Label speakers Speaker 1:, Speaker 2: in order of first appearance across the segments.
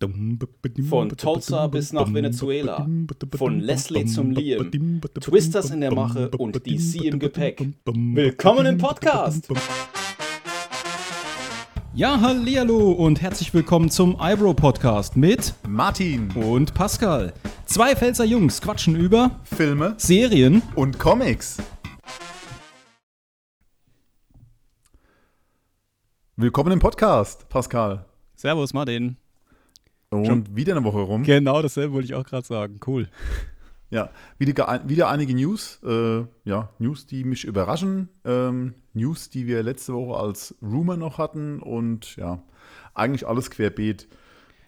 Speaker 1: Von Tulsa bis nach Venezuela, von Leslie zum Liam, Twisters in der Mache und DC im Gepäck. Willkommen im Podcast!
Speaker 2: Ja, hallihallo und herzlich willkommen zum Eyebrow Podcast mit
Speaker 3: Martin
Speaker 2: und Pascal. Zwei Pfälzer Jungs quatschen über
Speaker 3: Filme
Speaker 2: Serien
Speaker 3: und Comics. Willkommen im Podcast, Pascal.
Speaker 2: Servus, Martin.
Speaker 3: Und Schon wieder eine Woche rum.
Speaker 2: Genau, dasselbe wollte ich auch gerade sagen. Cool.
Speaker 3: Ja, wieder, wieder einige News. Äh, ja, News, die mich überraschen. Ähm, News, die wir letzte Woche als Rumor noch hatten. Und ja, eigentlich alles querbeet.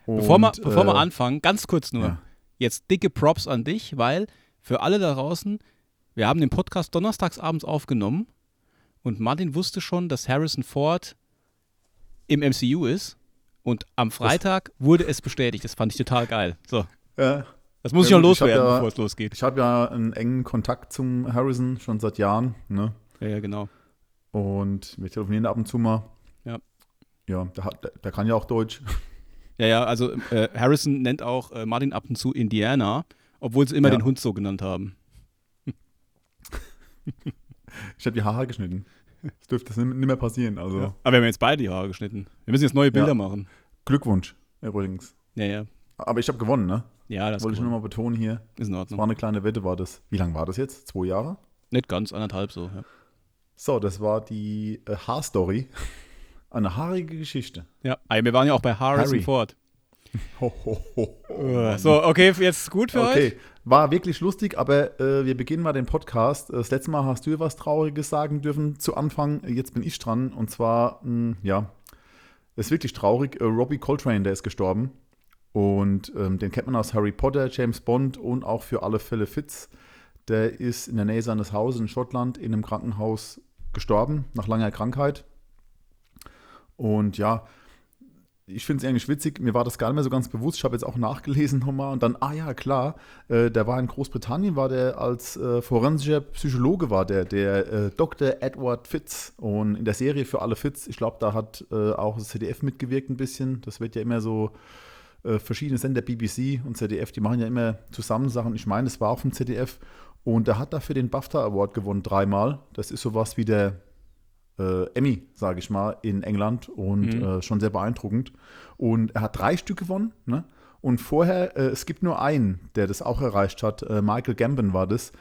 Speaker 2: Und, bevor wir, bevor wir äh, anfangen, ganz kurz nur. Ja. Jetzt dicke Props an dich, weil für alle da draußen, wir haben den Podcast donnerstags abends aufgenommen. Und Martin wusste schon, dass Harrison Ford im MCU ist. Und am Freitag wurde es bestätigt. Das fand ich total geil. So. Ja. Das muss ja, ich noch loswerden, ja, bevor es losgeht.
Speaker 3: Ich habe ja einen engen Kontakt zum Harrison schon seit Jahren. Ne?
Speaker 2: Ja, ja, genau.
Speaker 3: Und wir telefonieren ab und zu mal.
Speaker 2: Ja.
Speaker 3: Ja, der, der, der kann ja auch Deutsch.
Speaker 2: Ja, ja, also äh, Harrison nennt auch äh, Martin ab und zu Indiana, obwohl sie immer ja. den Hund so genannt haben.
Speaker 3: ich habe die Haare geschnitten. Das dürfte nicht mehr passieren. Also.
Speaker 2: Ja. Aber wir haben jetzt beide die Haare geschnitten. Wir müssen jetzt neue Bilder ja. machen.
Speaker 3: Glückwunsch, übrigens.
Speaker 2: Ja, ja.
Speaker 3: Aber ich habe gewonnen, ne?
Speaker 2: Ja, das
Speaker 3: Wollte ich nur mal betonen hier.
Speaker 2: Ist in Ordnung.
Speaker 3: Das war eine kleine Wette, war das. Wie lange war das jetzt? Zwei Jahre?
Speaker 2: Nicht ganz, anderthalb so, ja.
Speaker 3: So, das war die äh, Haarstory. Eine haarige Geschichte.
Speaker 2: Ja, wir waren ja auch bei Harrison Harry. Ford.
Speaker 3: Ho, ho,
Speaker 2: ho, so, okay, jetzt gut für okay. euch. Okay,
Speaker 3: war wirklich lustig, aber äh, wir beginnen mal den Podcast. Das letzte Mal hast du was Trauriges sagen dürfen zu Anfang. Jetzt bin ich dran. Und zwar, mh, hm, ja, ist wirklich traurig. Äh, Robbie Coltrane, der ist gestorben. Und ähm, den kennt man aus Harry Potter, James Bond und auch für alle Fälle Fitz. Der ist in der Nähe seines Hauses in Schottland in einem Krankenhaus gestorben, nach langer Krankheit. Und ja, ich finde es eigentlich witzig, mir war das gar nicht mehr so ganz bewusst. Ich habe jetzt auch nachgelesen nochmal und dann, ah ja, klar, äh, der war in Großbritannien, war der als äh, forensischer Psychologe, war der, der äh, Dr. Edward Fitz. Und in der Serie für alle Fitz, ich glaube, da hat äh, auch das ZDF mitgewirkt ein bisschen. Das wird ja immer so, äh, verschiedene Sender, BBC und ZDF, die machen ja immer zusammen Sachen. Ich meine, es war auch vom ZDF. Und er hat dafür den BAFTA Award gewonnen, dreimal. Das ist sowas wie der äh, Emmy, sage ich mal, in England und mhm. äh, schon sehr beeindruckend. Und er hat drei Stück gewonnen. Ne? Und vorher, äh, es gibt nur einen, der das auch erreicht hat. Äh, Michael Gambon war das.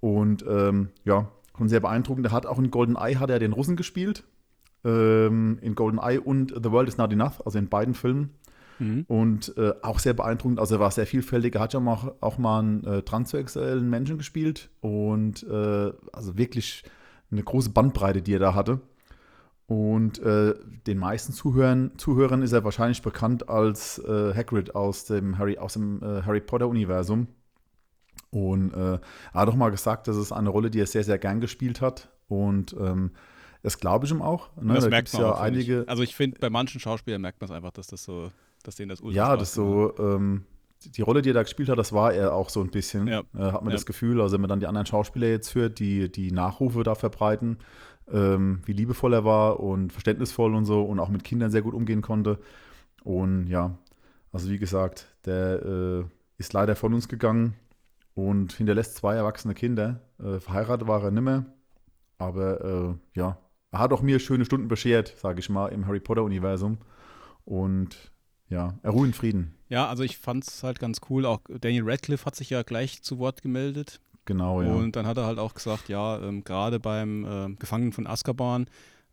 Speaker 3: Und ähm, ja, schon sehr beeindruckend. Er hat auch in Golden Eye hat er den Russen gespielt. Ähm, in Golden Eye und The World is Not Enough, also in beiden Filmen. Mhm. Und äh, auch sehr beeindruckend. Also er war sehr vielfältig. Er hat ja auch, auch mal einen äh, transsexuellen Menschen gespielt. Und also wirklich eine große Bandbreite, die er da hatte. Und äh, den meisten Zuhörern, Zuhörern ist er wahrscheinlich bekannt als äh, Hagrid aus dem Harry, aus dem äh, Harry Potter-Universum. Und äh, er hat auch mal gesagt, dass es eine Rolle, die er sehr, sehr gern gespielt hat. Und ähm, das glaube ich ihm auch.
Speaker 2: Ne? Das da merkt man ja auch, einige. Ich. Also ich finde, bei manchen Schauspielern merkt man es einfach, dass das so, dass denen das
Speaker 3: ultra Ja, das so, ähm, die Rolle, die er da gespielt hat, das war er auch so ein bisschen. Ja. Äh, hat man ja. das Gefühl, also wenn man dann die anderen Schauspieler jetzt hört, die die Nachrufe da verbreiten, ähm, wie liebevoll er war und verständnisvoll und so und auch mit Kindern sehr gut umgehen konnte. Und ja, also wie gesagt, der äh, ist leider von uns gegangen und hinterlässt zwei erwachsene Kinder. Äh, verheiratet war er nimmer, aber äh, ja, er hat auch mir schöne Stunden beschert, sage ich mal, im Harry Potter-Universum. Und ja, er ruht in Frieden.
Speaker 2: Ja, also ich fand es halt ganz cool. Auch Daniel Radcliffe hat sich ja gleich zu Wort gemeldet.
Speaker 3: Genau, ja.
Speaker 2: Und dann hat er halt auch gesagt, ja, ähm, gerade beim äh, Gefangenen von Azkaban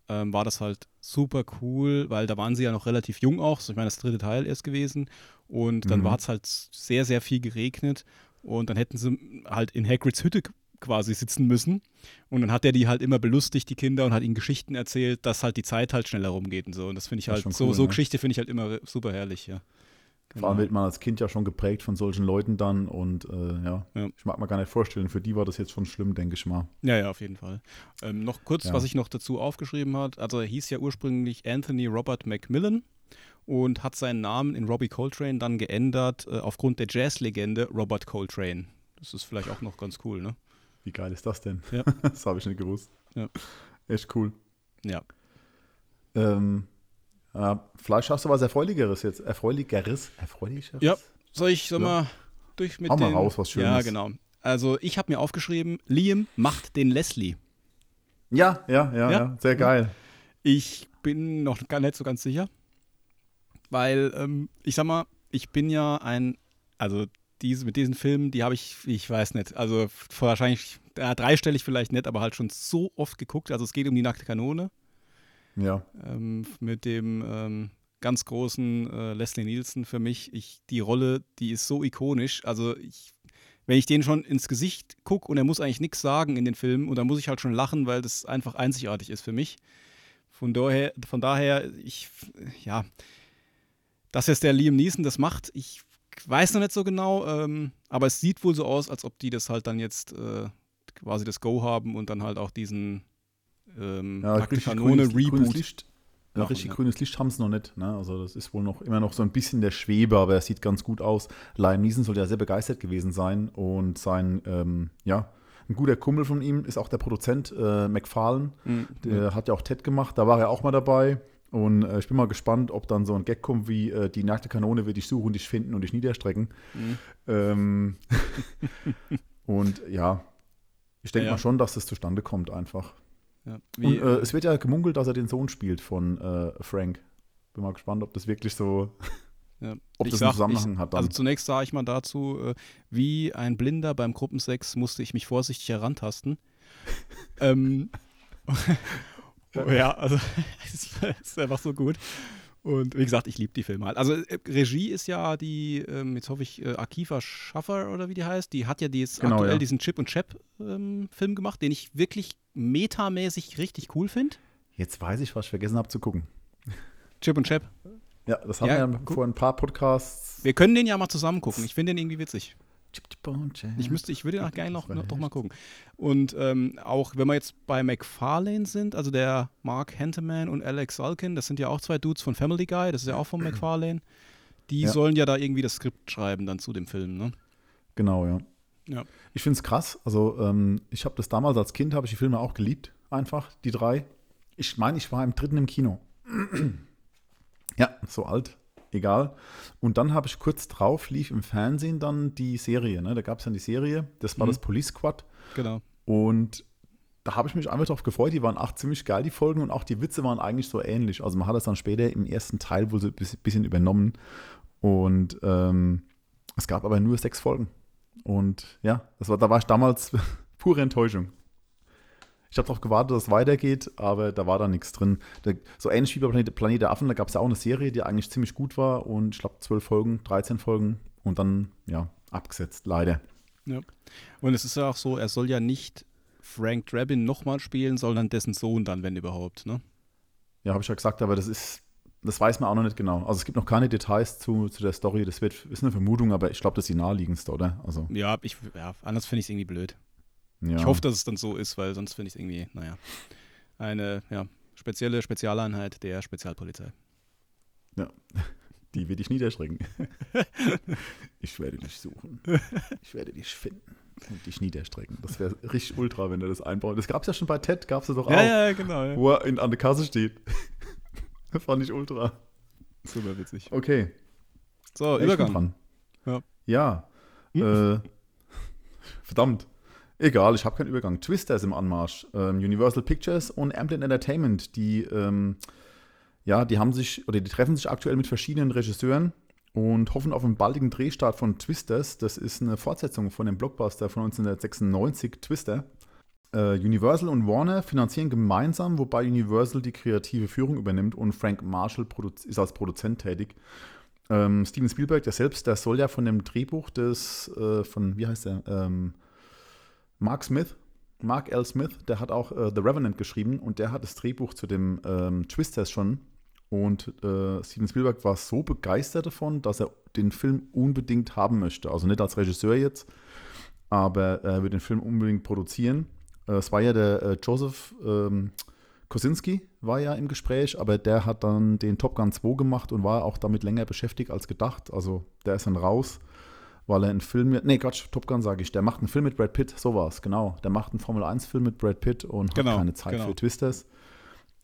Speaker 2: ähm, war das halt super cool, weil da waren sie ja noch relativ jung auch. Ich meine, das dritte Teil erst gewesen. Und dann mhm. war es halt sehr, sehr viel geregnet. Und dann hätten sie halt in Hagrids Hütte quasi sitzen müssen. Und dann hat er die halt immer belustigt, die Kinder, und hat ihnen Geschichten erzählt, dass halt die Zeit halt schneller rumgeht und so. Und das finde ich halt, so, cool, so ne? Geschichte finde ich halt immer super herrlich, ja.
Speaker 3: Vor allem wird man als Kind ja schon geprägt von solchen Leuten dann und äh, ja, ja, ich mag mir gar nicht vorstellen, für die war das jetzt schon schlimm, denke ich mal.
Speaker 2: Ja, ja, auf jeden Fall. Ähm, noch kurz, ja. was ich noch dazu aufgeschrieben habe, also er hieß ja ursprünglich Anthony Robert Macmillan und hat seinen Namen in Robbie Coltrane dann geändert äh, aufgrund der Jazzlegende Robert Coltrane. Das ist vielleicht auch noch ganz cool, ne?
Speaker 3: Wie geil ist das denn?
Speaker 2: Ja.
Speaker 3: das habe ich nicht gewusst.
Speaker 2: Ja.
Speaker 3: Echt cool.
Speaker 2: Ja.
Speaker 3: Ähm, Äh, vielleicht hast du was Erfreulicheres jetzt. Erfreulicheres? Erfreulicheres?
Speaker 2: Ja, soll ich, sag
Speaker 3: Ja.
Speaker 2: mal, durch mit
Speaker 3: Hau mal
Speaker 2: den,
Speaker 3: raus, was Schönes.
Speaker 2: Ja, genau. Also ich habe mir aufgeschrieben, Liam macht den Leslie.
Speaker 3: Ja, ja, ja,
Speaker 2: Ja.
Speaker 3: ja. Sehr geil.
Speaker 2: Ich bin noch gar nicht so ganz sicher, weil ähm, ich sag mal, ich bin ja ein, also diese, mit diesen Filmen, die habe ich, ich weiß nicht, also wahrscheinlich ja, dreistellig vielleicht nicht, aber halt schon so oft geguckt. Also es geht um die nackte Kanone
Speaker 3: Ja.
Speaker 2: ähm, mit dem ähm, ganz großen äh, Leslie Nielsen für mich. Ich, die Rolle, die ist so ikonisch. Also ich, wenn ich den schon ins Gesicht gucke und er muss eigentlich nichts sagen in den Filmen und dann muss ich halt schon lachen, weil das einfach einzigartig ist für mich. Von daher, von daher, ich, ja, dass jetzt der Liam Neeson das macht, ich weiß noch nicht so genau, ähm, aber es sieht wohl so aus, als ob die das halt dann jetzt äh, quasi das Go haben und dann halt auch diesen ähm,
Speaker 3: Ja, richtig
Speaker 2: Kanone Reboot.
Speaker 3: Licht. Ja, richtig
Speaker 2: ja.
Speaker 3: grünes Licht haben sie noch nicht. Ne? Also das ist wohl noch immer noch so ein bisschen der Schwebe, aber er sieht ganz gut aus. Liam Neeson soll ja sehr begeistert gewesen sein und sein, ähm, ja, ein guter Kumpel von ihm ist auch der Produzent äh, McFarlane.
Speaker 2: Mhm.
Speaker 3: Der hat ja auch Ted gemacht, da war er auch mal dabei. Und äh, ich bin mal gespannt, ob dann so ein Gag kommt wie äh, die nackte Kanone wird dich suchen, dich finden und dich niederstrecken.
Speaker 2: Mhm.
Speaker 3: Ähm, und ja, ich denke
Speaker 2: ja.
Speaker 3: mal schon, dass das zustande kommt einfach.
Speaker 2: Ja.
Speaker 3: Und
Speaker 2: Wie,
Speaker 3: äh, es wird ja gemunkelt, dass er den Sohn spielt von äh, Frank. Bin mal gespannt, ob das wirklich so,
Speaker 2: ja.
Speaker 3: ob
Speaker 2: Ich
Speaker 3: das
Speaker 2: sag,
Speaker 3: einen Zusammenhang
Speaker 2: ich,
Speaker 3: hat dann.
Speaker 2: Also zunächst sage ich mal dazu, äh, wie ein Blinder beim Gruppensex musste ich mich vorsichtig herantasten. ähm, oh, ja, also es ist einfach so gut. Und wie gesagt, ich liebe die Filme halt. Also äh, Regie ist ja die, ähm, jetzt hoffe ich, äh, Akiva Schaffer oder wie die heißt, die hat ja dieses
Speaker 3: Genau,
Speaker 2: aktuell
Speaker 3: ja.
Speaker 2: diesen Chip und Chap ähm, Film gemacht, den ich wirklich metamäßig richtig cool finde.
Speaker 3: Jetzt weiß ich, was ich vergessen habe zu gucken.
Speaker 2: Chip und Chap.
Speaker 3: Ja, das haben
Speaker 2: Ja,
Speaker 3: wir ja vor ein paar Podcasts.
Speaker 2: Wir können den ja mal zusammen gucken. Ich finde den irgendwie witzig. Ich müsste, ich würde ihn auch gerne noch, noch, doch
Speaker 3: echt.
Speaker 2: mal gucken. Und ähm, auch wenn wir jetzt bei McFarlane sind, also der Mark Henteman und Alex Salkin, das sind ja auch zwei Dudes von Family Guy, das ist ja auch von McFarlane. Die
Speaker 3: Ja.
Speaker 2: sollen ja da irgendwie das Skript schreiben dann zu dem Film, ne?
Speaker 3: Genau, ja.
Speaker 2: Ja.
Speaker 3: Ich finde es krass. Also, ähm, ich habe das damals als Kind, habe ich die Filme auch geliebt. Einfach, die drei. Ich meine, ich war im dritten im Kino. ja, so alt. Egal. Und dann habe ich kurz drauf, lief im Fernsehen dann die Serie. Ne? Da gab es dann die Serie. Das war
Speaker 2: Mhm.
Speaker 3: das Police Squad.
Speaker 2: Genau.
Speaker 3: Und da habe ich mich einfach drauf gefreut. Die waren auch ziemlich geil, die Folgen. Und auch die Witze waren eigentlich so ähnlich. Also man hat das dann später im ersten Teil wohl so ein bisschen- übernommen. Und ähm, es gab aber nur sechs Folgen. Und ja, das war, da war ich damals pure Enttäuschung. Ich habe darauf gewartet, dass es weitergeht, aber da war da nichts drin. Da, so ähnlich wie bei Planet, Planet der Affen, da gab es ja auch eine Serie, die eigentlich ziemlich gut war. Und ich glaube, zwölf Folgen, 13 Folgen. Und dann, ja, abgesetzt, leider.
Speaker 2: Und es ist ja auch so, er soll ja nicht Frank Drabin nochmal spielen, sondern dessen Sohn dann, wenn überhaupt, ne?
Speaker 3: Ja, habe ich ja gesagt, aber das ist, das weiß man auch noch nicht genau. Also es gibt noch keine Details zu, zu der Story. Das wird, ist eine Vermutung, aber ich glaube, das ist die naheliegendste, oder? Also,
Speaker 2: Ja, ich, ja anders finde ich es irgendwie blöd.
Speaker 3: Ja.
Speaker 2: Ich hoffe, dass es dann so ist, weil sonst finde ich es irgendwie, naja, eine ja, spezielle Spezialeinheit der Spezialpolizei.
Speaker 3: Die wird dich niederschrecken. ich werde dich suchen. Ich werde dich finden und dich niederstrecken. Das wäre richtig ultra, wenn er das einbaut. Das gab es ja schon bei Ted, gab es ja doch auch,
Speaker 2: ja, genau. Ja.
Speaker 3: wo er in, an der Kasse steht. das fand ich ultra.
Speaker 2: Super witzig.
Speaker 3: Okay,
Speaker 2: So,
Speaker 3: ich bin
Speaker 2: Übergang.
Speaker 3: dran.
Speaker 2: Ja.
Speaker 3: Ja.
Speaker 2: Hm.
Speaker 3: Äh, verdammt. Egal, ich habe keinen Übergang. Twister ist im Anmarsch. Ähm, Universal Pictures und Amblin Entertainment, die, ähm, ja, die haben sich, oder die treffen sich aktuell mit verschiedenen Regisseuren und hoffen auf einen baldigen Drehstart von Twisters. Das ist eine Fortsetzung von dem Blockbuster von 1996, Twister. Äh, Universal und Warner finanzieren gemeinsam, wobei Universal die kreative Führung übernimmt und Frank Marshall ist als Produzent tätig. Ähm, Steven Spielberg, der selbst, der soll ja von dem Drehbuch des, äh, von, wie heißt der, ähm, Mark Smith, Mark L. Smith, der hat auch äh, The Revenant geschrieben und der hat das Drehbuch zu dem ähm, Twisters schon. Und äh, Steven Spielberg war so begeistert davon, dass er den Film unbedingt haben möchte. Also nicht als Regisseur jetzt, aber er wird den Film unbedingt produzieren. Äh, es war ja der äh, Joseph ähm, Kosinski, war ja im Gespräch, aber der hat dann den Top Gun 2 gemacht und war auch damit länger beschäftigt als gedacht. Also der ist dann raus, weil er einen Film mit, nee, Quatsch, Top Gun sage ich, der macht einen Film mit Brad Pitt, so war es, genau. Der macht einen Formel 1 Film mit Brad Pitt und
Speaker 2: Genau,
Speaker 3: hat keine Zeit
Speaker 2: genau.
Speaker 3: für Twisters.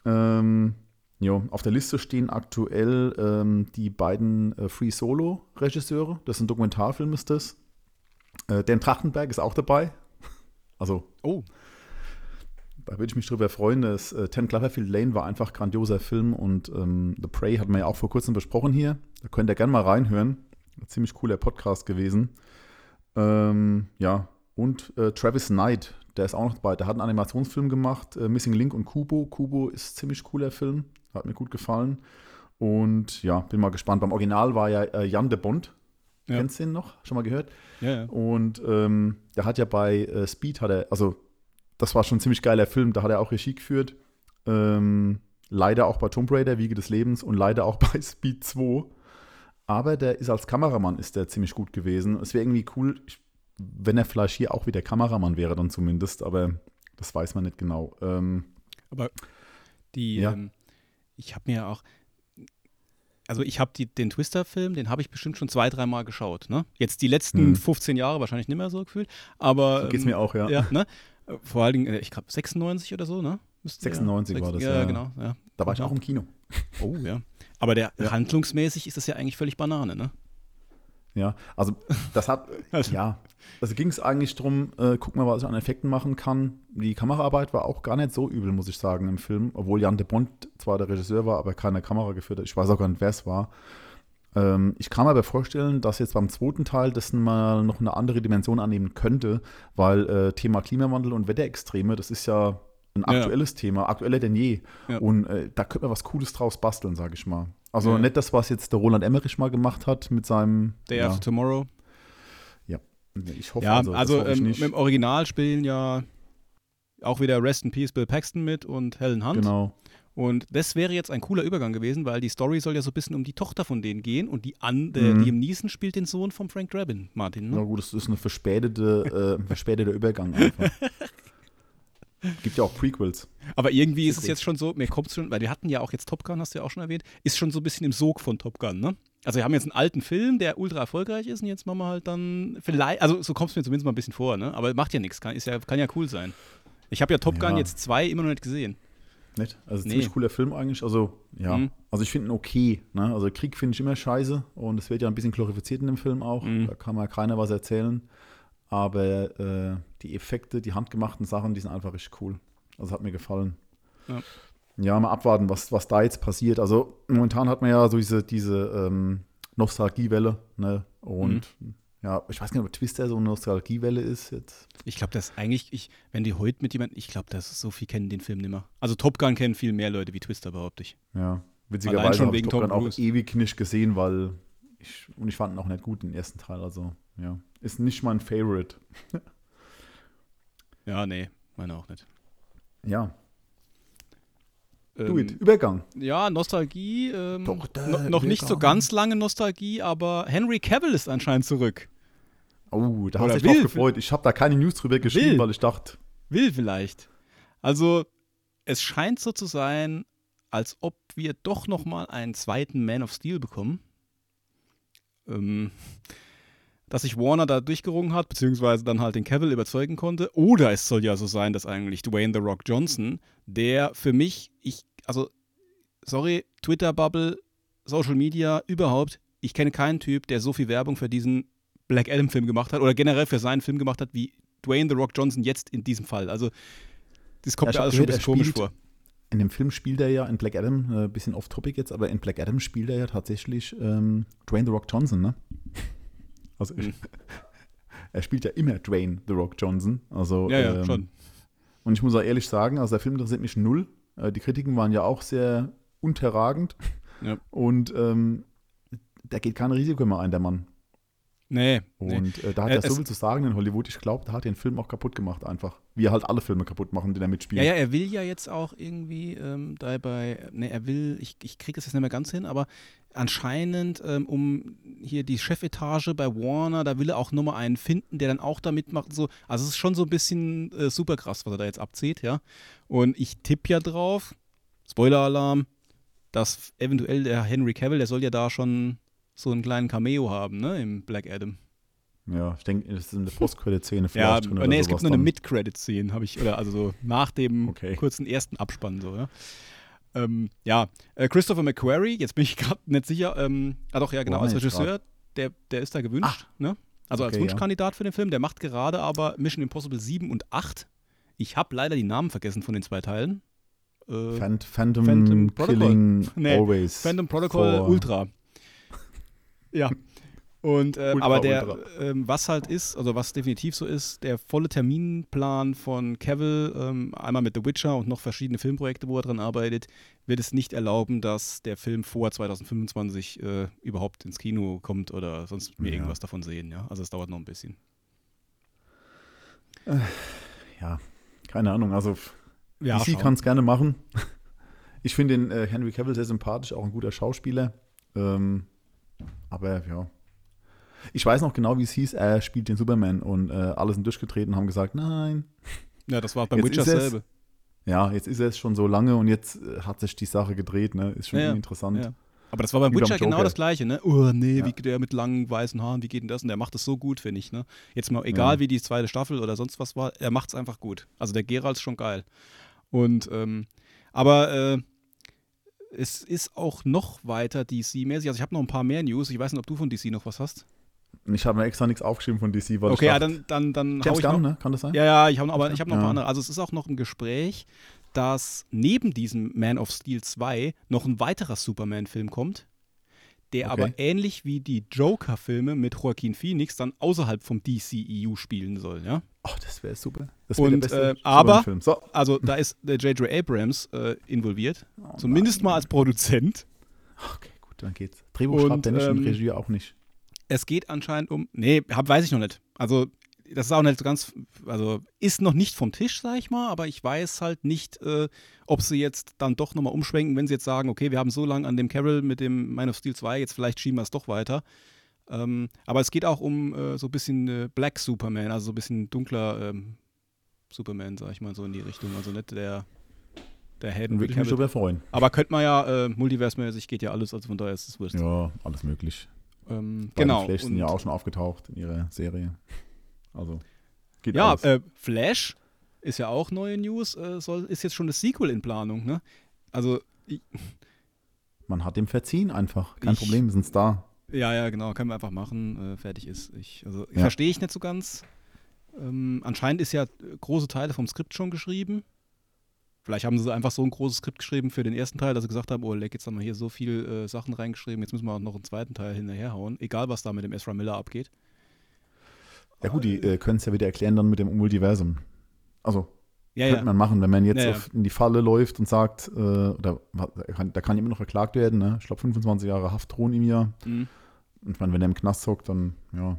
Speaker 3: Ähm, Jo, auf der Liste stehen aktuell ähm, die beiden äh, Free Solo-Regisseure. Das ist ein Dokumentarfilm, ist das. Äh, Dan Trachtenberg ist auch dabei. Also,
Speaker 2: Oh,
Speaker 3: da würde ich mich drüber freuen. Das äh, Ten Cloverfield Lane war einfach grandioser Film und ähm, The Prey hatten wir ja auch vor kurzem besprochen hier. Da könnt ihr gerne mal reinhören. Ein ziemlich cooler Podcast gewesen. Ähm, ja, und äh, Travis Knight, der ist auch noch dabei. Der hat einen Animationsfilm gemacht, äh, Missing Link und Kubo. Kubo ist ein ziemlich cooler Film, hat mir gut gefallen. Und ja, bin mal gespannt. Beim Original war ja äh, Jan de Bond.
Speaker 2: Ja.
Speaker 3: Kennst du den noch? Schon mal gehört?
Speaker 2: ja, ja.
Speaker 3: Und ähm, der hat ja bei äh, Speed, hat er, also das war schon ein ziemlich geiler Film, da hat er auch Regie geführt. Ähm, leider auch bei Tomb Raider, Wiege des Lebens und leider auch bei Speed 2. Aber der ist als Kameramann ist der ziemlich gut gewesen. Es wäre irgendwie cool, wenn er vielleicht hier auch wieder Kameramann wäre, dann zumindest, aber das weiß man nicht genau. Ähm,
Speaker 2: Aber die,
Speaker 3: Ja.
Speaker 2: ähm, ich habe mir auch, also ich habe den Twister-Film, den habe ich bestimmt schon zwei, dreimal geschaut. Ne? Jetzt die letzten
Speaker 3: Hm.
Speaker 2: 15 Jahre wahrscheinlich nicht mehr so gefühlt, aber
Speaker 3: so geht es
Speaker 2: ähm,
Speaker 3: mir auch, ja.
Speaker 2: ja, ne? Vor allen Dingen, äh, ich glaube 96 oder so, ne? Müsste-
Speaker 3: 96 war das,
Speaker 2: ja.
Speaker 3: ja.
Speaker 2: genau. Ja.
Speaker 3: Da war ich auch im Kino.
Speaker 2: Oh, ja. Aber der
Speaker 3: Ja.
Speaker 2: handlungsmäßig ist das ja eigentlich völlig Banane, ne?
Speaker 3: Ja, also das hat,
Speaker 2: Also-
Speaker 3: ja, also ging es eigentlich darum, äh, guck mal, was ich an Effekten machen kann. Die Kameraarbeit war auch gar nicht so übel, muss ich sagen, im Film, obwohl Jan de Bond zwar der Regisseur war, aber keine Kamera geführt hat. Ich weiß auch gar nicht, wer es war. Ähm, ich kann mir aber vorstellen, dass jetzt beim zweiten Teil das mal noch eine andere Dimension annehmen könnte, weil äh, Thema Klimawandel und Wetterextreme, das ist ja ein
Speaker 2: Ja.
Speaker 3: aktuelles Thema, aktueller denn je.
Speaker 2: Ja.
Speaker 3: Und äh, da könnte man was Cooles draus basteln, sage ich mal. Also
Speaker 2: Ja.
Speaker 3: nicht das, was jetzt der Roland Emmerich mal gemacht hat mit seinem
Speaker 2: Day
Speaker 3: ja,
Speaker 2: After Tomorrow.
Speaker 3: ich hoffe,
Speaker 2: Ja,
Speaker 3: also,
Speaker 2: also,
Speaker 3: das hoffe
Speaker 2: ähm, im Original spielen ja auch wieder Rest in Peace Bill Paxton mit und Helen Hunt.
Speaker 3: Genau.
Speaker 2: Und das wäre jetzt ein cooler Übergang gewesen, weil die Story soll ja so ein bisschen um die Tochter von denen gehen und die an, der
Speaker 3: Mhm.
Speaker 2: Liam Neeson spielt den Sohn von Frank Drabin, Martin.
Speaker 3: Na
Speaker 2: Ne?
Speaker 3: gut, das ist verspätete, äh, ein verspäteter Übergang einfach. Gibt ja auch Prequels.
Speaker 2: Aber irgendwie ist es jetzt schon so, mir kommt schon, weil wir hatten ja auch jetzt Top Gun, hast du ja auch schon erwähnt, ist schon so ein bisschen im Sog von Top Gun, ne? Also wir haben jetzt einen alten Film, der ultra erfolgreich ist und jetzt machen wir halt dann vielleicht, also so kommt es mir zumindest mal ein bisschen vor, ne? Aber macht ja nichts, kann, ist ja, kann ja cool sein. Ich habe ja Top Gun
Speaker 3: Ja.
Speaker 2: jetzt zwei immer noch nicht gesehen.
Speaker 3: Nicht? Also
Speaker 2: Nee.
Speaker 3: ziemlich cooler Film eigentlich. Also, ja.
Speaker 2: Mhm.
Speaker 3: Also ich finde ihn okay. Ne? Also Krieg finde ich immer scheiße und es wird ja ein bisschen glorifiziert in dem Film auch.
Speaker 2: Mhm.
Speaker 3: Da kann mal keiner was erzählen. Aber äh, die Effekte, die handgemachten Sachen, die sind einfach richtig cool. Also hat mir gefallen.
Speaker 2: Ja.
Speaker 3: Ja, mal abwarten, was, was da jetzt passiert. Also momentan hat man ja so diese, diese ähm, Nostalgiewelle. Ne? Und
Speaker 2: Mhm.
Speaker 3: ja, ich weiß nicht, ob Twister so eine Nostalgiewelle ist jetzt.
Speaker 2: Ich glaube, das eigentlich, ich, wenn die heute mit jemandem, ich glaube, das so viel kennen den Film nicht mehr. Also Top Gun kennen viel mehr Leute wie Twister, behaupte ich.
Speaker 3: Ja, witzigerweise
Speaker 2: schon
Speaker 3: habe ich
Speaker 2: wegen
Speaker 3: Top
Speaker 2: Tom
Speaker 3: Gun auch ewig nicht gesehen, weil ich, und ich fand ihn auch nicht gut, den ersten Teil. Also, ja, ist nicht mein Favorite.
Speaker 2: Ja, nee, meine auch nicht.
Speaker 3: Ja,
Speaker 2: Ähm,
Speaker 3: do it. Übergang.
Speaker 2: Ja, Nostalgie. Ähm,
Speaker 3: Doch,
Speaker 2: no, noch nicht so ganz lange Nostalgie, aber Henry Cavill ist anscheinend zurück.
Speaker 3: Oh, da hast du dich drauf gefreut. Ich habe da keine News drüber geschrieben,
Speaker 2: Will.
Speaker 3: weil ich dachte,
Speaker 2: Will vielleicht. Also, es scheint so zu sein, als ob wir doch noch mal einen zweiten Man of Steel bekommen. Ähm, dass sich Warner da durchgerungen hat, beziehungsweise dann halt den Cavill überzeugen konnte. Oder es soll ja so sein, dass eigentlich Dwayne The Rock Johnson, der für mich, ich, also, sorry, Twitter-Bubble, Social Media, überhaupt, ich kenne keinen Typ, der so viel Werbung für diesen Black Adam-Film gemacht hat oder generell für seinen Film gemacht hat, wie Dwayne The Rock Johnson jetzt in diesem Fall. Also, das kommt
Speaker 3: Ja,
Speaker 2: mir alles schon ein bisschen komisch vor.
Speaker 3: in dem Film spielt er ja in Black Adam, ein äh, bisschen off-topic jetzt, aber in Black Adam spielt er ja tatsächlich ähm, Dwayne The Rock Johnson, ne? Also,
Speaker 2: Mhm.
Speaker 3: er spielt ja immer Dwayne The Rock Johnson. Also,
Speaker 2: Ja, ja,
Speaker 3: ähm,
Speaker 2: schon.
Speaker 3: Und ich muss auch ehrlich sagen, also der Film interessiert mich null. Äh, die Kritiken waren ja auch sehr unterragend.
Speaker 2: Ja.
Speaker 3: Und ähm, da geht kein Risiko mehr ein, der Mann.
Speaker 2: Nee, nee.
Speaker 3: Und äh, da hat
Speaker 2: Äh,
Speaker 3: er so viel zu sagen in Hollywood. Ich glaube, da hat er den Film auch kaputt gemacht einfach. Wie er halt alle Filme kaputt machen, die da mitspielen.
Speaker 2: Ja, ja, er will ja jetzt auch irgendwie ähm, dabei, ne, er will, ich, ich kriege es jetzt nicht mehr ganz hin, aber anscheinend ähm, um hier die Chefetage bei Warner, da will er auch nochmal einen finden, der dann auch da mitmacht so. Also es ist schon so ein bisschen äh, super krass, was er da jetzt abzieht, ja. Und ich tippe ja drauf, Spoiler-Alarm, dass eventuell der Henry Cavill, der soll ja da schon so einen kleinen Cameo haben, ne, im Black Adam.
Speaker 3: Ja, ich denke, das ist in der Postcredit-Szene
Speaker 2: Ja,
Speaker 3: vielleicht oder
Speaker 2: nee, es gibt nur eine. Mid-Credit-Szene, habe ich, oder also so nach dem
Speaker 3: Okay.
Speaker 2: kurzen ersten Abspann so, ja. Ähm, ja, äh, Christopher McQuarrie, jetzt bin ich gerade nicht sicher, ähm, ah doch, ja genau,
Speaker 3: Wo
Speaker 2: als Regisseur, der, der ist da gewünscht, ne? Also als
Speaker 3: Okay, ja.
Speaker 2: Wunschkandidat für den Film, der macht gerade aber Mission Impossible 7 und 8. Ich habe leider die Namen vergessen von den zwei Teilen. Äh,
Speaker 3: Phant Phantom,
Speaker 2: Phantom Protocol.
Speaker 3: Killing
Speaker 2: Nee,
Speaker 3: Always.
Speaker 2: Phantom Protocol Ultra. Ja. Und ähm,
Speaker 3: Ultra,
Speaker 2: aber der, ähm, was halt ist, also was definitiv so ist, der volle Terminplan von Cavill, ähm, einmal mit The Witcher und noch verschiedene Filmprojekte, wo er dran arbeitet, wird es nicht erlauben, dass der Film vor 2025 äh, überhaupt ins Kino kommt oder sonst wir
Speaker 3: Ja.
Speaker 2: irgendwas davon sehen, ja. Also es dauert noch ein bisschen.
Speaker 3: Ja, keine Ahnung. Also
Speaker 2: Ja,
Speaker 3: DC kann es gerne machen. Ich finde den äh, Henry Cavill sehr sympathisch, auch ein guter Schauspieler. Ähm, aber ja. Ich weiß noch genau, wie es hieß. Er spielt den Superman und äh, alle sind durchgetreten und haben gesagt, nein.
Speaker 2: ja, das war beim
Speaker 3: Jetzt
Speaker 2: Witcher selbe.
Speaker 3: Ja, jetzt ist er es schon so lange und jetzt äh, hat sich die Sache gedreht. Ne? Ist schon
Speaker 2: Ja,
Speaker 3: interessant.
Speaker 2: Ja. Aber das war beim
Speaker 3: Wie beim
Speaker 2: Witcher genau
Speaker 3: Joker.
Speaker 2: das gleiche, ne? Oh nee,
Speaker 3: Ja.
Speaker 2: wie der mit langen weißen Haaren, wie geht denn das? Und der macht das so gut, finde ich, ne? Jetzt mal egal, wie die zweite Staffel oder sonst was war, er macht es einfach gut. Also der Geralt ist schon geil. Und, ähm, aber äh, es ist auch noch weiter DC-mäßig. Also ich habe noch ein paar mehr News. Ich weiß nicht, ob du von DC noch was hast.
Speaker 3: Ich habe mir extra nichts aufgeschrieben von DC, weil
Speaker 2: okay,
Speaker 3: ich
Speaker 2: ja, dann, dann, dann hau
Speaker 3: James
Speaker 2: ich noch,
Speaker 3: Gunn, ne? Kann das sein?
Speaker 2: Ja, ja, ich habe aber ich habe noch ein paar
Speaker 3: Ja.
Speaker 2: andere. Also es ist auch noch im Gespräch, dass neben diesem Man of Steel 2 noch ein weiterer Superman-Film kommt, der
Speaker 3: Okay.
Speaker 2: aber ähnlich wie die Joker-Filme mit Joaquin Phoenix dann außerhalb vom DCEU spielen soll, ja.
Speaker 3: Oh, das wäre super. Das
Speaker 2: Und,
Speaker 3: der beste
Speaker 2: äh, aber-
Speaker 3: Superman-Film. So.
Speaker 2: Also da ist der J.J. Abrams äh, involviert,
Speaker 3: Oh
Speaker 2: zumindest
Speaker 3: nein.
Speaker 2: mal als Produzent.
Speaker 3: Okay, gut, dann geht's. Drehbuch
Speaker 2: Und,
Speaker 3: schreibt er nicht
Speaker 2: ähm,
Speaker 3: und Regie auch nicht.
Speaker 2: Es geht anscheinend um. Nee, hab, weiß ich noch nicht. Also, das ist auch nicht so ganz. Also, ist noch nicht vom Tisch, sag ich mal, aber ich weiß halt nicht, äh, ob sie jetzt dann doch nochmal umschwenken, wenn sie jetzt sagen, okay, wir haben so lange an dem Carol mit dem Man of Steel 2, jetzt vielleicht schieben wir es doch weiter. Ähm, aber es geht auch um äh, so ein bisschen äh, Black Superman, also so ein bisschen dunkler ähm, Superman, sag ich mal, so in die Richtung. Also nicht der, der Helden
Speaker 3: würde ich mich darüber freuen.
Speaker 2: Aber könnte man ja, äh, multiversmäßig geht ja alles, also von daher ist es wurscht.
Speaker 3: Ja, alles möglich.
Speaker 2: Ähm, genau.
Speaker 3: Flash sind ja auch schon aufgetaucht in ihrer Serie. Also, geht
Speaker 2: Ja, äh, Flash ist ja auch neue News, äh, soll, ist jetzt schon das Sequel in Planung, ne? Also, ich,
Speaker 3: Man hat dem verziehen einfach. Kein
Speaker 2: Ich-
Speaker 3: Problem, wir sind da.
Speaker 2: ja, ja, genau, können wir einfach machen, äh, fertig ist. Ich, also,
Speaker 3: Ja.
Speaker 2: verstehe ich nicht so ganz. Ähm, anscheinend ist ja äh, große Teile vom Skript schon geschrieben. Vielleicht haben sie einfach so ein großes Skript geschrieben für den ersten Teil, dass sie gesagt haben, oh, leck, jetzt haben wir hier so viel äh, Sachen reingeschrieben, jetzt müssen wir auch noch einen zweiten Teil hinterherhauen, egal was da mit dem Ezra Miller abgeht.
Speaker 3: Ja gut, die äh, können es ja wieder erklären dann mit dem Multiversum. Also,
Speaker 2: Ja,
Speaker 3: könnte
Speaker 2: ja.
Speaker 3: man machen, wenn man jetzt
Speaker 2: Ja,
Speaker 3: in die Falle läuft und sagt, äh, oder da kann, da kann immer noch verklagt werden, ne? Ich glaube 25 Jahre Haft drohen ihm ja.
Speaker 2: Mhm.
Speaker 3: Und ich meine, wenn er im Knast hockt, dann ja,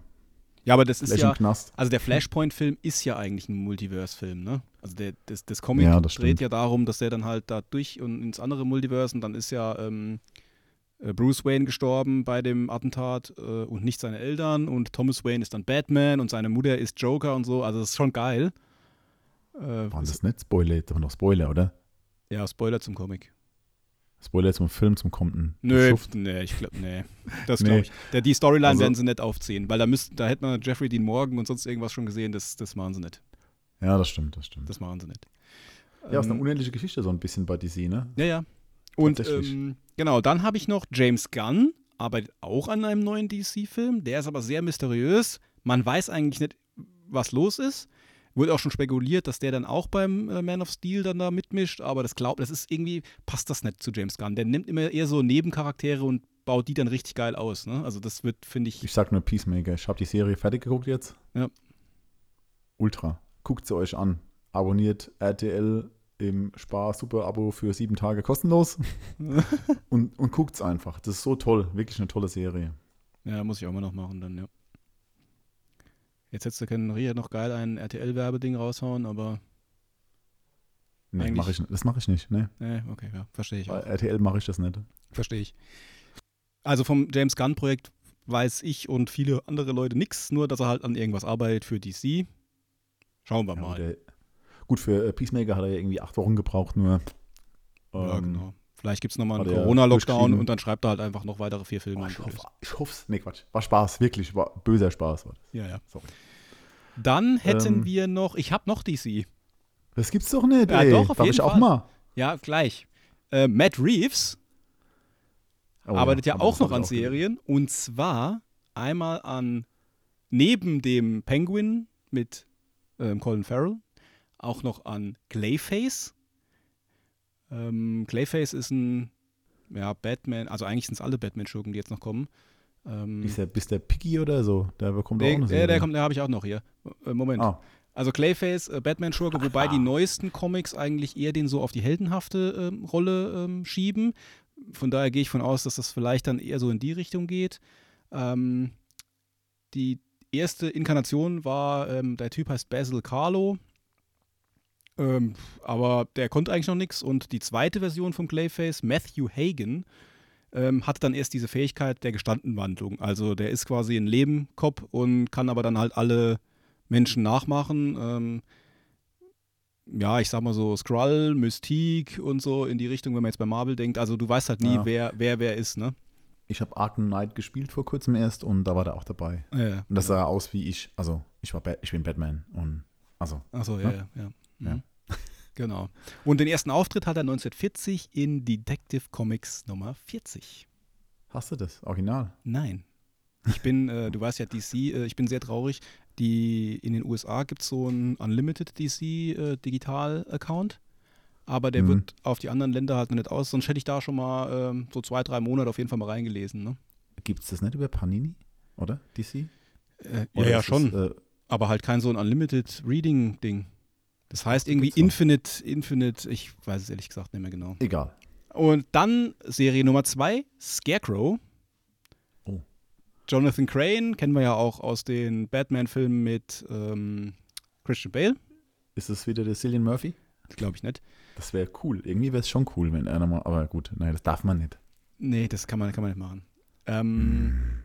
Speaker 2: Ja, aber das ist ja,
Speaker 3: Knast.
Speaker 2: Also der Flashpoint-Film ist ja eigentlich ein Multiverse-Film, ne? Also der, das, das Comic
Speaker 3: Ja, das
Speaker 2: dreht
Speaker 3: stimmt.
Speaker 2: ja darum, dass der dann halt da durch und ins andere Multiverse und dann ist ja ähm, äh, Bruce Wayne gestorben bei dem Attentat äh, und nicht seine Eltern und Thomas Wayne ist dann Batman und seine Mutter ist Joker und so. Also das ist schon geil. Äh,
Speaker 3: War das nicht Spoiler? Das war doch Spoiler, oder?
Speaker 2: ja, Spoiler zum Comic.
Speaker 3: Spoiler zum Film, zum Konten.
Speaker 2: Nö, nee, ich glaube, nee. Das
Speaker 3: Nee.
Speaker 2: glaube ich. Der, die Storyline
Speaker 3: Also-
Speaker 2: werden sie nicht aufziehen, weil da müssten, da hätte man Jeffrey Dean Morgan und sonst irgendwas schon gesehen, das, das machen sie nicht.
Speaker 3: Ja, das stimmt, das stimmt.
Speaker 2: Das machen sie nicht.
Speaker 3: ja, ist eine
Speaker 2: Ähm,
Speaker 3: unendliche Geschichte so ein bisschen bei DC, ne?
Speaker 2: Ja, ja. Und ähm, genau, dann habe ich noch James Gunn, arbeitet auch an einem neuen DC-Film. Der ist aber sehr mysteriös. Man weiß eigentlich nicht, was los ist. Wurde auch schon spekuliert, dass der dann auch beim äh, Man of Steel dann da mitmischt, aber das glaubt, das ist irgendwie, passt das nicht zu James Gunn. Der nimmt immer eher so Nebencharaktere und baut die dann richtig geil aus. Ne? Also das wird, finde ich,
Speaker 3: Ich sag nur Peacemaker. Ich habe die Serie fertig geguckt jetzt.
Speaker 2: Ja.
Speaker 3: Ultra. Guckt sie euch an. Abonniert RTL im Spar-Super-Abo für sieben Tage kostenlos und, und guckt's einfach. Das ist so toll. Wirklich eine tolle Serie.
Speaker 2: ja, muss ich auch mal noch machen dann, ja. Jetzt hättest du können Ria noch geil ein RTL-Werbeding raushauen, aber,
Speaker 3: Nee, mach ich, das mache ich nicht. Nee.
Speaker 2: ne, okay, ja, verstehe ich auch.
Speaker 3: Bei RTL mache ich das nicht.
Speaker 2: Verstehe ich. Also vom James Gunn-Projekt weiß ich und viele andere Leute nichts, nur dass er halt an irgendwas arbeitet für DC. Schauen wir
Speaker 3: Ja,
Speaker 2: mal.
Speaker 3: der, gut, für äh, Peacemaker hat er ja irgendwie acht Wochen gebraucht, nur.
Speaker 2: ja,
Speaker 3: ähm,
Speaker 2: genau. Vielleicht gibt es nochmal einen Corona-Lockdown und dann schreibt er halt einfach noch weitere vier Filme.
Speaker 3: Oh, ich, hoffe, ich hoffe Nee, Quatsch. War Spaß, wirklich. War böser Spaß. War.
Speaker 2: Ja, ja.
Speaker 3: Sorry.
Speaker 2: Dann hätten
Speaker 3: Ähm,
Speaker 2: wir noch, ich habe noch DC.
Speaker 3: Das gibt's doch nicht,
Speaker 2: Ja,
Speaker 3: ey.
Speaker 2: doch, auf
Speaker 3: Darf
Speaker 2: jeden
Speaker 3: ich auch
Speaker 2: Fall.
Speaker 3: mal?
Speaker 2: Ja, gleich. Äh, Matt Reeves
Speaker 3: Oh,
Speaker 2: arbeitet ja,
Speaker 3: aber
Speaker 2: auch noch an
Speaker 3: gelesen.
Speaker 2: Serien. Und zwar einmal an, neben dem Penguin mit ähm, Colin Farrell, auch noch an Clayface. Ähm, Clayface ist ein ja, Batman, also eigentlich sind es alle Batman-Schurken, die jetzt noch kommen. Ähm,
Speaker 3: Ist der, bist der Piggy oder so? Der bekommt auch
Speaker 2: der,
Speaker 3: eine
Speaker 2: der,
Speaker 3: Serie.
Speaker 2: der kommt, der habe ich auch noch hier. Äh, Moment.
Speaker 3: Ah,
Speaker 2: Also Clayface, äh, Batman-Schurke, wobei die neuesten Comics eigentlich eher den so auf die heldenhafte ähm, Rolle ähm, schieben. Von daher gehe ich von aus, dass das vielleicht dann eher so in die Richtung geht. Ähm, die erste Inkarnation war, ähm, der Typ heißt Basil Carlo. Ähm, aber der konnte eigentlich noch nichts. Und die zweite Version von Clayface, Matthew Hagen, ähm, hatte dann erst diese Fähigkeit der Gestandenwandlung. Also der ist quasi ein Lebenkopf und kann aber dann halt alle Menschen nachmachen. Ähm, ja, ich sag mal so Skrull, Mystique und so in die Richtung, wenn man jetzt bei Marvel denkt. Also du weißt halt nie,
Speaker 3: Ja.
Speaker 2: wer, wer wer ist, ne?
Speaker 3: ich habe Arkham Knight gespielt vor kurzem erst und da war der auch dabei.
Speaker 2: Ja,
Speaker 3: Und das sah aus wie ich. Also, ich, war Bat ich bin Batman. Und also,
Speaker 2: Achso, ja,
Speaker 3: Ja?
Speaker 2: ja, ja.
Speaker 3: Ja.
Speaker 2: Mhm. Genau. Und den ersten Auftritt hat er 1940 in Detective Comics Nummer 40.
Speaker 3: hast du das? Original?
Speaker 2: Nein. Ich bin, äh, du weißt ja, DC, äh, ich bin sehr traurig. Die, in den USA gibt es so einen Unlimited DC äh, Digital-Account. Aber der
Speaker 3: Mhm.
Speaker 2: wird auf die anderen Länder halt noch nicht aus. Sonst hätte ich da schon mal ähm, so zwei, drei Monate auf jeden Fall mal reingelesen. Ne?
Speaker 3: Gibt es das nicht über Panini? Oder? DC?
Speaker 2: Äh, ja,
Speaker 3: Oder
Speaker 2: ja,
Speaker 3: ist
Speaker 2: schon.
Speaker 3: Das, äh,
Speaker 2: aber halt kein so ein Unlimited Reading-Ding. Das heißt irgendwie. Infinite, Infinite, ich weiß es ehrlich gesagt nicht mehr genau.
Speaker 3: egal.
Speaker 2: Und dann Serie Nummer zwei, Scarecrow.
Speaker 3: Oh.
Speaker 2: Jonathan Crane kennen wir ja auch aus den Batman-Filmen mit ähm, Christian Bale.
Speaker 3: Ist das wieder der Cillian Murphy?
Speaker 2: Glaube ich nicht.
Speaker 3: Das wäre cool. Irgendwie wäre es schon cool, wenn einer mal. Aber gut, nein, das darf man nicht.
Speaker 2: Nee, das kann man, kann man nicht machen. Ähm,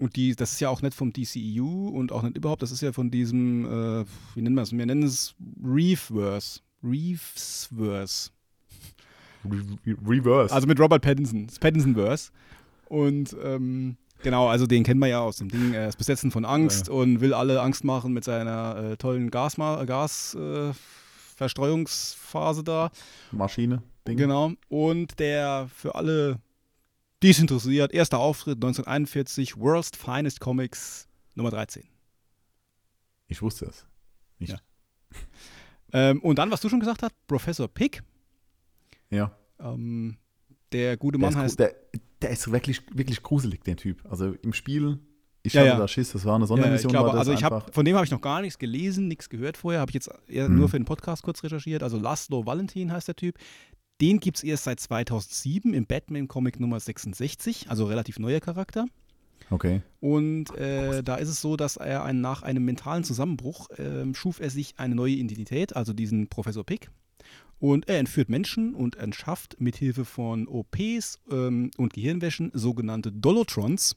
Speaker 2: Und die, das ist ja auch nicht vom DCEU und auch nicht überhaupt, das ist ja von diesem, äh, wie nennen wir es? Wir nennen es Reefverse. Reefsverse.
Speaker 3: Re Re Reverse.
Speaker 2: Also mit Robert Pattinson. Das Pattinson-Verse. Und ähm, genau, also den kennen wir ja aus dem Ding. Er ist besessen von Angst und will alle Angst machen mit seiner äh, tollen Gasma Gas, äh, Verstreuungsphase da.
Speaker 3: Maschine. Ding.
Speaker 2: Genau. Und der für alle, die es interessiert, erster Auftritt 1941, World's Finest Comics Nummer 13.
Speaker 3: Ich wusste es.
Speaker 2: Ja. Ähm, und dann, was du schon gesagt hast, Professor Pick.
Speaker 3: Ja.
Speaker 2: Ähm, der gute
Speaker 3: Der
Speaker 2: Mann
Speaker 3: gru-
Speaker 2: heißt.
Speaker 3: der, der ist wirklich, wirklich gruselig, der Typ. Also im Spiel, ich
Speaker 2: Ja,
Speaker 3: hatte
Speaker 2: ja.
Speaker 3: da Schiss, das war eine
Speaker 2: Ja, ich
Speaker 3: Sondermission.
Speaker 2: glaube, also ich hab, von dem habe ich noch gar nichts gelesen, nichts gehört vorher, habe ich jetzt eher
Speaker 3: Mhm.
Speaker 2: nur für den Podcast kurz recherchiert. Also Laszlo Valentin heißt der Typ. Den gibt es erst seit 2007 im Batman-Comic Nummer 66, also relativ neuer Charakter.
Speaker 3: Okay.
Speaker 2: Und äh, da ist es so, dass er einen, nach einem mentalen Zusammenbruch ähm, schuf er sich eine neue Identität, also diesen Professor Pick. Und er entführt Menschen und entschafft mithilfe von OPs ähm, und Gehirnwäschen sogenannte Dolotrons.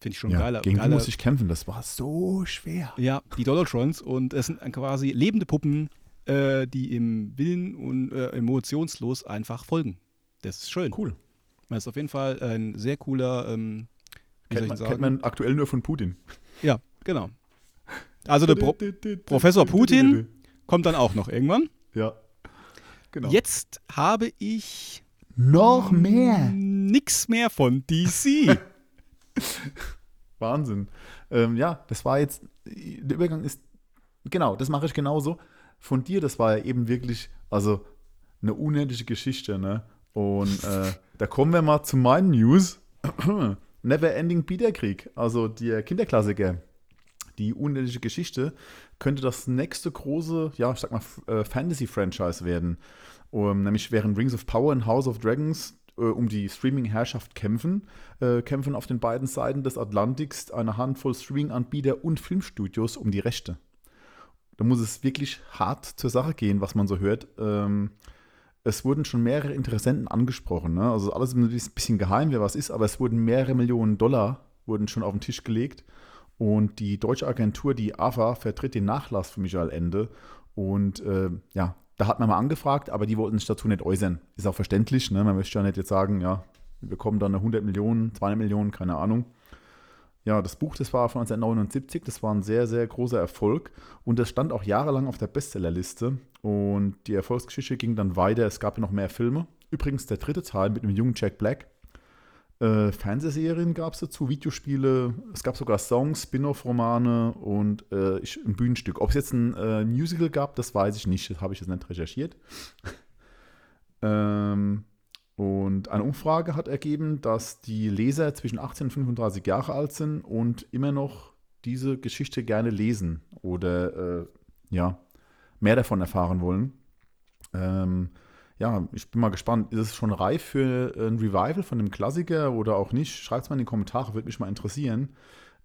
Speaker 2: Finde ich schon
Speaker 3: Ja,
Speaker 2: geiler.
Speaker 3: gegen die
Speaker 2: geiler
Speaker 3: muss ich kämpfen, das war so schwer.
Speaker 2: ja, die Dolotrons. Und es sind quasi lebende Puppen, äh, die im Willen und äh, emotionslos einfach folgen. Das ist schön.
Speaker 3: Cool.
Speaker 2: Das ist auf jeden Fall ein sehr cooler, ähm,
Speaker 3: Kennt man, kennt man aktuell nur von Putin.
Speaker 2: Ja, genau. Also der Pro Professor Putin kommt dann auch noch irgendwann.
Speaker 3: Ja. Genau.
Speaker 2: Jetzt habe ich
Speaker 3: Noch mehr.
Speaker 2: nix mehr von DC.
Speaker 3: Wahnsinn. Ähm, ja, das war jetzt, der Übergang ist, genau, das mache ich genauso. Von dir, das war ja eben wirklich, also eine unendliche Geschichte, ne? Und äh, da kommen wir mal zu meinen News. Never Ending Peterkrieg, also der Kinderklassiker. Die unendliche Geschichte könnte das nächste große, ja, ich sag mal, äh, Fantasy-Franchise werden. Um, nämlich während Rings of Power und House of Dragons äh, um die Streaming-Herrschaft kämpfen, äh, kämpfen auf den beiden Seiten des Atlantiks eine Handvoll Streaming-Anbieter und Filmstudios um die Rechte. Da muss es wirklich hart zur Sache gehen, was man so hört. Ähm, es wurden schon mehrere Interessenten angesprochen. Ne? Also alles ein bisschen geheim, wer was ist, aber es wurden mehrere Millionen Dollar wurden schon auf den Tisch gelegt. Und die deutsche Agentur, die AFA, vertritt den Nachlass von Michael Ende. Und äh, ja, da hat man mal angefragt, aber die wollten sich dazu nicht äußern. Ist auch verständlich. Ne? Man möchte ja nicht jetzt sagen, ja, wir bekommen dann eine 100 Millionen, 200 Millionen, keine Ahnung. Ja, das Buch, das war von 1979, das war ein sehr, sehr großer Erfolg und das stand auch jahrelang auf der Bestsellerliste und die Erfolgsgeschichte ging dann weiter. Es gab ja noch mehr Filme übrigens der dritte Teil mit dem jungen Jack Black. Äh, Fernsehserien gab es dazu, Videospiele, es gab sogar Songs, Spin-off-Romane und äh, ich, ein Bühnenstück. Ob es jetzt ein äh, Musical gab, das weiß ich nicht, das habe ich jetzt nicht recherchiert. ähm, und eine Umfrage hat ergeben, dass die Leser zwischen 18 und 35 Jahre alt sind und immer noch diese Geschichte gerne lesen oder äh, ja, mehr davon erfahren wollen. Ähm, ja, ich bin mal gespannt. Ist es schon reif für ein Revival von dem Klassiker oder auch nicht? Schreibt es mal in die Kommentare, würde mich mal interessieren.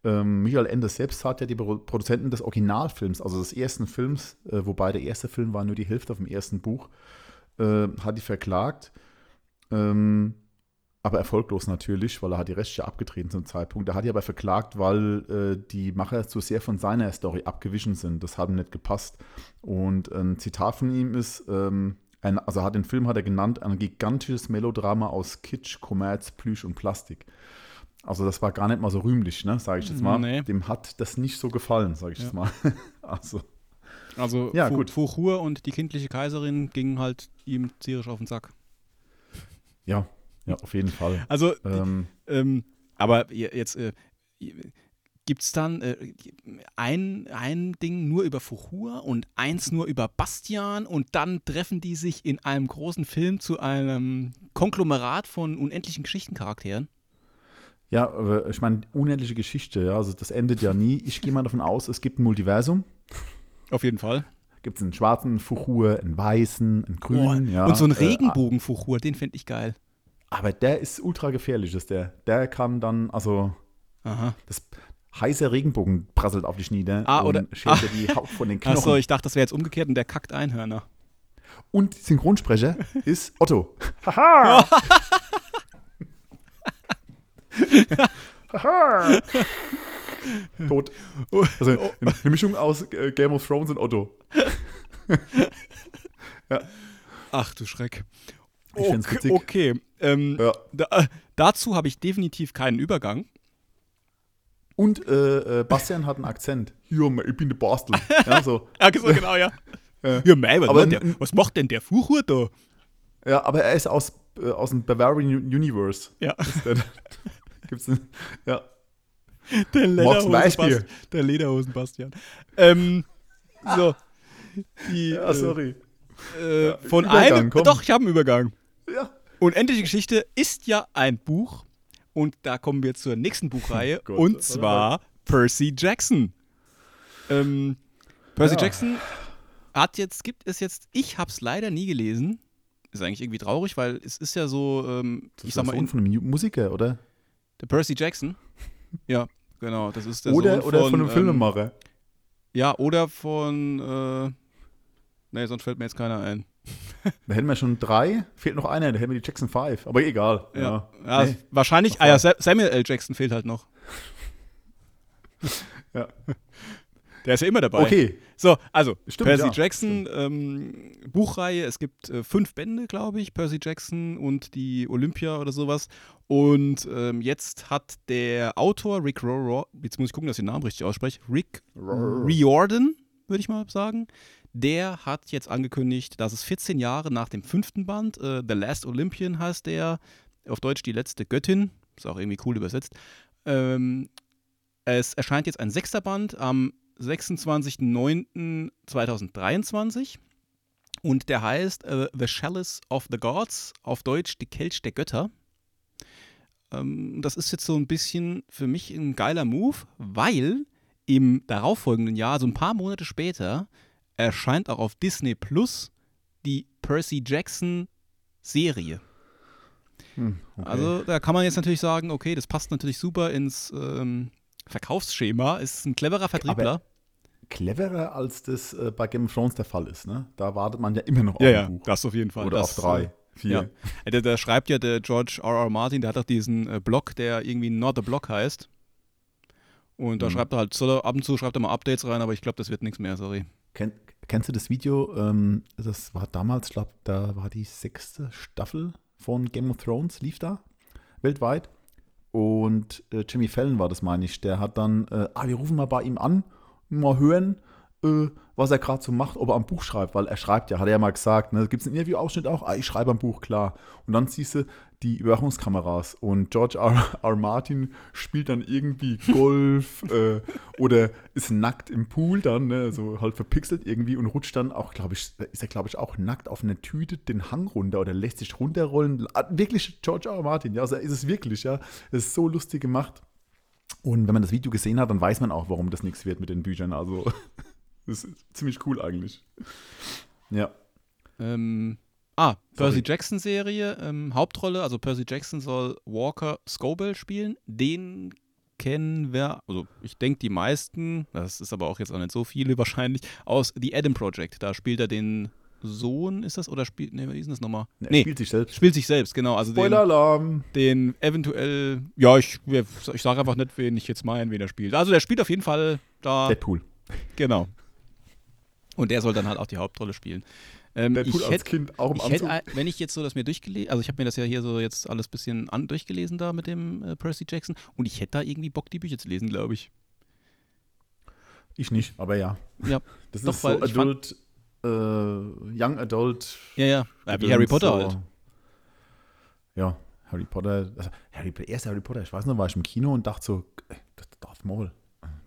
Speaker 3: Ähm, Michael Ende selbst hat ja die Produzenten des Originalfilms, also des ersten Films, äh, wobei der erste Film war nur die Hälfte vom ersten Buch, äh, hat die verklagt. Ähm, aber erfolglos natürlich, weil er hat die Rechte abgetreten zum Zeitpunkt. Da hat die aber verklagt, weil äh, die Macher zu sehr von seiner Story abgewichen sind. Das hat ihm nicht gepasst. Und ein Zitat von ihm ist, ähm, ein, also hat den Film hat er genannt, ein gigantisches Melodrama aus Kitsch, Kommerz, Plüsch und Plastik. Also das war gar nicht mal so rühmlich, ne, sage ich jetzt mal. Nee. Dem hat das nicht so gefallen, sage ich ja. jetzt mal.
Speaker 2: also, also ja, Fu gut. Fuchur und die kindliche Kaiserin gingen halt ihm tierisch auf den Sack.
Speaker 3: Ja, ja, auf jeden Fall.
Speaker 2: Also, ähm, ähm, aber jetzt, äh, gibt es dann äh, ein, ein Ding nur über Fuchur und eins nur über Bastian und dann treffen die sich in einem großen Film zu einem Konglomerat von unendlichen Geschichtencharakteren?
Speaker 3: Ja, aber ich meine, unendliche Geschichte, ja, also das endet ja nie. Ich gehe mal davon aus, es gibt ein Multiversum.
Speaker 2: Auf jeden Fall.
Speaker 3: Gibt es einen schwarzen Fuchur, einen weißen, einen grünen, oh, ja.
Speaker 2: Und so einen Regenbogenfuchur, äh, den finde ich geil.
Speaker 3: Aber der ist ultra gefährlich, ist der. Der kann dann, also,
Speaker 2: Aha.
Speaker 3: Das, heißer Regenbogen prasselt auf dich nieder
Speaker 2: ah, oder,
Speaker 3: und schält dir die Haut von den Knochen.
Speaker 2: Achso, ich dachte, das wäre jetzt umgekehrt und der kackt Einhörner.
Speaker 3: Und Synchronsprecher ist Otto. Haha! Haha! Tot. Also eine Mischung aus äh, Game of Thrones und Otto.
Speaker 2: ja. Ach du Schreck. Ich okay, okay. Ähm, ja. da, äh, dazu habe ich definitiv keinen Übergang.
Speaker 3: Und äh, äh, Bastian hat einen Akzent. Ja, ich bin der Bastel. Ja, so.
Speaker 2: ja, genau, ja. ja, ja mei, was, aber, macht der, was macht denn der Fuchur da?
Speaker 3: Ja, aber er ist aus, äh, aus dem Bavarian Universe.
Speaker 2: Ja.
Speaker 3: Der, gibt's einen, ja.
Speaker 2: Der Lederhosen, der Lederhosen Bastian. Ähm, so. Die,
Speaker 3: ja, äh, sorry.
Speaker 2: Äh, ja, von Übergang, einem.
Speaker 3: Komm.
Speaker 2: Doch, ich habe einen Übergang.
Speaker 3: Ja.
Speaker 2: Unendliche Geschichte ist ja ein Buch und da kommen wir zur nächsten Buchreihe oh und zwar Percy Jackson. Ähm, Percy ja. Jackson hat jetzt, gibt es jetzt, ich habe es leider nie gelesen. Ist eigentlich irgendwie traurig, weil es ist ja so, ähm,
Speaker 3: das ich sag mal. von einem Musiker, oder?
Speaker 2: Der Percy Jackson. ja, genau. Das ist der
Speaker 3: oder,
Speaker 2: Sohn
Speaker 3: oder von, von einem ähm, Filmemacher.
Speaker 2: Ja, oder von, äh, nee, sonst fällt mir jetzt keiner ein.
Speaker 3: Da hätten wir schon drei, fehlt noch einer, da hätten wir die Jackson 5, aber egal.
Speaker 2: Ja, ja. ja nee. wahrscheinlich, ah ja, Samuel L. Jackson fehlt halt noch.
Speaker 3: ja.
Speaker 2: Der ist ja immer dabei.
Speaker 3: Okay.
Speaker 2: So, also Stimmt, Percy ja. Jackson, ähm, Buchreihe. Es gibt äh, fünf Bände, glaube ich. Percy Jackson und die Olympia oder sowas. Und ähm, jetzt hat der Autor Rick Riordan, jetzt muss ich gucken, dass ich den Namen richtig ausspreche, Rick Riordan, würde ich mal sagen, der hat jetzt angekündigt, dass es 14 Jahre nach dem fünften Band, äh, The Last Olympian heißt der, auf Deutsch die letzte Göttin, ist auch irgendwie cool übersetzt, ähm, es erscheint jetzt ein sechster Band am 26.09.2023 und der heißt äh, The Chalice of the Gods, auf Deutsch die Kelch der Götter. Ähm, das ist jetzt so ein bisschen für mich ein geiler Move, weil im darauffolgenden Jahr, so ein paar Monate später, erscheint auch auf Disney Plus die Percy Jackson Serie. Hm, okay. Also da kann man jetzt natürlich sagen, okay, das passt natürlich super ins ähm, Verkaufsschema, ist ein cleverer Vertriebler. Aber
Speaker 3: cleverer, als das äh, bei Game of Thrones der Fall ist, ne? Da wartet man ja immer noch
Speaker 2: auf ja, ein Buch. das auf jeden Fall.
Speaker 3: Oder
Speaker 2: das,
Speaker 3: auf drei, äh, vier.
Speaker 2: Ja. Da, schreibt ja der George R. R. Martin, der hat auch diesen äh, Blog, der irgendwie Not a Blog heißt. Und da mhm. schreibt er halt, soll er, ab und zu schreibt er mal Updates rein, aber ich glaube, das wird nichts mehr, sorry.
Speaker 3: Kennt, Kennst du das Video? Ähm, das war damals, ich glaube, da war die sechste Staffel von Game of Thrones, lief da weltweit. Und äh, Jimmy Fallon war das, meine ich. Der hat dann, äh, ah, wir rufen mal bei ihm an, mal hören, äh, was er gerade so macht, ob er am Buch schreibt, weil er schreibt ja, hat er ja mal gesagt, ne, gibt es einen Interview-Ausschnitt auch, ah, ich schreibe am Buch, klar. Und dann siehst du die Überwachungskameras und George R. R. Martin spielt dann irgendwie Golf äh, oder ist nackt im Pool dann, ne, so halt verpixelt irgendwie und rutscht dann auch, glaube ich, ist er, glaube ich, auch nackt auf einer Tüte den Hang runter oder lässt sich runterrollen. Ah, Wirklich George R. R. Martin, ja, also ist es wirklich, ja. Es ist so lustig gemacht. Und wenn man das Video gesehen hat, dann weiß man auch, warum das nichts wird mit den Büchern. Also, das ist ziemlich cool eigentlich. Ja.
Speaker 2: Ähm, ah, Percy
Speaker 3: Sorry.
Speaker 2: Jackson Serie, ähm, Hauptrolle, also Percy Jackson soll Walker Scobell spielen. Den kennen wir, also ich denke die meisten, das ist aber auch jetzt auch nicht so viele wahrscheinlich, aus The Adam Project. Da spielt er den Sohn, ist das? Oder spielt, nee, wie ist denn das nochmal?
Speaker 3: Er
Speaker 2: Nee,
Speaker 3: spielt sich selbst.
Speaker 2: spielt sich selbst, genau. Also den,
Speaker 3: Spoiler-Alarm.
Speaker 2: den eventuell, ja, ich, ich sage einfach nicht, wen ich jetzt meine, wen er spielt. Also der spielt auf jeden Fall da,
Speaker 3: Deadpool.
Speaker 2: genau. Und der soll dann halt auch die Hauptrolle spielen. Ähm,
Speaker 3: Deadpool
Speaker 2: ich
Speaker 3: als
Speaker 2: hätte,
Speaker 3: Kind auch im
Speaker 2: ich
Speaker 3: Anzug.
Speaker 2: hätte, wenn ich jetzt so das mir durchgelesen, also ich habe mir das ja hier so jetzt alles ein bisschen an, durchgelesen da mit dem äh, Percy Jackson und ich hätte da irgendwie Bock, die Bücher zu lesen, glaube ich.
Speaker 3: Ich nicht, aber ja.
Speaker 2: Ja,
Speaker 3: Das
Speaker 2: Doch,
Speaker 3: ist so Adult, äh, Young Adult.
Speaker 2: ja, ja. ja wie Harry Potter
Speaker 3: so.
Speaker 2: halt.
Speaker 3: Ja, Harry Potter. Also Harry, der erste Harry Potter, ich weiß noch, war ich im Kino und dachte so, ey, das ist Darth Maul.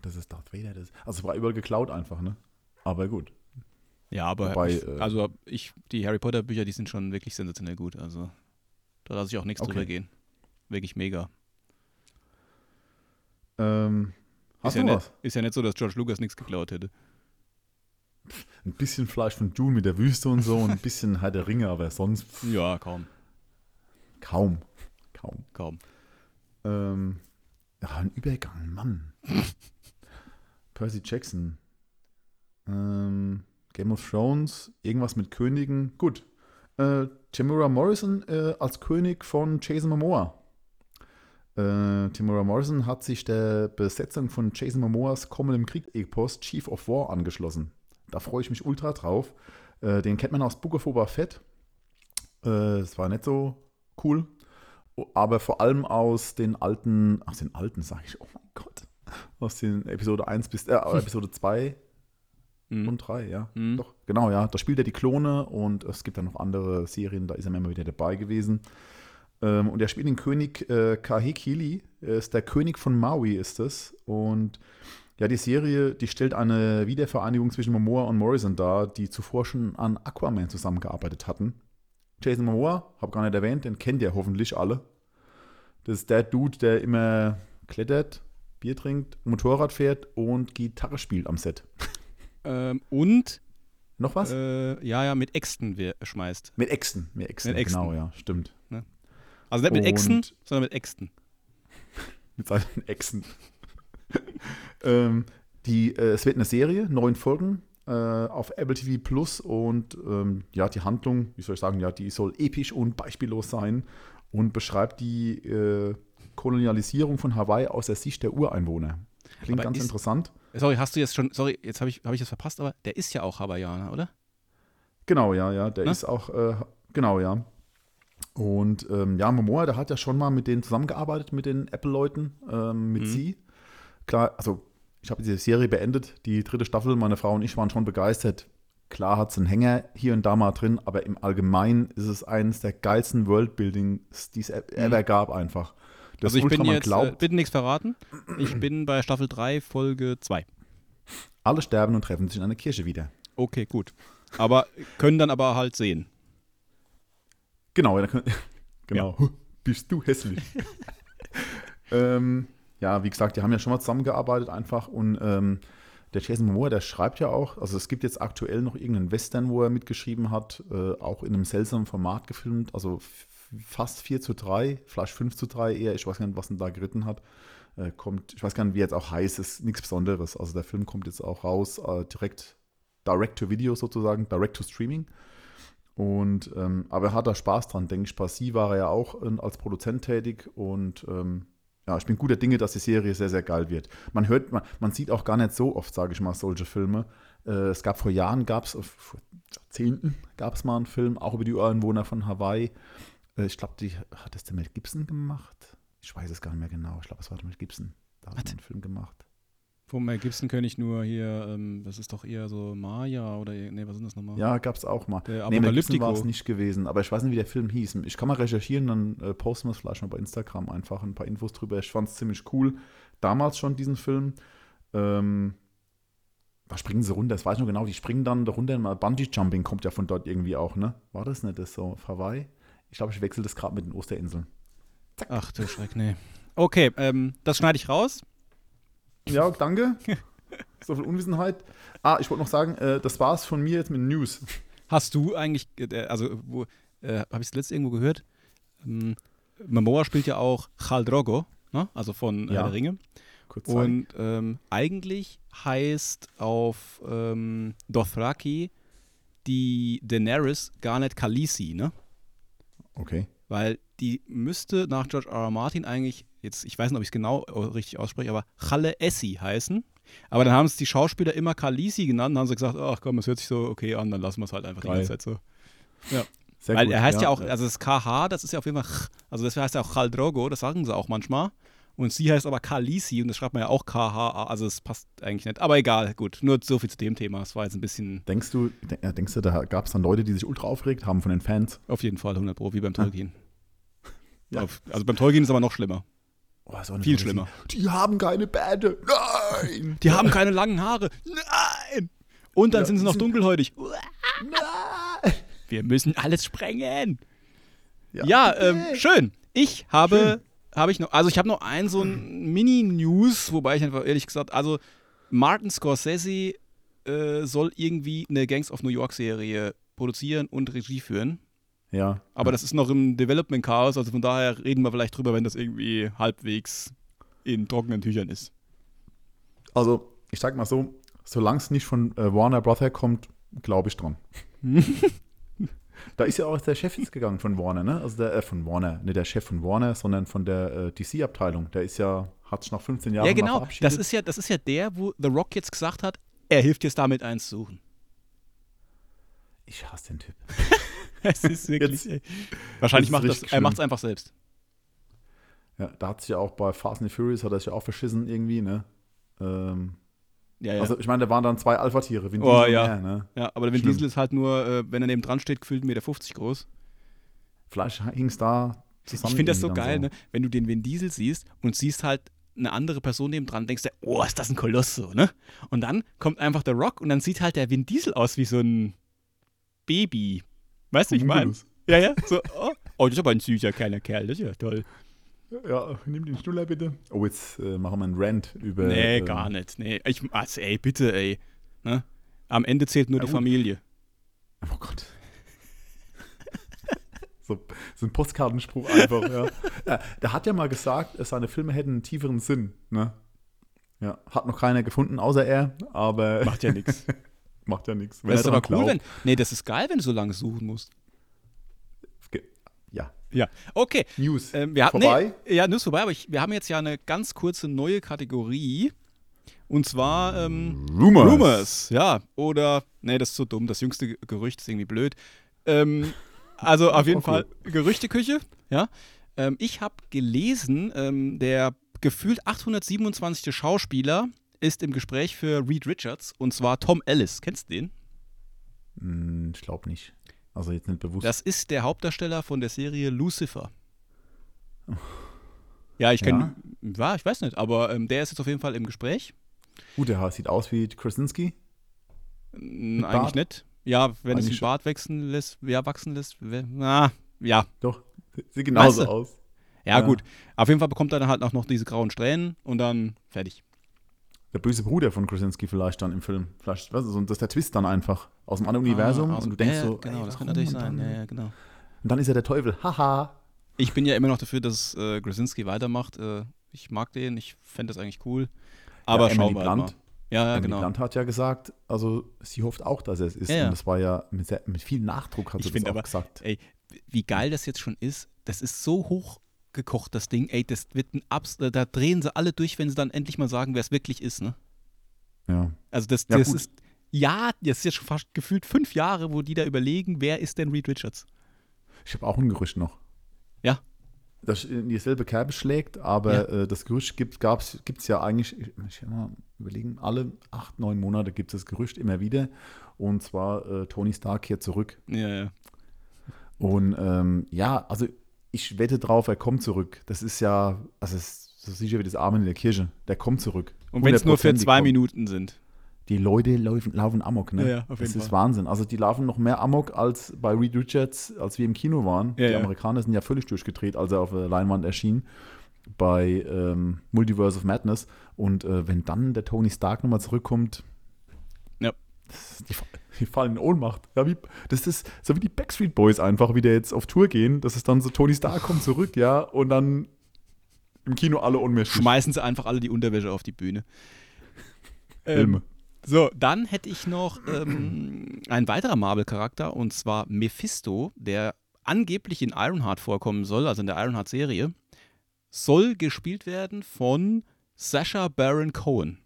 Speaker 3: Das ist Darth Vader. Das also es war überall geklaut einfach, ne? Aber gut.
Speaker 2: Ja, aber
Speaker 3: Wobei, äh,
Speaker 2: also ich, die Harry Potter Bücher, die sind schon wirklich sensationell gut. Also da lasse ich auch nichts
Speaker 3: Okay.
Speaker 2: drüber gehen. Wirklich mega.
Speaker 3: Ähm, hast
Speaker 2: ist,
Speaker 3: du
Speaker 2: ja
Speaker 3: was?
Speaker 2: nicht, ist ja nicht so, dass George Lucas nichts geklaut hätte.
Speaker 3: Ein bisschen Fleisch von Dune mit der Wüste und so und ein bisschen Herr der Ringe, aber sonst pff,
Speaker 2: Ja, kaum.
Speaker 3: kaum. Kaum.
Speaker 2: Kaum.
Speaker 3: Ähm, ja, ein Übergang, Mann. Percy Jackson. Ähm, Game of Thrones, irgendwas mit Königen. Gut. Äh, Tamura Morrison äh, als König von Jason Momoa. Äh, Tamura Morrison hat sich der Besetzung von Jason Momoas kommendem Krieg-Epos Chief of War angeschlossen. Da freue ich mich ultra drauf. Äh, den kennt man aus Book of Boba Fett. Äh, das war nicht so cool aber vor allem aus den alten, aus den alten sage ich, oh mein Gott, aus den Episode 1 bis, äh, Episode 2
Speaker 2: Mhm.
Speaker 3: und 3, ja.
Speaker 2: Mhm.
Speaker 3: Doch, genau, ja. Da spielt er die Klone und es gibt dann noch andere Serien, da ist er immer wieder dabei gewesen. Ähm, und er spielt den König äh, Kahekili, er ist der König von Maui, ist es. Und ja, die Serie, die stellt eine Wiedervereinigung zwischen Momoa und Morrison dar, die zuvor schon an Aquaman zusammengearbeitet hatten. Jason Momoa, habe gar nicht erwähnt, den kennt ihr hoffentlich alle. Das ist der Dude, der immer klettert, Bier trinkt, Motorrad fährt und Gitarre spielt am Set.
Speaker 2: Ähm, und,
Speaker 3: Noch was?
Speaker 2: äh, ja, ja, mit Äxten schmeißt.
Speaker 3: mit Äxten, mit Äxten,
Speaker 2: Mit Äxten.
Speaker 3: genau, ja, stimmt.
Speaker 2: Also nicht mit
Speaker 3: Und-
Speaker 2: Äxten, sondern mit Äxten.
Speaker 3: Mit seinen Äxten. ähm, die, äh, es wird eine Serie, neun Folgen äh, auf Apple TV Plus und ähm, ja, die Handlung, wie soll ich sagen, ja, die soll episch und beispiellos sein und beschreibt die äh, Kolonialisierung von Hawaii aus der Sicht der Ureinwohner. Klingt
Speaker 2: Aber
Speaker 3: ganz
Speaker 2: ist-
Speaker 3: interessant.
Speaker 2: Sorry, hast du jetzt schon, sorry, jetzt habe ich, hab ich das verpasst, aber der ist ja auch Hawaiianer, oder?
Speaker 3: Genau, ja, ja, der
Speaker 2: Ne?
Speaker 3: ist auch, äh, genau, ja. Und ähm, ja, Momoa, der hat ja schon mal mit denen zusammengearbeitet, mit den Apple-Leuten, ähm, mit
Speaker 2: Mhm.
Speaker 3: sie. Klar, also ich habe diese Serie beendet, die dritte Staffel, meine Frau und ich waren schon begeistert. Klar hat es einen Hänger hier und da mal drin, aber im Allgemeinen ist es eines der geilsten Worldbuildings, die es e- ever gab einfach. Das
Speaker 2: also ich bin
Speaker 3: Ultraman
Speaker 2: jetzt, äh,
Speaker 3: glaubt,
Speaker 2: bitte nichts verraten. Ich bin bei Staffel 3, Folge 2.
Speaker 3: alle sterben und treffen sich in einer Kirche wieder.
Speaker 2: Okay, gut. Aber können dann aber halt sehen.
Speaker 3: Genau, ja, genau. Bist du hässlich. ähm, ja, wie gesagt, die haben ja schon mal zusammengearbeitet einfach und ähm, der Jason Momoa, der schreibt ja auch, also es gibt jetzt aktuell noch irgendeinen Western, wo er mitgeschrieben hat, äh, auch in einem seltsamen Format gefilmt, also fast 4 zu 3, vielleicht 5 zu 3 eher, ich weiß gar nicht, was ihn da geritten hat. Äh, kommt, ich weiß gar nicht, wie jetzt auch heißt, ist nichts Besonderes. Also der Film kommt jetzt auch raus, äh, direkt direct to Video sozusagen, direct to Streaming. Und ähm, aber er hat da Spaß dran, denke ich. Sie war er ja auch äh, als Produzent tätig und ähm, ja, ich bin guter Dinge, dass die Serie sehr, sehr geil wird. Man hört, man, man sieht auch gar nicht so oft, sage ich mal, solche Filme. Äh, es gab vor Jahren, gab es, vor Jahrzehnten gab es mal einen Film, auch über die Ureinwohner von Hawaii. Äh, ich glaube, die hat das der Mel Gibson gemacht. Ich weiß es gar nicht mehr genau. Ich glaube, es war der Mel Gibson. Da hat er einen Film gemacht.
Speaker 2: Vom Mel Gibson kenne ich nur hier, ähm, das ist doch eher so Maya oder, nee, was ist das nochmal?
Speaker 3: Ja, gab's auch mal.
Speaker 2: Der
Speaker 3: Nee, Mel Gibson war es nicht gewesen, aber ich weiß nicht, wie der Film hieß. Ich kann mal recherchieren, dann äh, posten wir es vielleicht mal bei Instagram einfach ein paar Infos drüber. Ich fand es ziemlich cool. Damals schon diesen Film. Ähm, da springen sie runter, das weiß ich noch genau. Die springen dann da runter. Mal Bungee Jumping kommt ja von dort irgendwie auch, ne? War das nicht das so? Hawaii? Ich glaube, ich wechsle das gerade mit den Osterinseln.
Speaker 2: Ach du Schreck, nee. Okay, ähm, das schneide ich raus.
Speaker 3: Ja, danke. so viel Unwissenheit. Ah, ich wollte noch sagen, äh, das war's von mir jetzt mit News.
Speaker 2: Hast du eigentlich, äh, also, wo, äh, habe ich es letzte irgendwo gehört? Ähm, Momoa spielt ja auch Khal Drogo, ne? also von äh,
Speaker 3: Ja.
Speaker 2: der Ringe.
Speaker 3: Kurz
Speaker 2: Und ähm, eigentlich heißt auf ähm, Dothraki die Daenerys gar nicht Khaleesi, ne?
Speaker 3: Okay.
Speaker 2: Weil die müsste nach George R. R. Martin eigentlich, jetzt, ich weiß nicht, ob ich es genau richtig ausspreche, aber Challe Essi heißen. Aber dann haben es die Schauspieler immer Khaleesi genannt und haben sie gesagt, ach komm, es hört sich so okay an, dann lassen wir es halt einfach die
Speaker 3: Geil.
Speaker 2: ganze Zeit so.
Speaker 3: Sehr
Speaker 2: Weil
Speaker 3: gut,
Speaker 2: er heißt ja, auch, also das KH, das ist ja auf jeden Fall, ch, also das heißt ja auch Khal Drogo, das sagen sie auch manchmal. Und sie heißt aber Khaleesi und das schreibt man ja auch KH, also es passt eigentlich nicht. Aber egal, gut, nur so viel zu dem Thema. Es war jetzt ein bisschen,
Speaker 3: Denkst du, de- denkst du, da gab es dann Leute, die sich ultra aufgeregt haben von den Fans?
Speaker 2: auf jeden Fall 100 Pro, wie beim Tolkien.
Speaker 3: Ja.
Speaker 2: Auf, also beim Tolkien ist aber noch schlimmer.
Speaker 3: Oh,
Speaker 2: Viel schlimmer.
Speaker 3: Die haben keine Bärte. Nein!
Speaker 2: Die haben keine langen Haare. Nein! Und dann
Speaker 3: Ja,
Speaker 2: sind sie noch dunkelhäutig.
Speaker 3: Nein!
Speaker 2: Wir müssen alles sprengen.
Speaker 3: Ja,
Speaker 2: Ja, ähm, schön. Ich habe, habe ich noch, also ich habe noch ein so ein Mini-News, wobei ich einfach ehrlich gesagt, also Martin Scorsese äh, soll irgendwie eine Gangs of New York Serie produzieren und Regie führen.
Speaker 3: ja.
Speaker 2: Aber das ist noch im Development Chaos, also von daher reden wir vielleicht drüber, wenn das irgendwie halbwegs in trockenen Tüchern ist.
Speaker 3: Also, ich sag mal so, solange es nicht von äh, Warner Brother kommt, glaube ich dran. da ist ja auch der Chef jetzt gegangen von Warner, ne? Also der, äh, von Warner, nicht der Chef von Warner, sondern von der äh, DC-Abteilung. Der ist ja, hat sich nach 15 Jahren
Speaker 2: Ja, genau. Das ist ja, das ist ja der, wo The Rock jetzt gesagt hat, er hilft jetzt damit eins suchen.
Speaker 3: ich hasse den Typ.
Speaker 2: Es ist wirklich.
Speaker 3: Jetzt-
Speaker 2: wahrscheinlich macht das, er macht es einfach selbst.
Speaker 3: Ja, da hat sich ja auch bei Fast and the Furious, hat er sich ja auch verschissen irgendwie, ne? Ähm,
Speaker 2: Ja, ja.
Speaker 3: Also, ich meine, da waren dann zwei Alpha-Tiere. Vin
Speaker 2: Oh,
Speaker 3: Diesel
Speaker 2: ja.
Speaker 3: er, ne?
Speaker 2: ja aber der Vin
Speaker 3: schlimm.
Speaker 2: Diesel ist halt nur, äh, wenn er neben dran steht, gefühlt 1,50 Meter groß.
Speaker 3: Vielleicht hing es da zusammen.
Speaker 2: Ich finde das so geil,
Speaker 3: dann
Speaker 2: ne? wenn du den Vin Diesel siehst und siehst halt eine andere Person neben dran, denkst du, oh, ist das ein Koloss so, ne? Und dann kommt einfach der Rock und dann sieht halt der Vin Diesel aus wie so ein Baby. Weißt du, wie ich meine? Ja, ja. So, oh. oh, das ist aber ein süßer kleiner Kerl, das ist ja toll.
Speaker 3: Ja, nimm den Stuhl her, bitte. Oh, jetzt äh, machen wir einen Rant über.
Speaker 2: Nee,
Speaker 3: äh,
Speaker 2: gar nicht. Nee, ich, also, ey, bitte, ey. Ne? Am Ende zählt nur
Speaker 3: Ja,
Speaker 2: die
Speaker 3: gut.
Speaker 2: Familie.
Speaker 3: Oh Gott. so, so ein Postkartenspruch einfach, ja. ja. Der hat ja mal gesagt, äh, seine Filme hätten einen tieferen Sinn, ne? Ja, hat noch keiner gefunden, außer er, aber
Speaker 2: Macht ja nichts.
Speaker 3: macht ja nichts.
Speaker 2: Das ist
Speaker 3: er
Speaker 2: aber
Speaker 3: dran
Speaker 2: cool,
Speaker 3: glaubt.
Speaker 2: wenn. Nee, das ist geil, wenn du so lange suchen musst.
Speaker 3: Ja.
Speaker 2: Okay.
Speaker 3: News.
Speaker 2: Ähm, wir haben,
Speaker 3: Vorbei?
Speaker 2: Nee, ja, ist vorbei, aber ich, wir haben jetzt ja eine ganz kurze neue Kategorie. Und zwar ähm,
Speaker 3: Rumors.
Speaker 2: Rumors. Ja, oder, nee, das ist so dumm. Das jüngste Ge- Gerücht ist irgendwie blöd. Ähm, also auf jeden
Speaker 3: Auch
Speaker 2: Fall Gerüchteküche. Ja. Ähm, ich habe gelesen, ähm, der gefühlt 827. Schauspieler ist im Gespräch für Reed Richards und zwar Tom Ellis. Kennst du den?
Speaker 3: Hm, ich glaube nicht. Also jetzt nicht bewusst.
Speaker 2: Das ist der Hauptdarsteller von der Serie Lucifer. Ja, ich kenne, ja? ich weiß nicht, aber ähm, der ist jetzt auf jeden Fall im Gespräch.
Speaker 3: Gut, der sieht aus wie Krasinski.
Speaker 2: N-
Speaker 3: Bart?
Speaker 2: Eigentlich nicht. Ja, wenn es den. Bart wechseln lässt, ja, wachsen lässt, na, ja.
Speaker 3: Doch, sieht genauso
Speaker 2: Weißt du?
Speaker 3: aus.
Speaker 2: ja.
Speaker 3: Ja.
Speaker 2: gut. Auf jeden Fall bekommt er dann halt auch noch diese grauen Strähnen und dann fertig.
Speaker 3: Der böse Bruder von Krasinski vielleicht dann im Film. Vielleicht, weißt du, so, das ist der Twist dann einfach aus einem anderen Universum.
Speaker 2: Ah, aus-
Speaker 3: und du denkst
Speaker 2: ja,
Speaker 3: so,
Speaker 2: genau,
Speaker 3: ey,
Speaker 2: das kann natürlich
Speaker 3: Und
Speaker 2: sein.
Speaker 3: Dann,
Speaker 2: Ja, ja, genau.
Speaker 3: Und dann ist er der Teufel. Haha.
Speaker 2: Ich bin ja immer noch dafür, dass äh, Krasinski weitermacht. Äh, ich mag den, ich fände das eigentlich cool. Aber
Speaker 3: ja,
Speaker 2: schauen wir
Speaker 3: Blunt,
Speaker 2: mal. Ja, ja,
Speaker 3: Emily
Speaker 2: genau.
Speaker 3: Blunt hat ja gesagt, also sie hofft auch, dass er es ist.
Speaker 2: Ja, ja.
Speaker 3: Und das war ja mit, sehr, mit viel Nachdruck hat
Speaker 2: Ich
Speaker 3: sie das auch
Speaker 2: aber-
Speaker 3: gesagt.
Speaker 2: Ey, wie geil das jetzt schon ist, das ist so hochgekocht, das Ding. Ey, das wird ein Abs äh, da drehen sie alle durch, wenn sie dann endlich mal sagen, wer es wirklich ist, ne?
Speaker 3: Ja.
Speaker 2: Also das,
Speaker 3: Ja,
Speaker 2: das
Speaker 3: gut.
Speaker 2: ist, ja, das ist jetzt schon fast gefühlt fünf Jahre, wo die da überlegen, wer ist denn Reed Richards?
Speaker 3: Ich habe auch ein Gerücht noch.
Speaker 2: Ja.
Speaker 3: das in dieselbe Kerbe schlägt, aber
Speaker 2: Ja.
Speaker 3: äh, das Gerücht gibt es ja eigentlich, ich, ich mal überlegen, alle acht, neun Monate gibt es das Gerücht immer wieder. Und zwar äh, Tony Stark kehrt zurück.
Speaker 2: Ja, ja.
Speaker 3: Und ähm, ja, also ich wette drauf, er kommt zurück. Das ist ja, also es ist so sicher wie das Amen in der Kirche. Der kommt zurück.
Speaker 2: Und wenn es nur für
Speaker 3: 100% die
Speaker 2: zwei
Speaker 3: kommen.
Speaker 2: Minuten sind.
Speaker 3: Die Leute laufen, laufen Amok, ne?
Speaker 2: Ja, ja, auf
Speaker 3: das
Speaker 2: jeden
Speaker 3: ist
Speaker 2: Fall.
Speaker 3: Wahnsinn. Also die laufen noch mehr Amok als bei Reed Richards, als wir im Kino waren.
Speaker 2: Ja,
Speaker 3: die. Amerikaner sind ja völlig durchgedreht, als er auf der Leinwand erschien bei ähm, Multiverse of Madness. Und äh, wenn dann der Tony Stark nochmal zurückkommt,
Speaker 2: Ja.
Speaker 3: das, die, fa- die fallen in Ohnmacht. Ja, wie, das ist so wie die Backstreet Boys einfach, wie die jetzt auf Tour gehen. Das ist dann so, Tony Stark kommt zurück, ja, und dann im Kino alle ohnmächtig.
Speaker 2: Schmeißen sie einfach alle die Unterwäsche auf die Bühne. Ähm, so, dann hätte ich noch ähm, ein weiterer Marvel-Charakter und zwar Mephisto, der angeblich in Ironheart vorkommen soll, also in der Ironheart-Serie, soll gespielt werden von Sasha Baron Cohen.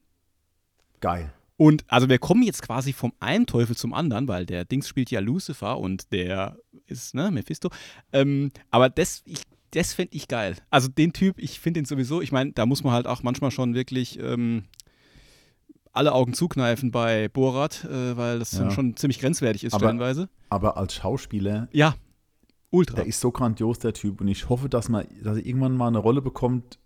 Speaker 3: Geil.
Speaker 2: Und also wir kommen jetzt quasi vom einen Teufel zum anderen, weil der Dings spielt ja Lucifer und der ist, ne, Mephisto. Ähm, aber das, ich, das fände ich geil. Also den Typ, ich finde den sowieso, ich meine, da muss man halt auch manchmal schon wirklich ähm, alle Augen zukneifen bei Borat, äh, weil das
Speaker 3: Ja.
Speaker 2: schon ziemlich grenzwertig ist
Speaker 3: Aber-
Speaker 2: stellenweise.
Speaker 3: Aber als Schauspieler
Speaker 2: Ja, ultra.
Speaker 3: Der ist so grandios, der Typ. Und ich hoffe, dass, man, dass er irgendwann mal eine Rolle bekommt,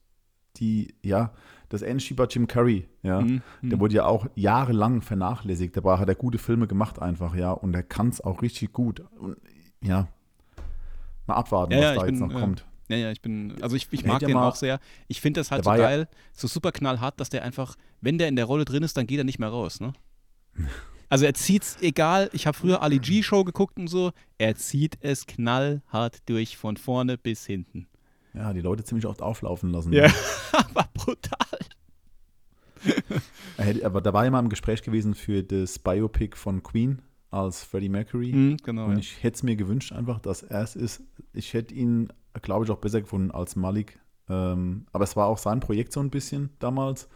Speaker 3: die, ja, das bei Jim Curry, ja.
Speaker 2: Mhm,
Speaker 3: Der
Speaker 2: mhm.
Speaker 3: wurde ja auch jahrelang vernachlässigt. Dabei hat er gute Filme gemacht einfach, ja. Und er kann es auch richtig gut. Und ja, mal abwarten,
Speaker 2: Ja,
Speaker 3: was
Speaker 2: ja,
Speaker 3: da jetzt
Speaker 2: bin,
Speaker 3: noch
Speaker 2: äh,
Speaker 3: kommt.
Speaker 2: Ja, ja, ich bin, also ich, ich mag den
Speaker 3: mal-
Speaker 2: auch sehr. Ich finde das halt so
Speaker 3: war ja-
Speaker 2: geil, so super knallhart, dass der einfach, wenn der in der Rolle drin ist, dann geht er nicht mehr raus, ne? Also er zieht's, egal, ich habe früher Ali G-Show geguckt und so, er zieht es knallhart durch, von vorne bis hinten.
Speaker 3: Ja, die Leute ziemlich oft auflaufen lassen.
Speaker 2: Ja, aber brutal.
Speaker 3: Er aber da war ja mal im Gespräch gewesen für das Biopic von Queen als Freddie Mercury.
Speaker 2: Mhm, genau.
Speaker 3: Und
Speaker 2: Ja.
Speaker 3: ich hätte es mir gewünscht, einfach, dass er es ist. Ich hätte ihn, glaube ich, auch besser gefunden als Malik. Ähm, aber es war auch sein Projekt so ein bisschen damals.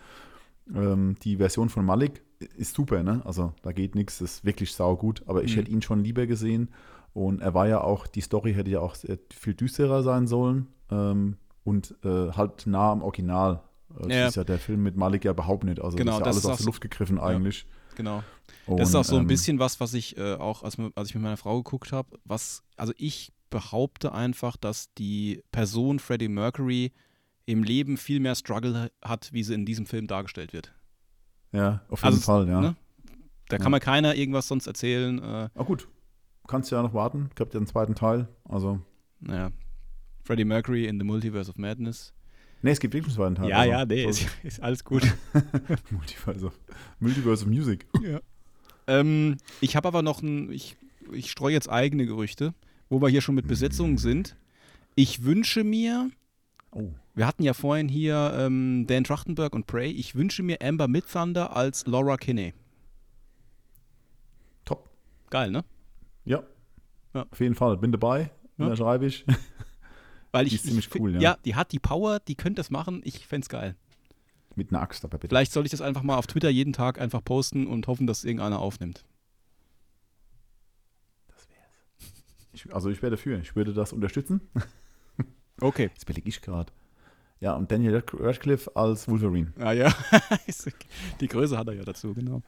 Speaker 3: Ähm, die Version von Malik ist super, ne? Also da geht nichts, ist wirklich saugut. Aber ich
Speaker 2: Mhm.
Speaker 3: hätte ihn schon lieber gesehen. Und er war ja auch, die Story hätte ja auch viel düsterer sein sollen. Ähm, und äh, halt nah am Original. Äh, Das
Speaker 2: Ja.
Speaker 3: ist ja der Film mit Malik ja überhaupt nicht. Also
Speaker 2: Genau,
Speaker 3: das ist ja
Speaker 2: das
Speaker 3: alles
Speaker 2: ist auch
Speaker 3: aus der Luft gegriffen eigentlich.
Speaker 2: Genau.
Speaker 3: Und,
Speaker 2: Das ist auch so ein
Speaker 3: ähm,
Speaker 2: bisschen was, was ich äh, auch, als, als ich mit meiner Frau geguckt habe, was, also ich behaupte einfach, dass die Person Freddie Mercury im Leben viel mehr Struggle hat, wie sie in diesem Film dargestellt wird.
Speaker 3: Ja, auf jeden
Speaker 2: Also,
Speaker 3: Fall, ja.
Speaker 2: ne? Da kann
Speaker 3: Ja.
Speaker 2: mir keiner irgendwas sonst erzählen. Äh,
Speaker 3: Ah, gut. Kannst ja noch warten. Gibt ja einen zweiten Teil. Also,
Speaker 2: naja, Freddie Mercury in The Multiverse of Madness.
Speaker 3: nee, es gibt wirklich einen Teil.
Speaker 2: ja,
Speaker 3: also,
Speaker 2: ja, nee, ist, ist alles gut.
Speaker 3: Multiverse of, Multiverse of Music.
Speaker 2: ähm, ich habe aber noch ein, ich, ich streue jetzt eigene Gerüchte, wo wir hier schon mit Besetzungen sind. Ich wünsche mir,
Speaker 3: Oh.
Speaker 2: wir hatten ja vorhin hier ähm, Dan Trachtenberg und Prey, ich wünsche mir Amber Midthunder als Laura Kinney.
Speaker 3: Top.
Speaker 2: Geil, ne?
Speaker 3: Ja.
Speaker 2: Ja.
Speaker 3: Auf jeden Fall. Bin dabei.
Speaker 2: Ja.
Speaker 3: Da schreibe ich.
Speaker 2: Weil
Speaker 3: Die
Speaker 2: ich,
Speaker 3: ist ziemlich
Speaker 2: ich,
Speaker 3: cool, ja.
Speaker 2: Ja, die hat die Power, die könnte das machen, ich fände es geil.
Speaker 3: Mit einer Axt, aber bitte.
Speaker 2: Vielleicht soll ich das einfach mal auf Twitter jeden Tag einfach posten und hoffen, dass irgendeiner aufnimmt.
Speaker 3: Ich, also, ich wäre dafür. Ich würde das unterstützen.
Speaker 2: Okay.
Speaker 3: Das überlege ich gerade. Ja, und Daniel Radcliffe als Wolverine.
Speaker 2: Ah ja, die Größe hat er ja dazu, genau.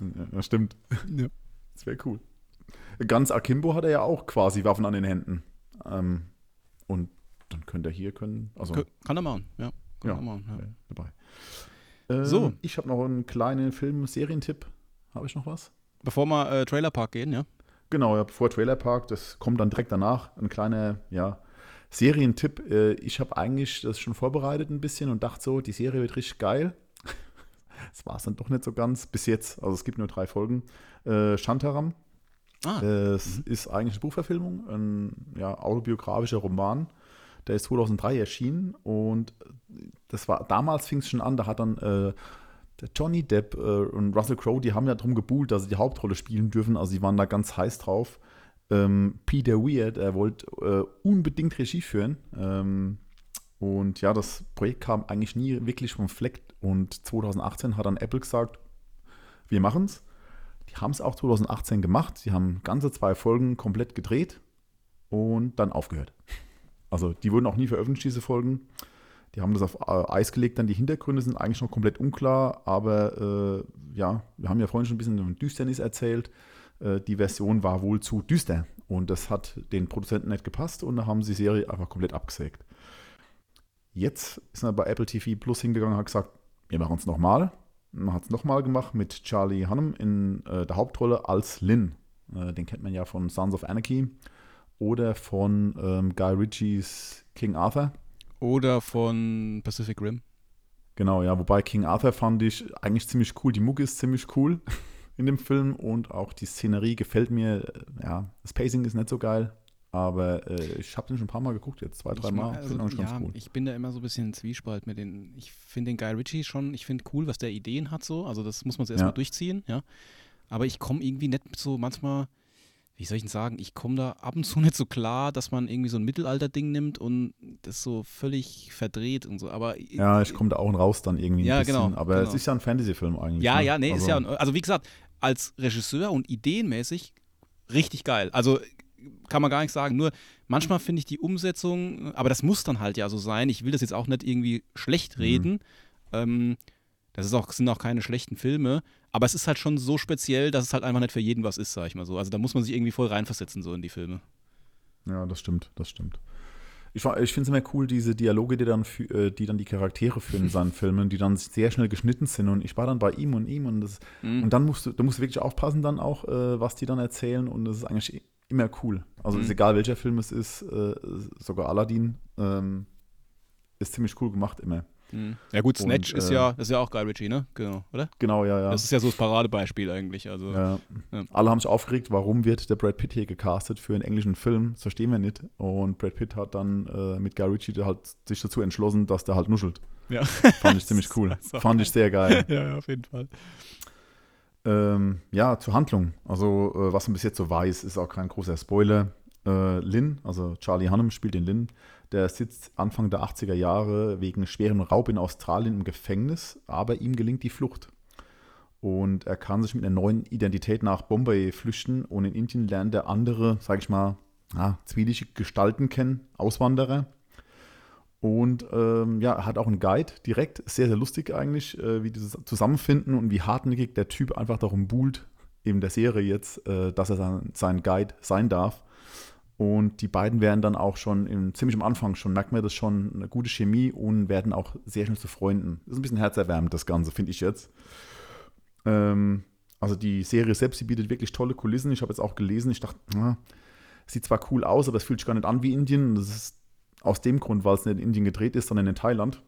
Speaker 3: Ja, das stimmt.
Speaker 2: Ja.
Speaker 3: Das wäre cool. Ganz Akimbo hat er ja auch quasi Waffen an den Händen. Ähm, und dann könnte er hier können. Also,
Speaker 2: Kann er machen, ja. Kann
Speaker 3: Ja.
Speaker 2: er machen, ja.
Speaker 3: Dabei. Ähm,
Speaker 2: So.
Speaker 3: Ich habe noch einen kleinen Film-Serientipp. Habe ich noch was?
Speaker 2: Bevor wir äh, Trailer Park gehen, ja.
Speaker 3: Genau, ja, bevor Trailer Park, das kommt dann direkt danach. Ein kleiner, ja, Serientipp. Äh, ich habe eigentlich das schon vorbereitet ein bisschen und dachte so, die Serie wird richtig geil. Das war es dann doch nicht so ganz bis jetzt. Also es gibt nur drei Folgen. Äh, Shantaram.
Speaker 2: Ah,
Speaker 3: Es ist eigentlich eine Buchverfilmung, ein ja, autobiografischer Roman. Der ist 2003 erschienen und das war damals fing es schon an, da hat dann äh, der Johnny Depp äh, und Russell Crowe, die haben ja darum gebuhlt, dass sie die Hauptrolle spielen dürfen, also sie waren da ganz heiß drauf. Ähm, Peter Weird, er wollte äh, unbedingt Regie führen. Ähm, und ja, das Projekt kam eigentlich nie wirklich vom Fleck. Und 2018 hat dann Apple gesagt, wir machen's. Haben es auch 2018 gemacht. Sie haben ganze zwei Folgen komplett gedreht und dann aufgehört. Also die wurden auch nie veröffentlicht, diese Folgen. Die haben das auf äh, Eis gelegt, dann die Hintergründe sind eigentlich noch komplett unklar, aber äh, ja, wir haben ja vorhin schon ein bisschen von Düsternis erzählt. Äh, die Version war wohl zu düster und das hat den Produzenten nicht gepasst und da haben sie die Serie einfach komplett abgesägt. Jetzt ist er bei Apple TV Plus hingegangen und hat gesagt, wir machen es nochmal. Man hat es nochmal gemacht mit Charlie Hunnam in äh, der Hauptrolle als Lynn. Äh, den kennt man ja von Sons of Anarchy oder von ähm, Guy Ritchies King Arthur.
Speaker 2: Oder von Pacific Rim.
Speaker 3: Genau, ja, wobei King Arthur fand ich eigentlich ziemlich cool. Die Mucke ist ziemlich cool in dem Film und auch die Szenerie gefällt mir. Ja, das Pacing ist nicht so geil, aber äh, ich habe den schon ein paar Mal geguckt, jetzt zwei, drei Mal.
Speaker 2: Also, ja, cool. Ich bin da immer so ein bisschen Zwiespalt mit den. Ich finde den Guy Ritchie schon, ich finde cool, was der Ideen hat so. Also das muss man erstmal ja. durchziehen, ja. Aber ich komme irgendwie nicht so manchmal wie soll ich denn sagen, ich komme da ab und zu nicht so klar, dass man irgendwie so ein Mittelalter-Ding nimmt und das so völlig verdreht und so. Aber
Speaker 3: ja, ich komme da auch raus dann irgendwie.
Speaker 2: Ja, genau.
Speaker 3: Aber
Speaker 2: genau.
Speaker 3: es ist ja ein Fantasy-Film eigentlich.
Speaker 2: Ja, ne? ja, nee, also, ist ja. Also wie gesagt, als Regisseur und ideenmäßig richtig geil. Also kann man gar nicht sagen. Nur manchmal finde ich die Umsetzung, aber das muss dann halt ja so sein. Ich will das jetzt auch nicht irgendwie schlecht mhm. reden. Mhm. Ähm, das ist auch, sind auch keine schlechten Filme, aber es ist halt schon so speziell, dass es halt einfach nicht für jeden was ist, sag ich mal so. Also da muss man sich irgendwie voll reinversetzen, so in die Filme.
Speaker 3: Ja, das stimmt, das stimmt. Ich, ich finde es immer cool, diese Dialoge, die dann, äh, die dann die Charaktere führen in seinen Filmen, die dann sehr schnell geschnitten sind. Und ich war dann bei ihm und ihm und, das, mhm. und dann musst du, du musst wirklich aufpassen dann auch, äh, was die dann erzählen. Und das ist eigentlich immer cool. Also mhm. ist egal, welcher Film es ist, äh, sogar Aladdin ähm, ist ziemlich cool gemacht immer.
Speaker 2: Mhm. Ja gut, Snatch und, ist, äh, ja, ist ja auch Guy Ritchie, ne? Genau, oder?
Speaker 3: Genau, ja, ja.
Speaker 2: Das ist ja so das Paradebeispiel eigentlich. Also,
Speaker 3: ja. Ja. Alle haben sich aufgeregt, warum wird der Brad Pitt hier gecastet für einen englischen Film? Das verstehen wir nicht. Und Brad Pitt hat dann äh, mit Guy Ritchie halt sich dazu entschlossen, dass der halt nuschelt.
Speaker 2: Ja.
Speaker 3: Fand ich ziemlich cool. Fand ich sehr geil.
Speaker 2: Ja, auf jeden Fall.
Speaker 3: Ähm, ja, zur Handlung. Also, äh, was man bis jetzt so weiß, ist auch kein großer Spoiler. Äh, Lynn, also Charlie Hunnam spielt den Lynn, der sitzt Anfang der 80er Jahre wegen schwerem Raub in Australien im Gefängnis, aber ihm gelingt die Flucht. Und er kann sich mit einer neuen Identität nach Bombay flüchten und in Indien lernt er andere, sage ich mal, ja, zwielichtige Gestalten kennen, Auswanderer. Und ähm, ja, hat auch einen Guide direkt, sehr, sehr lustig eigentlich, äh, wie die zusammenfinden und wie hartnäckig der Typ einfach darum buhlt, eben der Serie jetzt, äh, dass er sein, sein Guide sein darf. Und die beiden werden dann auch schon im, ziemlich am Anfang schon, merkt man das schon, eine gute Chemie und werden auch sehr schnell zu Freunden. Das ist ein bisschen herzerwärmend, das Ganze, finde ich jetzt. Ähm, also die Serie selbst, die bietet wirklich tolle Kulissen. Ich habe jetzt auch gelesen, ich dachte, na, sieht zwar cool aus, aber es fühlt sich gar nicht an wie Indien. Das ist aus dem Grund, weil es nicht in Indien gedreht ist, sondern in Thailand.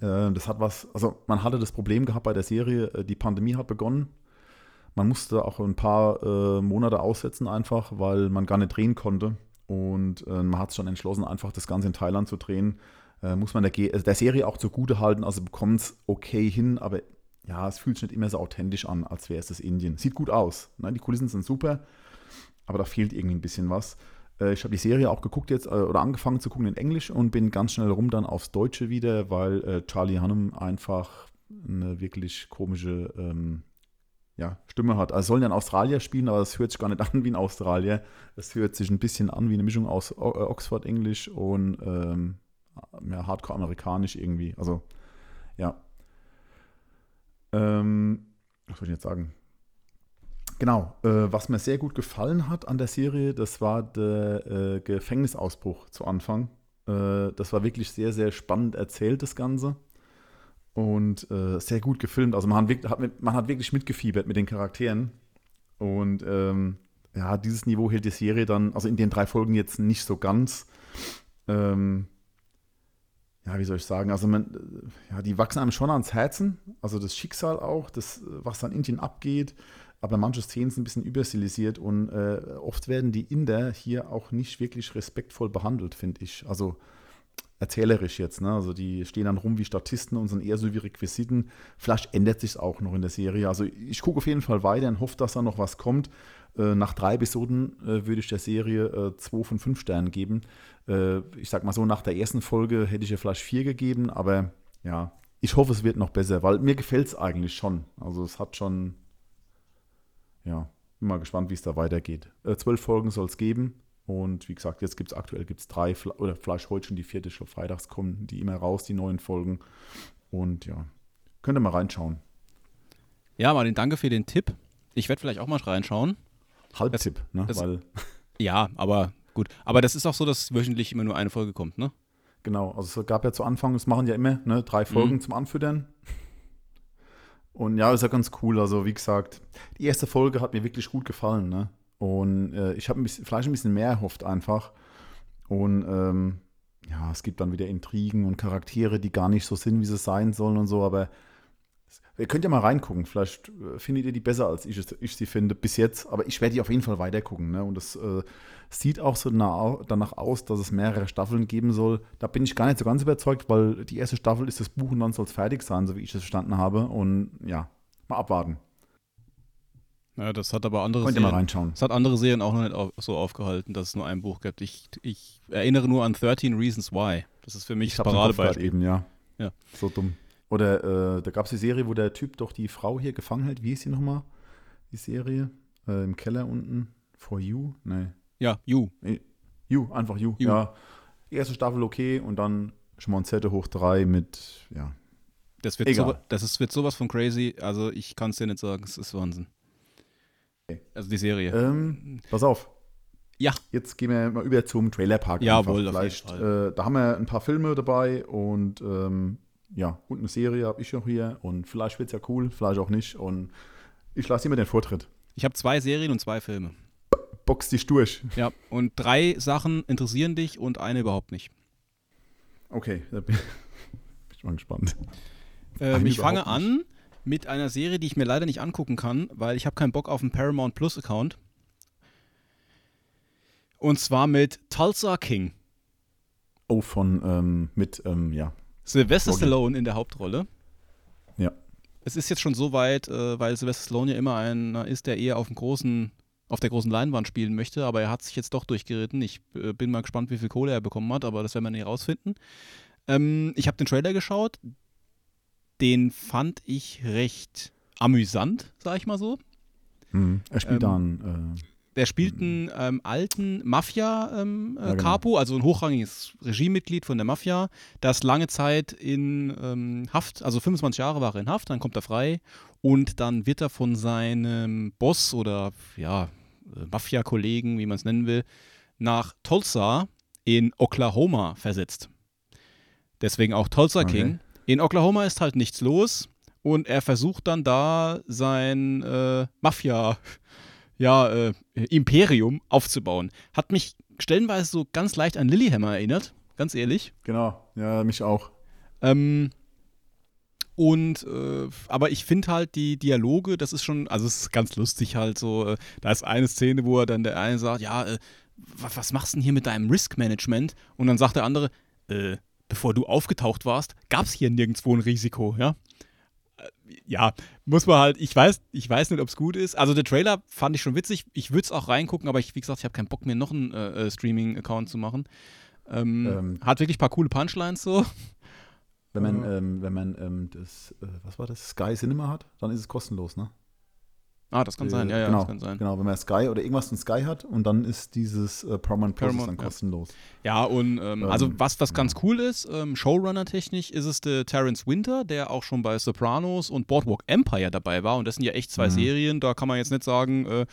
Speaker 3: Äh, das hat was, also man hatte das Problem gehabt bei der Serie, äh, die Pandemie hat begonnen man musste auch ein paar äh, Monate aussetzen einfach, weil man gar nicht drehen konnte. Und äh, man hat sich dann entschlossen, einfach das Ganze in Thailand zu drehen. Muss man der, also der Serie auch zugute halten. Also bekommt es okay hin, aber ja, es fühlt sich nicht immer so authentisch an, als wäre es das Indien. Sieht gut aus. Ne? Die Kulissen sind super, aber da fehlt irgendwie ein bisschen was. Äh, ich habe die Serie auch geguckt jetzt äh, oder angefangen zu gucken in Englisch und bin ganz schnell rum dann aufs Deutsche wieder, weil äh, Charlie Hunnam einfach eine wirklich komische ähm, ja, Stimme hat. Also sollen ja in Australier spielen, aber es hört sich gar nicht an wie ein Australier. Es hört sich ein bisschen an wie eine Mischung aus äh, Oxford Englisch und ähm, ja, Hardcore amerikanisch irgendwie. Also, ja. Ähm, was soll ich jetzt sagen? Genau, äh, was mir sehr gut gefallen hat an der Serie, das war der äh, Gefängnisausbruch zu Anfang. Äh, das war wirklich sehr, sehr spannend erzählt, das Ganze und äh, sehr gut gefilmt. Also man hat, man hat wirklich mitgefiebert mit den Charakteren. Und ähm, ja, dieses Niveau hält die Serie dann, also in den drei Folgen jetzt nicht so ganz. Ähm, ja, wie soll ich sagen? Also man, ja, die wachsen einem schon ans Herzen. Also das Schicksal auch, das, was dann in Indien abgeht. Aber manche Szenen sind ein bisschen überstilisiert und äh, oft werden die Inder hier auch nicht wirklich respektvoll behandelt, finde ich. Also erzählerisch jetzt. Ne? Also die stehen dann rum wie Statisten und sind eher so wie Requisiten. Vielleicht ändert sich auch noch in der Serie. Also ich gucke auf jeden Fall weiter und hoffe, dass da noch was kommt. Äh, nach drei Episoden äh, würde ich der Serie äh, zwei von fünf Sternen geben. Äh, ich sag mal so, nach der ersten Folge hätte ich ihr vielleicht vier gegeben, aber ja, ich hoffe, es wird noch besser, weil mir gefällt es eigentlich schon. Also es hat schon, ja, bin mal gespannt, wie es da weitergeht. Äh, zwölf Folgen soll es geben. Und wie gesagt, jetzt gibt es aktuell gibt's drei, oder vielleicht heute schon die vierte, schon freitags kommen die immer raus, die neuen Folgen. Und ja, könnt ihr mal reinschauen.
Speaker 2: Ja, Martin, danke für den Tipp. Ich werde vielleicht auch mal reinschauen.
Speaker 3: Halbtipp, ne?
Speaker 2: das-
Speaker 3: Weil,
Speaker 2: Ja, aber gut. Aber das ist auch so, dass wöchentlich immer nur eine Folge kommt, ne?
Speaker 3: genau, also es gab ja zu Anfang, das machen ja immer, ne, drei Folgen
Speaker 2: Mhm.
Speaker 3: zum Anfüttern. Und ja, ist ja ganz cool. Also, wie gesagt, die erste Folge hat mir wirklich gut gefallen, ne? Und äh, ich habe vielleicht ein bisschen mehr erhofft einfach. Und ähm, ja, es gibt dann wieder Intrigen und Charaktere, die gar nicht so sind, wie sie sein sollen und so, aber ihr könnt ja mal reingucken. Vielleicht äh, findet ihr die besser, als ich, ich sie finde bis jetzt. Aber ich werde die auf jeden Fall weitergucken. Ne? Und es äh, sieht auch so na- danach aus, dass es mehrere Staffeln geben soll. Da bin ich gar nicht so ganz überzeugt, weil die erste Staffel ist das Buch und dann soll es fertig sein, so wie ich es verstanden habe. Und ja, mal abwarten.
Speaker 2: Ja, das hat aber andere
Speaker 3: Könnt ihr mal
Speaker 2: Serien.
Speaker 3: reinschauen.
Speaker 2: Das hat andere Serien auch noch nicht auf, so aufgehalten, dass es nur ein Buch gibt. Ich, ich erinnere nur an 13 Reasons Why. Das ist für mich
Speaker 3: Ich
Speaker 2: das Paradebeispiel.
Speaker 3: eben, ja.
Speaker 2: Ja.
Speaker 3: So dumm. Oder äh, da gab es die Serie, wo der Typ doch die Frau hier gefangen hält. Wie hieß sie nochmal? Die Serie? Äh, Im Keller unten. For You? Nee.
Speaker 2: Ja, You.
Speaker 3: You, einfach You.
Speaker 2: You.
Speaker 3: Ja. Erste Staffel okay und dann Schmonzette hoch drei mit, ja.
Speaker 2: Das wird,
Speaker 3: Egal.
Speaker 2: so, das ist, wird sowas von crazy. Also ich kann es dir nicht sagen. Es ist Wahnsinn.
Speaker 3: Okay.
Speaker 2: Also die Serie.
Speaker 3: Ähm, pass auf.
Speaker 2: Ja.
Speaker 3: Jetzt gehen wir mal über zum Trailerpark.
Speaker 2: Jawohl,
Speaker 3: Vielleicht, äh, da haben wir ein paar Filme dabei und ähm, ja, und eine Serie habe ich noch hier und vielleicht wird es ja cool, vielleicht auch nicht. Und ich lasse immer den Vortritt.
Speaker 2: Ich habe zwei Serien und zwei Filme.
Speaker 3: Box dich durch.
Speaker 2: Ja, und drei Sachen interessieren dich und eine überhaupt nicht.
Speaker 3: Okay, da bin bin ich mal gespannt.
Speaker 2: Ähm, ich fange
Speaker 3: überhaupt
Speaker 2: an mit einer Serie, die ich mir leider nicht angucken kann, weil ich habe keinen Bock auf einen Paramount Plus Account. Und zwar mit Tulsa King.
Speaker 3: Oh, von ähm, mit, ähm, ja.
Speaker 2: Sylvester
Speaker 3: Rocky.
Speaker 2: Stallone in der Hauptrolle.
Speaker 3: Ja.
Speaker 2: Es ist jetzt schon so weit, äh, weil Sylvester Stallone ja immer einer ist, der eher auf dem großen, auf der großen Leinwand spielen möchte, aber er hat sich jetzt doch durchgeritten. Ich äh, bin mal gespannt, wie viel Kohle er bekommen hat, aber das werden wir nicht rausfinden. Ähm, ich habe den Trailer geschaut. Den fand ich recht amüsant, sag ich mal so.
Speaker 3: Hm. Er spielt
Speaker 2: Ähm,
Speaker 3: dann, äh,
Speaker 2: Der spielt einen ähm, alten Mafia-Capo, ähm,
Speaker 3: Ja,
Speaker 2: äh,
Speaker 3: genau.
Speaker 2: Capo, also ein hochrangiges Regiemitglied von der Mafia, das lange Zeit in ähm, Haft, also 25 Jahre war er in Haft, dann kommt er frei und dann wird er von seinem Boss oder ja, äh, Mafia-Kollegen, wie man es nennen will, nach Tulsa in Oklahoma versetzt. Deswegen auch Tulsa
Speaker 3: Okay.
Speaker 2: King. In Oklahoma ist halt nichts los und er versucht dann da sein äh, Mafia ja, äh, Imperium aufzubauen. Hat mich stellenweise so ganz leicht an Lilyhammer erinnert, ganz ehrlich.
Speaker 3: genau, ja, mich auch.
Speaker 2: Ähm, und, äh, aber ich finde halt die Dialoge, das ist schon, also es ist ganz lustig halt so. Äh, da ist eine Szene, wo er dann der eine sagt, ja, äh, wa- was machst du denn hier mit deinem Risk Management? Und dann sagt der andere, äh, bevor du aufgetaucht warst, gab es hier nirgendwo ein Risiko, ja? Ja, muss man halt, ich weiß, ich weiß nicht, ob es gut ist. Also der Trailer fand ich schon witzig. Ich würde es auch reingucken, aber ich, wie gesagt, ich habe keinen Bock mir noch einen äh, äh, Streaming-Account zu machen. Ähm,
Speaker 3: Ähm.
Speaker 2: hat wirklich ein paar coole Punchlines so.
Speaker 3: Wenn man, ähm, wenn man ähm, das, äh, was war das, Sky Cinema hat, dann ist es kostenlos, ne?
Speaker 2: Ah, das kann sein, ja, ja,
Speaker 3: genau,
Speaker 2: das kann sein.
Speaker 3: Genau, wenn man Sky oder irgendwas von Sky hat und dann ist dieses äh, Paramount Plus
Speaker 2: Paramount,
Speaker 3: dann
Speaker 2: ja.
Speaker 3: kostenlos.
Speaker 2: Ja, und ähm,
Speaker 3: Ähm,
Speaker 2: also was, was ganz cool ist, ähm, Showrunner-technisch ist es der Terrence Winter, der auch schon bei Sopranos und Boardwalk Empire dabei war. Und das sind ja echt zwei
Speaker 3: Mhm.
Speaker 2: Serien, da kann man jetzt nicht sagen, äh,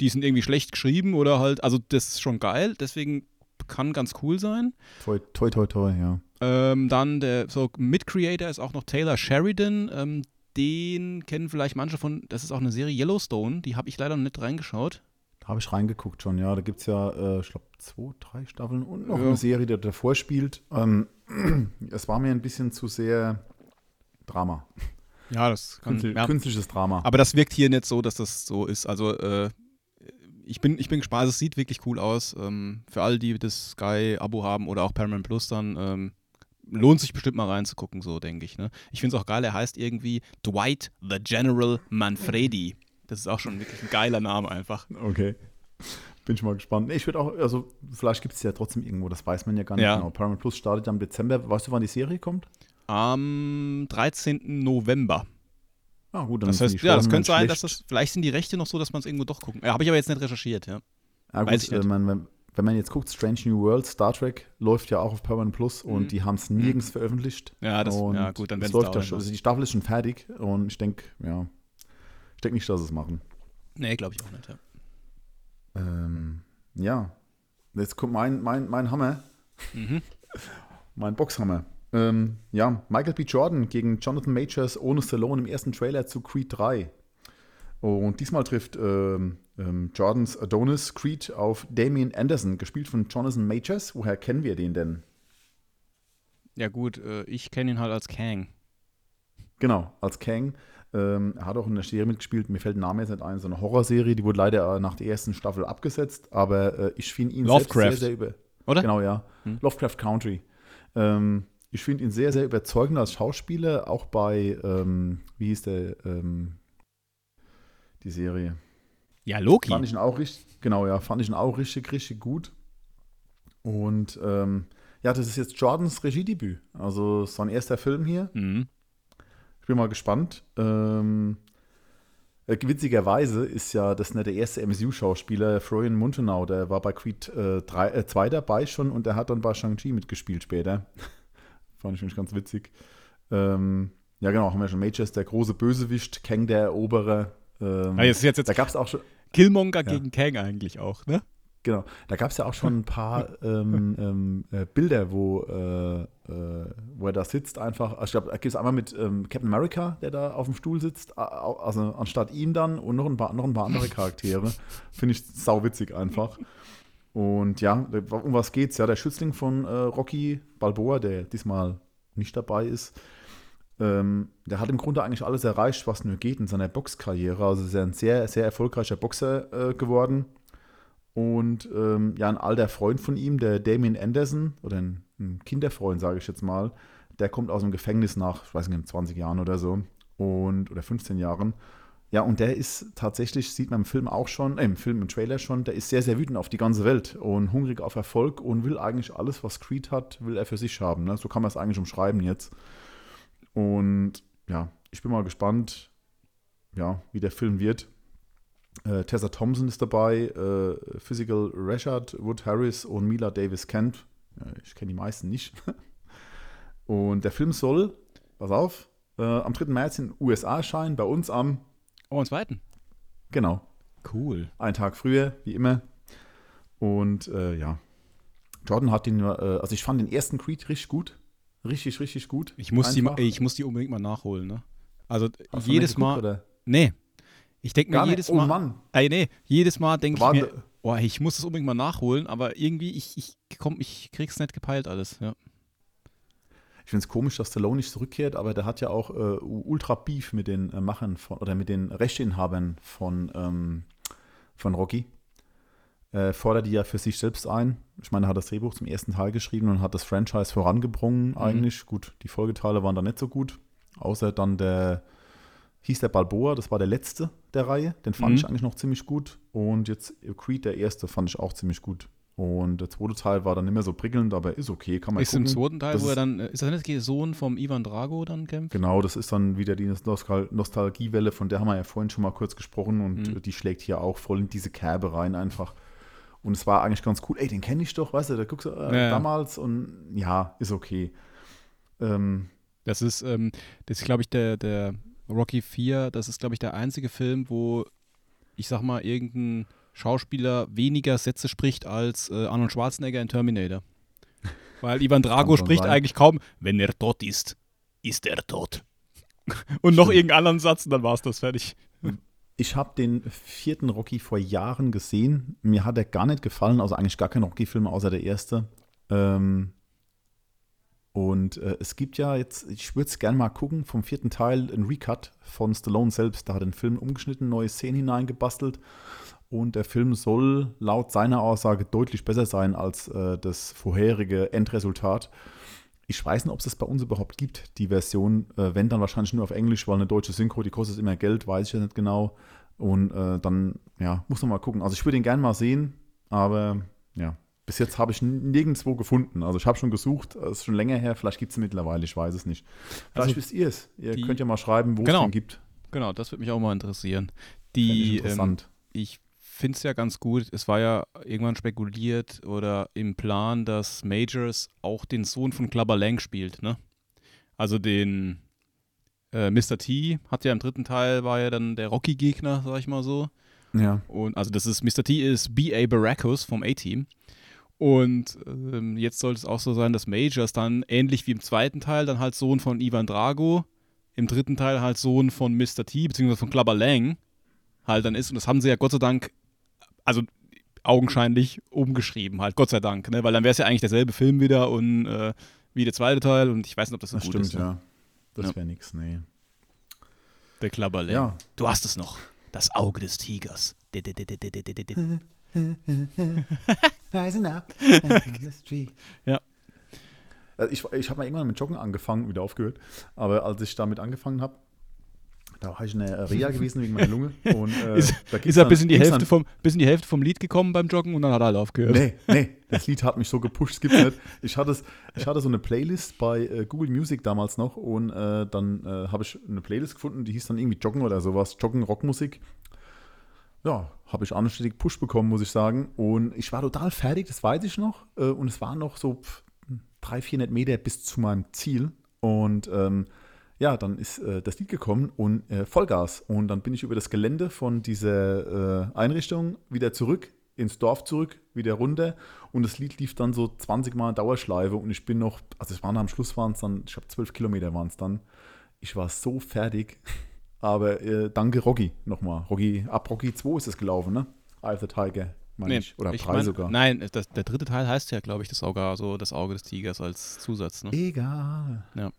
Speaker 2: die sind irgendwie schlecht geschrieben oder halt, also das ist schon geil, deswegen kann ganz cool sein.
Speaker 3: Toi, toi, toi, toi, ja.
Speaker 2: Ähm, dann der so Mit-Creator ist auch noch Taylor Sheridan. Ähm, den kennen vielleicht manche von, das ist auch eine Serie Yellowstone, die habe ich leider noch nicht reingeschaut.
Speaker 3: Da habe ich reingeguckt schon, ja. Da gibt es ja, äh, ich glaube, zwei, drei Staffeln und noch
Speaker 2: Ja.
Speaker 3: eine Serie, die davor spielt. Ähm, es war mir ein bisschen zu sehr Drama.
Speaker 2: Ja, das
Speaker 3: Künstlich,
Speaker 2: ja.
Speaker 3: Künstliches Drama.
Speaker 2: Aber das wirkt hier nicht so, dass das so ist. Also äh, ich, bin, ich bin gespannt, also es sieht wirklich cool aus. Ähm, für alle, die das Sky-Abo haben oder auch Paramount Plus dann, ähm, lohnt sich bestimmt mal reinzugucken, so denke ich. Ne? Ich finde es auch geil, er heißt irgendwie Dwight the General Manfredi. Das ist auch schon wirklich ein geiler Name einfach.
Speaker 3: Okay. Bin ich mal gespannt. Nee, ich würde auch, also vielleicht gibt es ja trotzdem irgendwo, das weiß man ja gar nicht
Speaker 2: Ja.
Speaker 3: genau. Paramount Plus startet ja im Dezember. Weißt du, wann die Serie kommt?
Speaker 2: Am 13. November.
Speaker 3: Ah, gut, dann
Speaker 2: Das heißt, ja, das könnte sein, dass
Speaker 3: schlecht.
Speaker 2: das, vielleicht sind die Rechte noch so, dass man es irgendwo doch gucken. Ja, habe ich aber jetzt nicht recherchiert, ja.
Speaker 3: Ja,
Speaker 2: weiß
Speaker 3: gut,
Speaker 2: ich nicht.
Speaker 3: äh, man, wenn, man jetzt guckt, Strange New World, Star Trek läuft ja auch auf Paramount Plus und
Speaker 2: Mhm.
Speaker 3: die haben es nirgends veröffentlicht.
Speaker 2: Ja, das-
Speaker 3: und
Speaker 2: ja, gut, dann wenn's
Speaker 3: läuft
Speaker 2: da
Speaker 3: schon, also die Staffel ist schon fertig und ich denke, ja, ich denke nicht, dass sie es machen.
Speaker 2: Nee, glaube ich auch nicht, ja.
Speaker 3: Ähm, ja, jetzt kommt mein, mein, mein Hammer,
Speaker 2: Mhm.
Speaker 3: mein Boxhammer. Ähm, ja, Michael B. Jordan gegen Jonathan Majors ohne Stallone im ersten Trailer zu Creed 3. Und diesmal trifft ähm, ähm, Jordans Adonis Creed auf Damien Anderson, gespielt von Jonathan Majors. Woher kennen wir den denn?
Speaker 2: Ja, gut, äh, ich kenne ihn halt als Kang.
Speaker 3: Genau, als Kang. Ähm, er hat auch in der Serie mitgespielt, mir fällt der Name jetzt nicht ein, so eine Horrorserie, die wurde leider äh, nach der ersten Staffel abgesetzt, aber äh, ich finde ihn sehr, sehr über.
Speaker 2: Oder?
Speaker 3: Genau, ja.
Speaker 2: Hm.
Speaker 3: Lovecraft Country. Ähm, ich finde ihn sehr, sehr überzeugend als Schauspieler, auch bei, ähm, wie hieß der, ähm, die Serie.
Speaker 2: Ja, Loki.
Speaker 3: Fand ich ihn auch richtig, genau, ja, fand ich ihn auch richtig, richtig gut. Und ähm, ja, das ist jetzt Jordans Regiedebüt. Also sein erster Film hier.
Speaker 2: Mhm.
Speaker 3: Ich bin mal gespannt. Ähm, äh, witzigerweise ist ja das nicht der erste MCU-Schauspieler, Florian Muntenau, der war bei Creed 2 äh, äh, dabei schon und der hat dann bei Shang-Chi mitgespielt später. Fand ich nämlich ganz witzig. Ähm, ja, genau, haben wir schon Majors, der große Bösewicht, Kang der Eroberer. Ähm,
Speaker 2: Ah, jetzt, jetzt,
Speaker 3: da
Speaker 2: jetzt
Speaker 3: gab es auch schon,
Speaker 2: Killmonger
Speaker 3: Ja.
Speaker 2: gegen Kang eigentlich auch, ne?
Speaker 3: Genau, da gab es ja auch schon ein paar ähm, ähm, äh, Bilder, wo, äh, äh, wo er da sitzt einfach. Also ich glaube, da gibt es einmal mit ähm, Captain America, der da auf dem Stuhl sitzt, also anstatt ihm dann und noch ein paar, noch ein paar andere Charaktere. Finde ich sauwitzig einfach. Und ja, um was geht's? Ja, der Schützling von äh, Rocky Balboa, der diesmal nicht dabei ist, ähm, der hat im Grunde eigentlich alles erreicht, was nur geht in seiner Boxkarriere. Also ist er ein sehr, sehr erfolgreicher Boxer äh, geworden. Und ähm, ja, ein alter Freund von ihm, der Damien Anderson, oder ein, ein Kinderfreund, sage ich jetzt mal, der kommt aus dem Gefängnis nach, ich weiß nicht, 20 Jahren oder so, und, oder 15 Jahren. Ja, und der ist tatsächlich, sieht man im Film auch schon, äh, im Film, im Trailer schon, der ist sehr, sehr wütend auf die ganze Welt und hungrig auf Erfolg und will eigentlich alles, was Creed hat, will er für sich haben. Ne? So kann man es eigentlich umschreiben jetzt. Und ja, ich bin mal gespannt, ja, wie der Film wird. Äh, Tessa Thompson ist dabei, äh, Physical Rashad, Wood Harris und Mila Davis Kent. Äh, ich kenne die meisten nicht. und der Film soll, pass auf, äh, am 3. März in den USA erscheinen, bei uns am,
Speaker 2: Oh, einen zweiten.
Speaker 3: genau,
Speaker 2: Cool.
Speaker 3: einen Tag früher, wie immer. Und äh, ja, Jordan hat den, äh, also ich fand den ersten Creed richtig gut. Richtig, richtig gut.
Speaker 2: Ich muss, die,
Speaker 3: Einfach.
Speaker 2: ich muss die unbedingt mal nachholen, ne? Also
Speaker 3: Hast
Speaker 2: jedes
Speaker 3: nicht geguckt,
Speaker 2: Mal.
Speaker 3: Oder?
Speaker 2: Nee. Ich denke mir
Speaker 3: Gar nicht.
Speaker 2: jedes
Speaker 3: Oh
Speaker 2: Mal.
Speaker 3: Mann.
Speaker 2: Ey, nee, jedes Mal denke ich mir, oh, ich muss das unbedingt mal nachholen, aber irgendwie, ich, ich, komm, ich krieg's nicht gepeilt alles, ja.
Speaker 3: Ich finde es komisch, dass Stallone nicht zurückkehrt, aber der hat ja auch äh, ultra Beef mit den äh, Machern von, oder mit den Rechteinhabern von, ähm, von Rocky. Äh, fordert die ja für sich selbst ein. Ich meine, er hat das Drehbuch zum ersten Teil geschrieben und hat das Franchise vorangebrungen eigentlich. Gut, die Folgeteile waren da nicht so gut. Außer dann der, hieß der Balboa, das war der letzte der Reihe. Den fand
Speaker 2: Mhm.
Speaker 3: ich eigentlich noch ziemlich gut. Und jetzt Creed, der erste, fand ich auch ziemlich gut. Und der zweite Teil war dann nicht mehr so prickelnd, aber ist okay, kann man
Speaker 2: Ist im
Speaker 3: gucken.
Speaker 2: zweiten Teil,
Speaker 3: Das
Speaker 2: wo er dann, äh, ist das nicht der Sohn vom Ivan Drago dann kämpft?
Speaker 3: Genau, das ist dann wieder die Nostal Nostalgiewelle, von der haben wir ja vorhin schon mal kurz gesprochen und
Speaker 2: Mhm.
Speaker 3: die schlägt hier auch voll in diese Kerbe rein einfach. Und es war eigentlich ganz cool. Ey, den kenne ich doch, weißt du, da guckst du äh,
Speaker 2: Ja,
Speaker 3: damals und ja, ist okay. Ähm,
Speaker 2: Das ist, ähm, das ist, glaube ich, der, der Rocky 4, das ist, glaube ich, der einzige Film, wo, ich sag mal, irgendein Schauspieler weniger Sätze spricht als äh, Arnold Schwarzenegger in Terminator. Weil Ivan Drago spricht
Speaker 3: sein.
Speaker 2: eigentlich kaum, wenn er tot ist, ist er tot. Und noch irgendeinen anderen Satz und dann war es das fertig.
Speaker 3: Ich habe den vierten Rocky vor Jahren gesehen. Mir hat er gar nicht gefallen, also eigentlich gar kein Rocky-Film außer der erste. Ähm, und äh, es gibt ja jetzt, ich würde es gerne mal gucken, vom vierten Teil ein Recut von Stallone selbst. Da hat er den Film umgeschnitten, neue Szenen hineingebastelt. Und der Film soll laut seiner Aussage deutlich besser sein als äh, das vorherige Endresultat. Ich weiß nicht, ob es das bei uns überhaupt gibt, die Version. Äh, wenn, dann wahrscheinlich nur auf Englisch, weil eine deutsche Synchro, die kostet immer Geld, weiß ich ja nicht genau. Und äh, dann, ja, muss man mal gucken. Also ich würde ihn gerne mal sehen, aber ja, bis jetzt habe ich n- nirgendwo gefunden. Also ich habe schon gesucht, es ist schon länger her, vielleicht gibt es mittlerweile, ich weiß es nicht. Vielleicht
Speaker 2: Also
Speaker 3: wisst ihr es. Ihr könnt ja mal schreiben, wo
Speaker 2: Genau.
Speaker 3: es den gibt.
Speaker 2: Genau, das würde mich auch mal interessieren. Die, ähm,
Speaker 3: interessant.
Speaker 2: ich finde es ja ganz gut. Es war ja irgendwann spekuliert oder im Plan, dass Majors auch den Sohn von Clubber Lang spielt, ne? Also den äh, Mr. T hat ja im dritten Teil war ja dann der Rocky-Gegner, sag ich mal so.
Speaker 3: Ja.
Speaker 2: Und also das ist Mr. T ist B.A. Baracus vom A-Team. Und ähm, jetzt sollte es auch so sein, dass Majors dann ähnlich wie im zweiten Teil dann halt Sohn von Ivan Drago, im dritten Teil halt Sohn von Mr. T, beziehungsweise von Clubber Lang halt dann ist. Und das haben sie ja Gott sei Dank, also augenscheinlich umgeschrieben, halt, Gott sei Dank, ne? Weil dann wäre es ja eigentlich derselbe Film wieder und äh, wie der zweite Teil und ich weiß nicht, ob das so
Speaker 3: Das
Speaker 2: gut
Speaker 3: stimmt,
Speaker 2: ist. ne?
Speaker 3: ja. Das
Speaker 2: Ja.
Speaker 3: wäre nix, nee.
Speaker 2: Der Clubber Lang.
Speaker 3: Ja.
Speaker 2: Du hast es noch. Das Auge des Tigers.
Speaker 4: Rising up street.
Speaker 3: Äh, Ich, ich habe mal irgendwann mit Joggen angefangen, wieder aufgehört. Aber als ich damit angefangen habe, da war ich in der Reha gewesen wegen meiner Lunge. Und, äh,
Speaker 2: Ist-
Speaker 3: da
Speaker 2: Ist er bis in, die Hälfte
Speaker 3: dann-
Speaker 2: vom, bis in die Hälfte vom Lied gekommen beim Joggen und dann hat er halt aufgehört.
Speaker 3: Nee, nee, das Lied hat mich so gepusht, es gibt's nicht. Ich hatte, ich hatte so eine Playlist bei äh, Google Music damals noch und äh, dann äh, habe ich eine Playlist gefunden, die hieß dann irgendwie Joggen oder sowas, Joggen Rockmusik. Ja, habe ich anständig Push bekommen, muss ich sagen. Und ich war total fertig, das weiß ich noch. Äh, und es waren noch so pff, 300, 400 Meter bis zu meinem Ziel. Und ähm, ja, dann ist äh, das Lied gekommen und äh, Vollgas. Und dann bin ich über das Gelände von dieser äh, Einrichtung wieder zurück, ins Dorf zurück, wieder runter. Und das Lied lief dann so 20 Mal Dauerschleife. Und ich bin noch, also es waren am Schluss waren es dann, ich glaube 12 Kilometer waren es dann. Ich war so fertig. Aber äh, danke Rocky nochmal. Rocky, ab Rocky 2 ist es gelaufen, ne? Eye of the Tiger,
Speaker 2: Nee,
Speaker 3: ich. Oder
Speaker 2: ich
Speaker 3: drei
Speaker 2: mein,
Speaker 3: sogar.
Speaker 2: Nein, das, der dritte Teil heißt ja, glaube ich, das Auge, also das Auge des Tigers als Zusatz. Ne?
Speaker 3: Egal.
Speaker 2: Ja.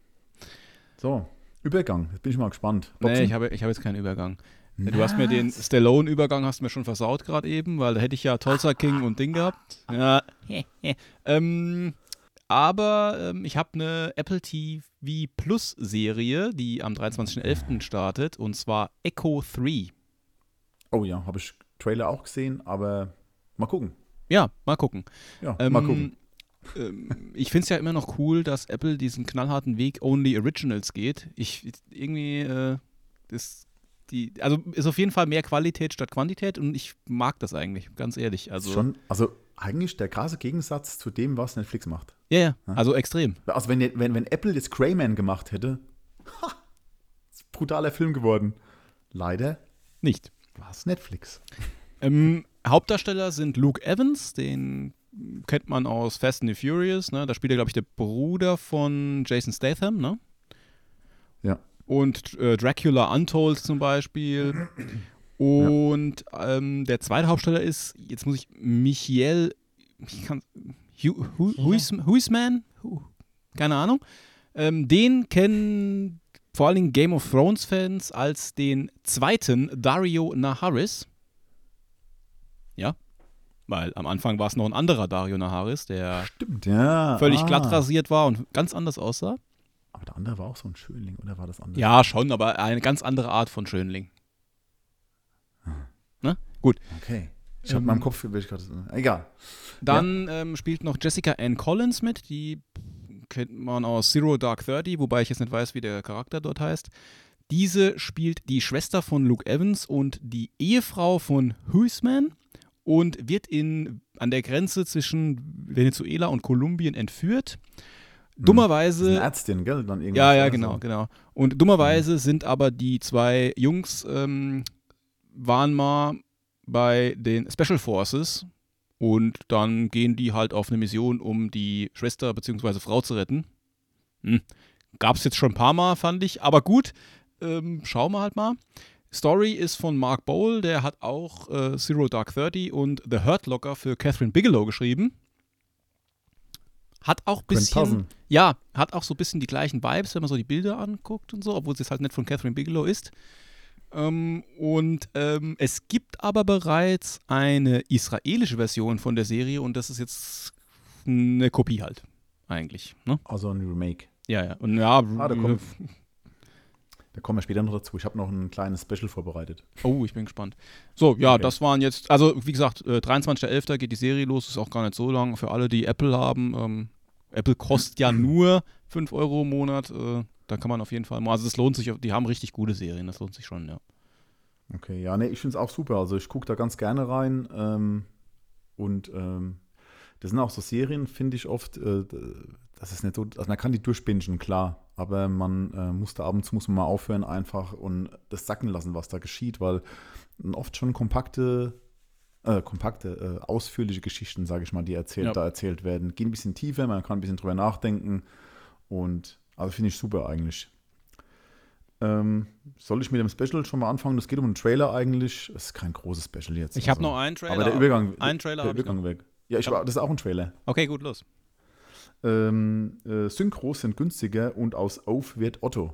Speaker 3: So, Übergang. Jetzt bin ich mal gespannt.
Speaker 2: Nee,
Speaker 3: Boxen?
Speaker 2: ich habe ich hab jetzt keinen Übergang. Du hast mir den Stallone-Übergang hast mir schon versaut gerade eben, weil da hätte ich ja Tulsa King und Ding gehabt. Ja. ähm, aber ähm, ich habe eine Apple TV Plus Serie, die am 23.11. startet, und zwar Echo 3.
Speaker 3: Oh ja, habe ich Trailer auch gesehen, aber mal gucken.
Speaker 2: Ja, mal gucken.
Speaker 3: Ja,
Speaker 2: Ähm,
Speaker 3: mal gucken.
Speaker 2: Ähm, ich finde es ja immer noch cool, dass Apple diesen knallharten Weg Only Originals geht. Ich irgendwie, äh, das, die, also ist auf jeden Fall mehr Qualität statt Quantität und ich mag das eigentlich, ganz ehrlich. Also,
Speaker 3: Schon, also eigentlich der krasse Gegensatz zu dem, was Netflix macht.
Speaker 2: ja, ja, also extrem.
Speaker 3: Also wenn, wenn, wenn Apple jetzt Greyman gemacht hätte, ha, ist ein brutaler Film geworden. Leider
Speaker 2: Nicht.
Speaker 3: war es Netflix.
Speaker 2: Ähm, Hauptdarsteller sind Luke Evans, den kennt man aus Fast and the Furious, ne? Da spielt er, glaube ich, der Bruder von Jason Statham, ne?
Speaker 3: Ja.
Speaker 2: Und äh, Dracula Untold zum Beispiel. Und ähm, der zweite Hauptsteller ist, jetzt muss ich, Michiel, ich kann, Hu, Hu, Huis, Huisman? Hu, keine Ahnung. Ähm, den kennen vor allen Dingen Game of Thrones-Fans als den zweiten Dario Naharis. Ja, weil am Anfang war es noch ein anderer Dario Naharis, der
Speaker 3: Stimmt, ja.
Speaker 2: völlig
Speaker 3: ah.
Speaker 2: glatt rasiert war und ganz anders aussah.
Speaker 3: Aber der andere war auch so ein Schönling, oder war das andere?
Speaker 2: Ja, schon, aber eine ganz andere Art von Schönling. Ne? Gut.
Speaker 3: Okay. Ich habe
Speaker 2: Ähm,
Speaker 3: in meinem Kopf, welch gerade, egal.
Speaker 2: Dann ähm, spielt noch Jessica Ann Collins mit, die kennt man aus Zero Dark Thirty, wobei ich jetzt nicht weiß, wie der Charakter dort heißt. Diese spielt die Schwester von Luke Evans und die Ehefrau von Huisman und wird in, an der Grenze zwischen Venezuela und Kolumbien entführt.
Speaker 3: Das ist eine
Speaker 2: Dummerweise
Speaker 3: Ärztin, gell? Dann irgendwas,
Speaker 2: Ja, ja, genau, genau. Und dummerweise sind aber die zwei Jungs ähm, waren mal bei den Special Forces und dann gehen die halt auf eine Mission, um die Schwester bzw. Frau zu retten. Hm. Gab es jetzt schon ein paar Mal, fand ich, aber gut, ähm, schauen wir halt mal. Story ist von Mark Bowl, der hat auch äh, Zero Dark Thirty und The Hurt Locker für Catherine Bigelow geschrieben. Hat auch ein bisschen, ja, hat auch so ein bisschen die gleichen Vibes, wenn man so die Bilder anguckt und so, obwohl es jetzt halt nicht von Catherine Bigelow ist. Ähm, und ähm, es gibt aber bereits eine israelische Version von der Serie und das ist jetzt eine Kopie halt, eigentlich. Ne?
Speaker 3: Also ein Remake.
Speaker 2: Ja, ja. Und ja,
Speaker 3: Ah, da kommt- Da kommen wir später noch dazu. Ich habe noch ein kleines Special vorbereitet.
Speaker 2: Oh, ich bin gespannt. So, ja,
Speaker 3: Okay.
Speaker 2: das waren jetzt, also wie gesagt, äh, 23.11. geht die Serie los, ist auch gar nicht so lang. Für alle, die Apple haben, ähm, Apple kostet ja nur 5 Euro im Monat. Äh, da kann man auf jeden Fall mal, also das lohnt sich, die haben richtig gute Serien, das lohnt sich schon, ja.
Speaker 3: Okay, ja, nee, ich finde es auch super. Also ich gucke da ganz gerne rein. Ähm, und ähm, das sind auch so Serien, finde ich oft, äh, das ist nicht so, also man kann die durchbingen, klar, aber man äh, muss da abends muss man mal aufhören einfach und das sacken lassen, was da geschieht, weil oft schon kompakte, äh, kompakte, äh, ausführliche Geschichten, sage ich mal, die erzählt,
Speaker 2: Ja.
Speaker 3: da erzählt werden, gehen ein bisschen tiefer, man kann ein bisschen drüber nachdenken und also finde ich super eigentlich. Ähm, soll ich mit dem Special schon mal anfangen? Das geht um einen Trailer eigentlich. Es ist kein großes Special jetzt.
Speaker 2: Ich habe
Speaker 3: also.
Speaker 2: noch einen Trailer.
Speaker 3: Aber der Übergang,
Speaker 2: einen Trailer
Speaker 3: der
Speaker 2: habe
Speaker 3: Übergang weg. Ja, ich, das ist auch ein Trailer.
Speaker 2: Okay, gut, los.
Speaker 3: Ähm, äh, Synchros sind günstiger und aus Auf wird Otto.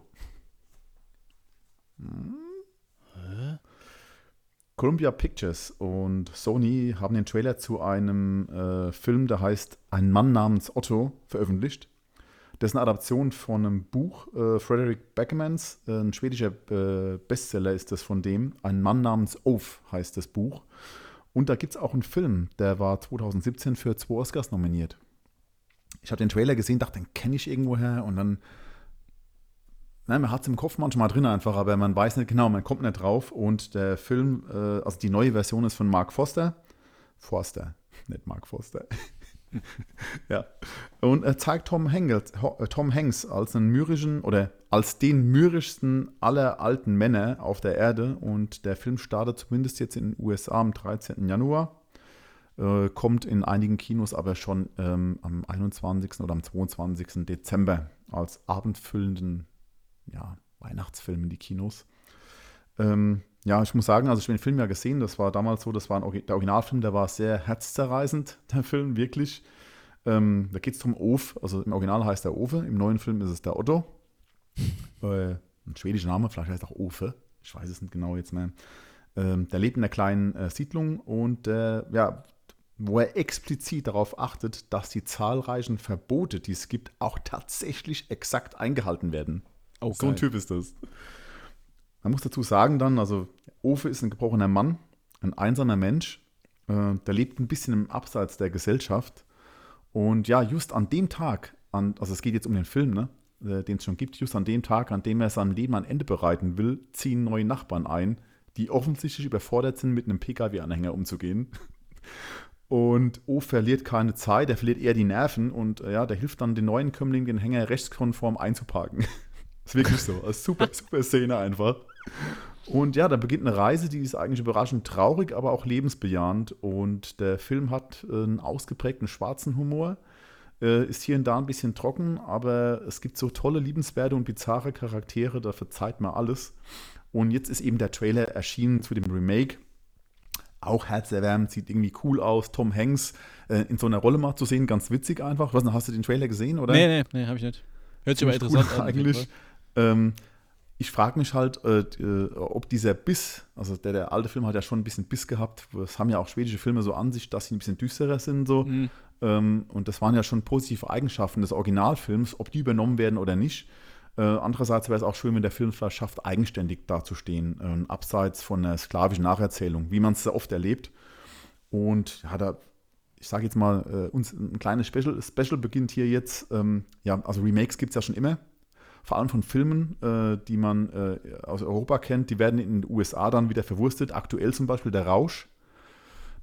Speaker 3: Hm? Columbia Pictures und Sony haben den Trailer zu einem äh, Film, der heißt Ein Mann namens Otto, veröffentlicht. Das ist eine Adaption von einem Buch äh, Frederick Beckmans, äh, ein schwedischer äh, Bestseller ist das von dem. Ein Mann namens Oaf heißt das Buch. Und da gibt es auch einen Film, der war 2017 für zwei Oscars nominiert. Ich habe den Trailer gesehen, dachte, den kenne ich irgendwoher und dann, nein, man hat es im Kopf manchmal drin einfach, aber man weiß nicht genau, man kommt nicht drauf. Und der Film, äh, also die neue Version ist von Mark Foster. Forster, nicht Mark Foster. ja. Und er zeigt Tom, Hanks, äh, Tom Hanks als einen mürrischen oder als den mürrischsten aller alten Männer auf der Erde. Und der Film startet zumindest jetzt in den USA am 13. Januar. Äh, kommt in einigen Kinos aber schon ähm, am 21. oder am 22. Dezember als abendfüllenden ja, Weihnachtsfilm in die Kinos. Ähm, ja, ich muss sagen, also ich habe den Film ja gesehen, das war damals so, das war ein, der Originalfilm, der war sehr herzzerreißend, der Film, wirklich. Ähm, da geht es darum, Of, also im Original heißt er Ove, im neuen Film ist es der Otto. Äh, ein schwedischer Name, vielleicht heißt auch Ofe, ich weiß es nicht genau jetzt mehr. Ähm, der lebt in einer kleinen äh, Siedlung und äh, ja, wo er explizit darauf achtet, dass die zahlreichen Verbote, die es gibt, auch tatsächlich exakt eingehalten werden.
Speaker 2: Oh,
Speaker 3: so ein. Typ ist das. Man muss dazu sagen dann, also Ofe ist ein gebrochener Mann, ein einsamer Mensch, äh, der lebt ein bisschen im Abseits der Gesellschaft. Und ja, just an dem Tag, an, also es geht jetzt um den Film, ne, äh, den es schon gibt, just an dem Tag, an dem er sein Leben ein Ende bereiten will, ziehen neue Nachbarn ein, die offensichtlich überfordert sind, mit einem Pkw-Anhänger umzugehen. Und O verliert keine Zeit, er verliert eher die Nerven und äh, ja, der hilft dann den neuen Kömmling, den Hänger rechtskonform einzuparken. ist wirklich so. Also super, super Szene einfach. Und ja, da beginnt eine Reise, die ist eigentlich überraschend traurig, aber auch lebensbejahend. Und der Film hat äh, einen ausgeprägten schwarzen Humor, äh, ist hier und da ein bisschen trocken, aber es gibt so tolle, liebenswerte und bizarre Charaktere, da verzeiht man alles. Und jetzt ist eben der Trailer erschienen zu dem Remake. Auch herzerwärmend, sieht irgendwie cool aus. Tom Hanks äh, in so einer Rolle mal zu sehen, ganz witzig einfach. Ich weiß nicht, hast du den Trailer gesehen, oder?
Speaker 2: Nee, nee, nee, habe ich nicht. Hört sich aber interessant
Speaker 3: cool
Speaker 2: an.
Speaker 3: eigentlich. Ähm, ich frage mich halt, äh, äh, ob dieser Biss, also der, der alte Film hat ja schon ein bisschen Biss gehabt. Das haben ja auch schwedische Filme so an sich, dass sie ein bisschen düsterer sind. So.
Speaker 2: Mhm.
Speaker 3: Ähm, und das waren ja schon positive Eigenschaften des Originalfilms, ob die übernommen werden oder nicht. Äh, andererseits wäre es auch schön, wenn der Film vielleicht schafft, eigenständig dazustehen, äh, abseits von einer sklavischen Nacherzählung, wie man es sehr oft erlebt. Und ja, da, ich sage jetzt mal, äh, uns ein kleines Special, Special beginnt hier jetzt. Ähm, ja, also Remakes gibt es ja schon immer. Vor allem von Filmen, äh, die man äh, aus Europa kennt, die werden in den USA dann wieder verwurstet. Aktuell zum Beispiel Der Rausch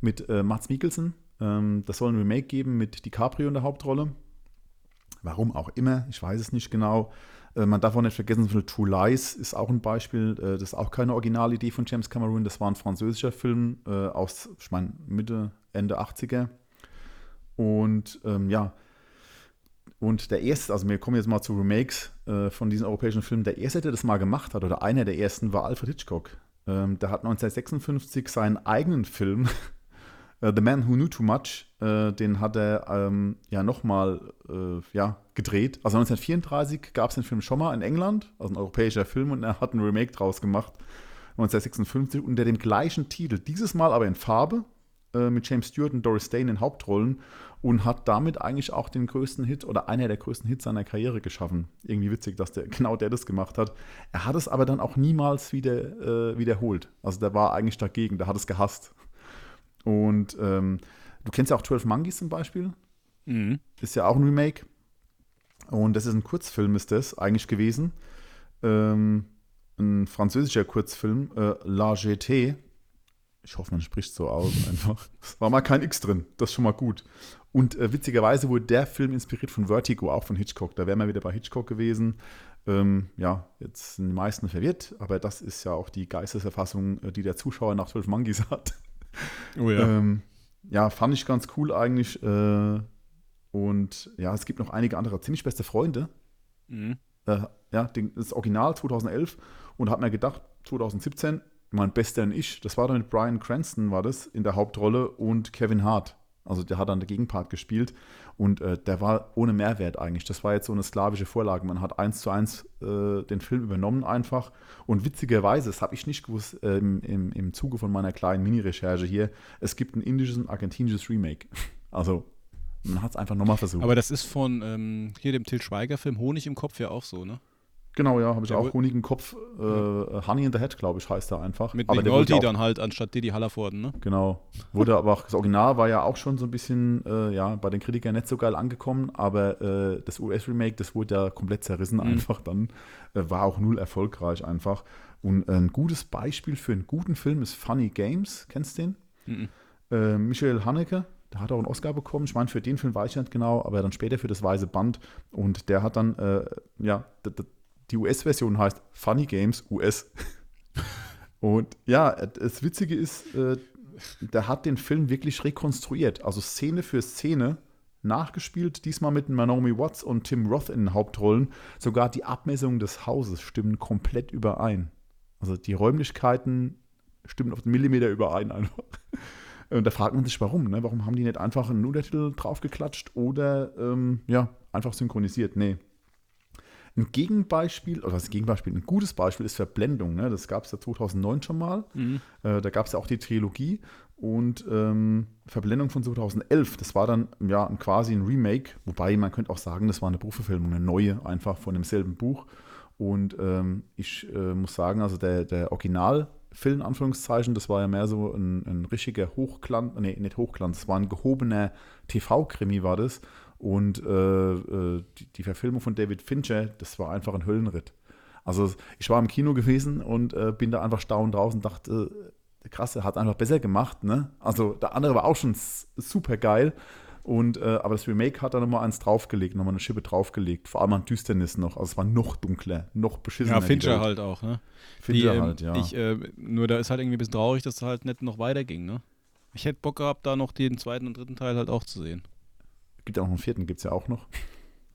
Speaker 3: mit Mats Mikkelsen. Ähm, das soll ein Remake geben mit DiCaprio in der Hauptrolle. Warum auch immer, ich weiß es nicht genau. Äh, man darf auch nicht vergessen, zum True Lies ist auch ein Beispiel. Äh, das ist auch keine Originalidee von James Cameron. Das war ein französischer Film äh, aus, ich meine, Mitte, Ende 80er. Und ähm, ja, und der erste, also wir kommen jetzt mal zu Remakes äh, von diesen europäischen Filmen. Der erste, der das mal gemacht hat, oder einer der ersten, war Alfred Hitchcock. Ähm, der hat 1956 seinen eigenen Film, äh, The Man Who Knew Too Much, äh, den hat er ähm, ja nochmal äh, ja, gedreht. Also 1934 gab es den Film schon mal in England, also ein europäischer Film, und er hat ein Remake draus gemacht. 1956 unter dem gleichen Titel, dieses Mal aber in Farbe, äh, mit James Stewart und Doris Day in Hauptrollen und hat damit eigentlich auch den größten Hit oder einer der größten Hits seiner Karriere geschaffen. Irgendwie witzig, dass der genau der das gemacht hat. Er hat es aber dann auch niemals wieder äh, wiederholt. Also der war eigentlich dagegen, der hat es gehasst. Und ähm, du kennst ja auch 12 Monkeys zum Beispiel.
Speaker 2: Mhm.
Speaker 3: Ist ja auch ein Remake. Und das ist ein Kurzfilm, ist das eigentlich gewesen. Ähm, ein französischer Kurzfilm, äh, La GT. Ich hoffe, man spricht so aus einfach. Es war mal kein X drin, das ist schon mal gut. Und äh, witzigerweise wurde der Film inspiriert von Vertigo, auch von Hitchcock. Da wären wir wieder bei Hitchcock gewesen. Ähm, ja, jetzt sind die meisten verwirrt, aber das ist ja auch die Geisteserfassung, äh, die der Zuschauer nach 12 Monkeys hat.
Speaker 2: Oh ja.
Speaker 3: Ähm, ja, fand ich ganz cool eigentlich. Äh, und ja, es gibt noch einige andere ziemlich beste Freunde.
Speaker 2: Mhm.
Speaker 3: Äh, ja, den, das Original 2011 und hat mir gedacht, 2017, mein Bester und ich, das war dann mit Brian Cranston, war das, in der Hauptrolle und Kevin Hart. Also der hat dann den Gegenpart gespielt und äh, der war ohne Mehrwert eigentlich. Das war jetzt so eine slawische Vorlage. Man hat eins zu eins äh, den Film übernommen einfach. Und witzigerweise, das habe ich nicht gewusst äh, im, im, im Zuge von meiner kleinen Mini-Recherche hier, es gibt ein indisches und argentinisches Remake. Also man hat es einfach nochmal versucht.
Speaker 2: Aber das ist von ähm, hier dem Til Schweiger-Film Honig im Kopf ja auch so, ne?
Speaker 3: Genau, ja, habe ich
Speaker 2: Der
Speaker 3: auch Honig im Kopf. Äh, Honey in the Head, glaube ich, heißt er einfach.
Speaker 2: Mit
Speaker 3: Aber
Speaker 2: Nick Nolte
Speaker 3: auch-
Speaker 2: dann halt anstatt Didi Hallervorden, ne?
Speaker 3: Genau. Wurde aber auch, das Original war ja auch schon so ein bisschen, äh, ja, bei den Kritikern nicht so geil angekommen, aber äh, das US-Remake, das wurde ja komplett zerrissen einfach dann. Äh, war auch null erfolgreich einfach. Und ein gutes Beispiel für einen guten Film ist Funny Games. Kennst du den?
Speaker 2: Mhm.
Speaker 3: Äh, Michael Haneke, der hat auch einen Oscar bekommen. Ich meine, für den Film weiß ich nicht genau, aber dann später für das Weiße Band. Und der hat dann, äh, ja, die US-Version heißt Funny Games US. Und ja, das Witzige ist, äh, der hat den Film wirklich rekonstruiert. Also Szene für Szene nachgespielt, diesmal mit Naomi Watts und Tim Roth in den Hauptrollen. Sogar die Abmessungen des Hauses stimmen komplett überein. Also die Räumlichkeiten stimmen auf den Millimeter überein einfach. Und da fragt man sich, warum. Ne? Warum haben die nicht einfach einen Untertitel draufgeklatscht oder ähm, ja, einfach synchronisiert? Nee. Ein Gegenbeispiel, oder das Gegenbeispiel, ein gutes Beispiel ist Verblendung. Ne? Das gab es ja 2009 schon mal.
Speaker 2: Mhm.
Speaker 3: Äh, da gab es ja auch die Trilogie. Und ähm, Verblendung von 2011, das war dann ja quasi ein Remake. Wobei man könnte auch sagen, das war eine Buchverfilmung, eine neue, einfach von demselben Buch. Und ähm, ich äh, muss sagen, also der, der Originalfilm, in Anführungszeichen, das war ja mehr so ein, ein richtiger Hochglanz, nee, nicht Hochglanz, das war ein gehobener TV-Krimi, war das. Und äh, äh, die, die Verfilmung von David Fincher, das war einfach ein Höllenritt. Also ich war im Kino gewesen und äh, bin da einfach staunend draußen und dachte, äh, der Krasse hat einfach besser gemacht, ne? Also der andere war auch schon super geil. Und, äh, aber das Remake hat da nochmal eins draufgelegt, nochmal eine Schippe draufgelegt. Vor allem an Düsternis noch. Also es war noch dunkler, noch beschissener.
Speaker 2: Ja, Fincher halt auch, ne?
Speaker 3: Fincher
Speaker 2: Die, ähm,
Speaker 3: halt, ja.
Speaker 2: Ich, äh, nur da ist halt irgendwie ein bisschen traurig, dass es halt nicht noch weiterging, ne? Ich hätte Bock gehabt, da noch den zweiten und dritten Teil halt auch zu sehen.
Speaker 3: Gibt ja auch noch einen vierten, gibt es ja auch noch.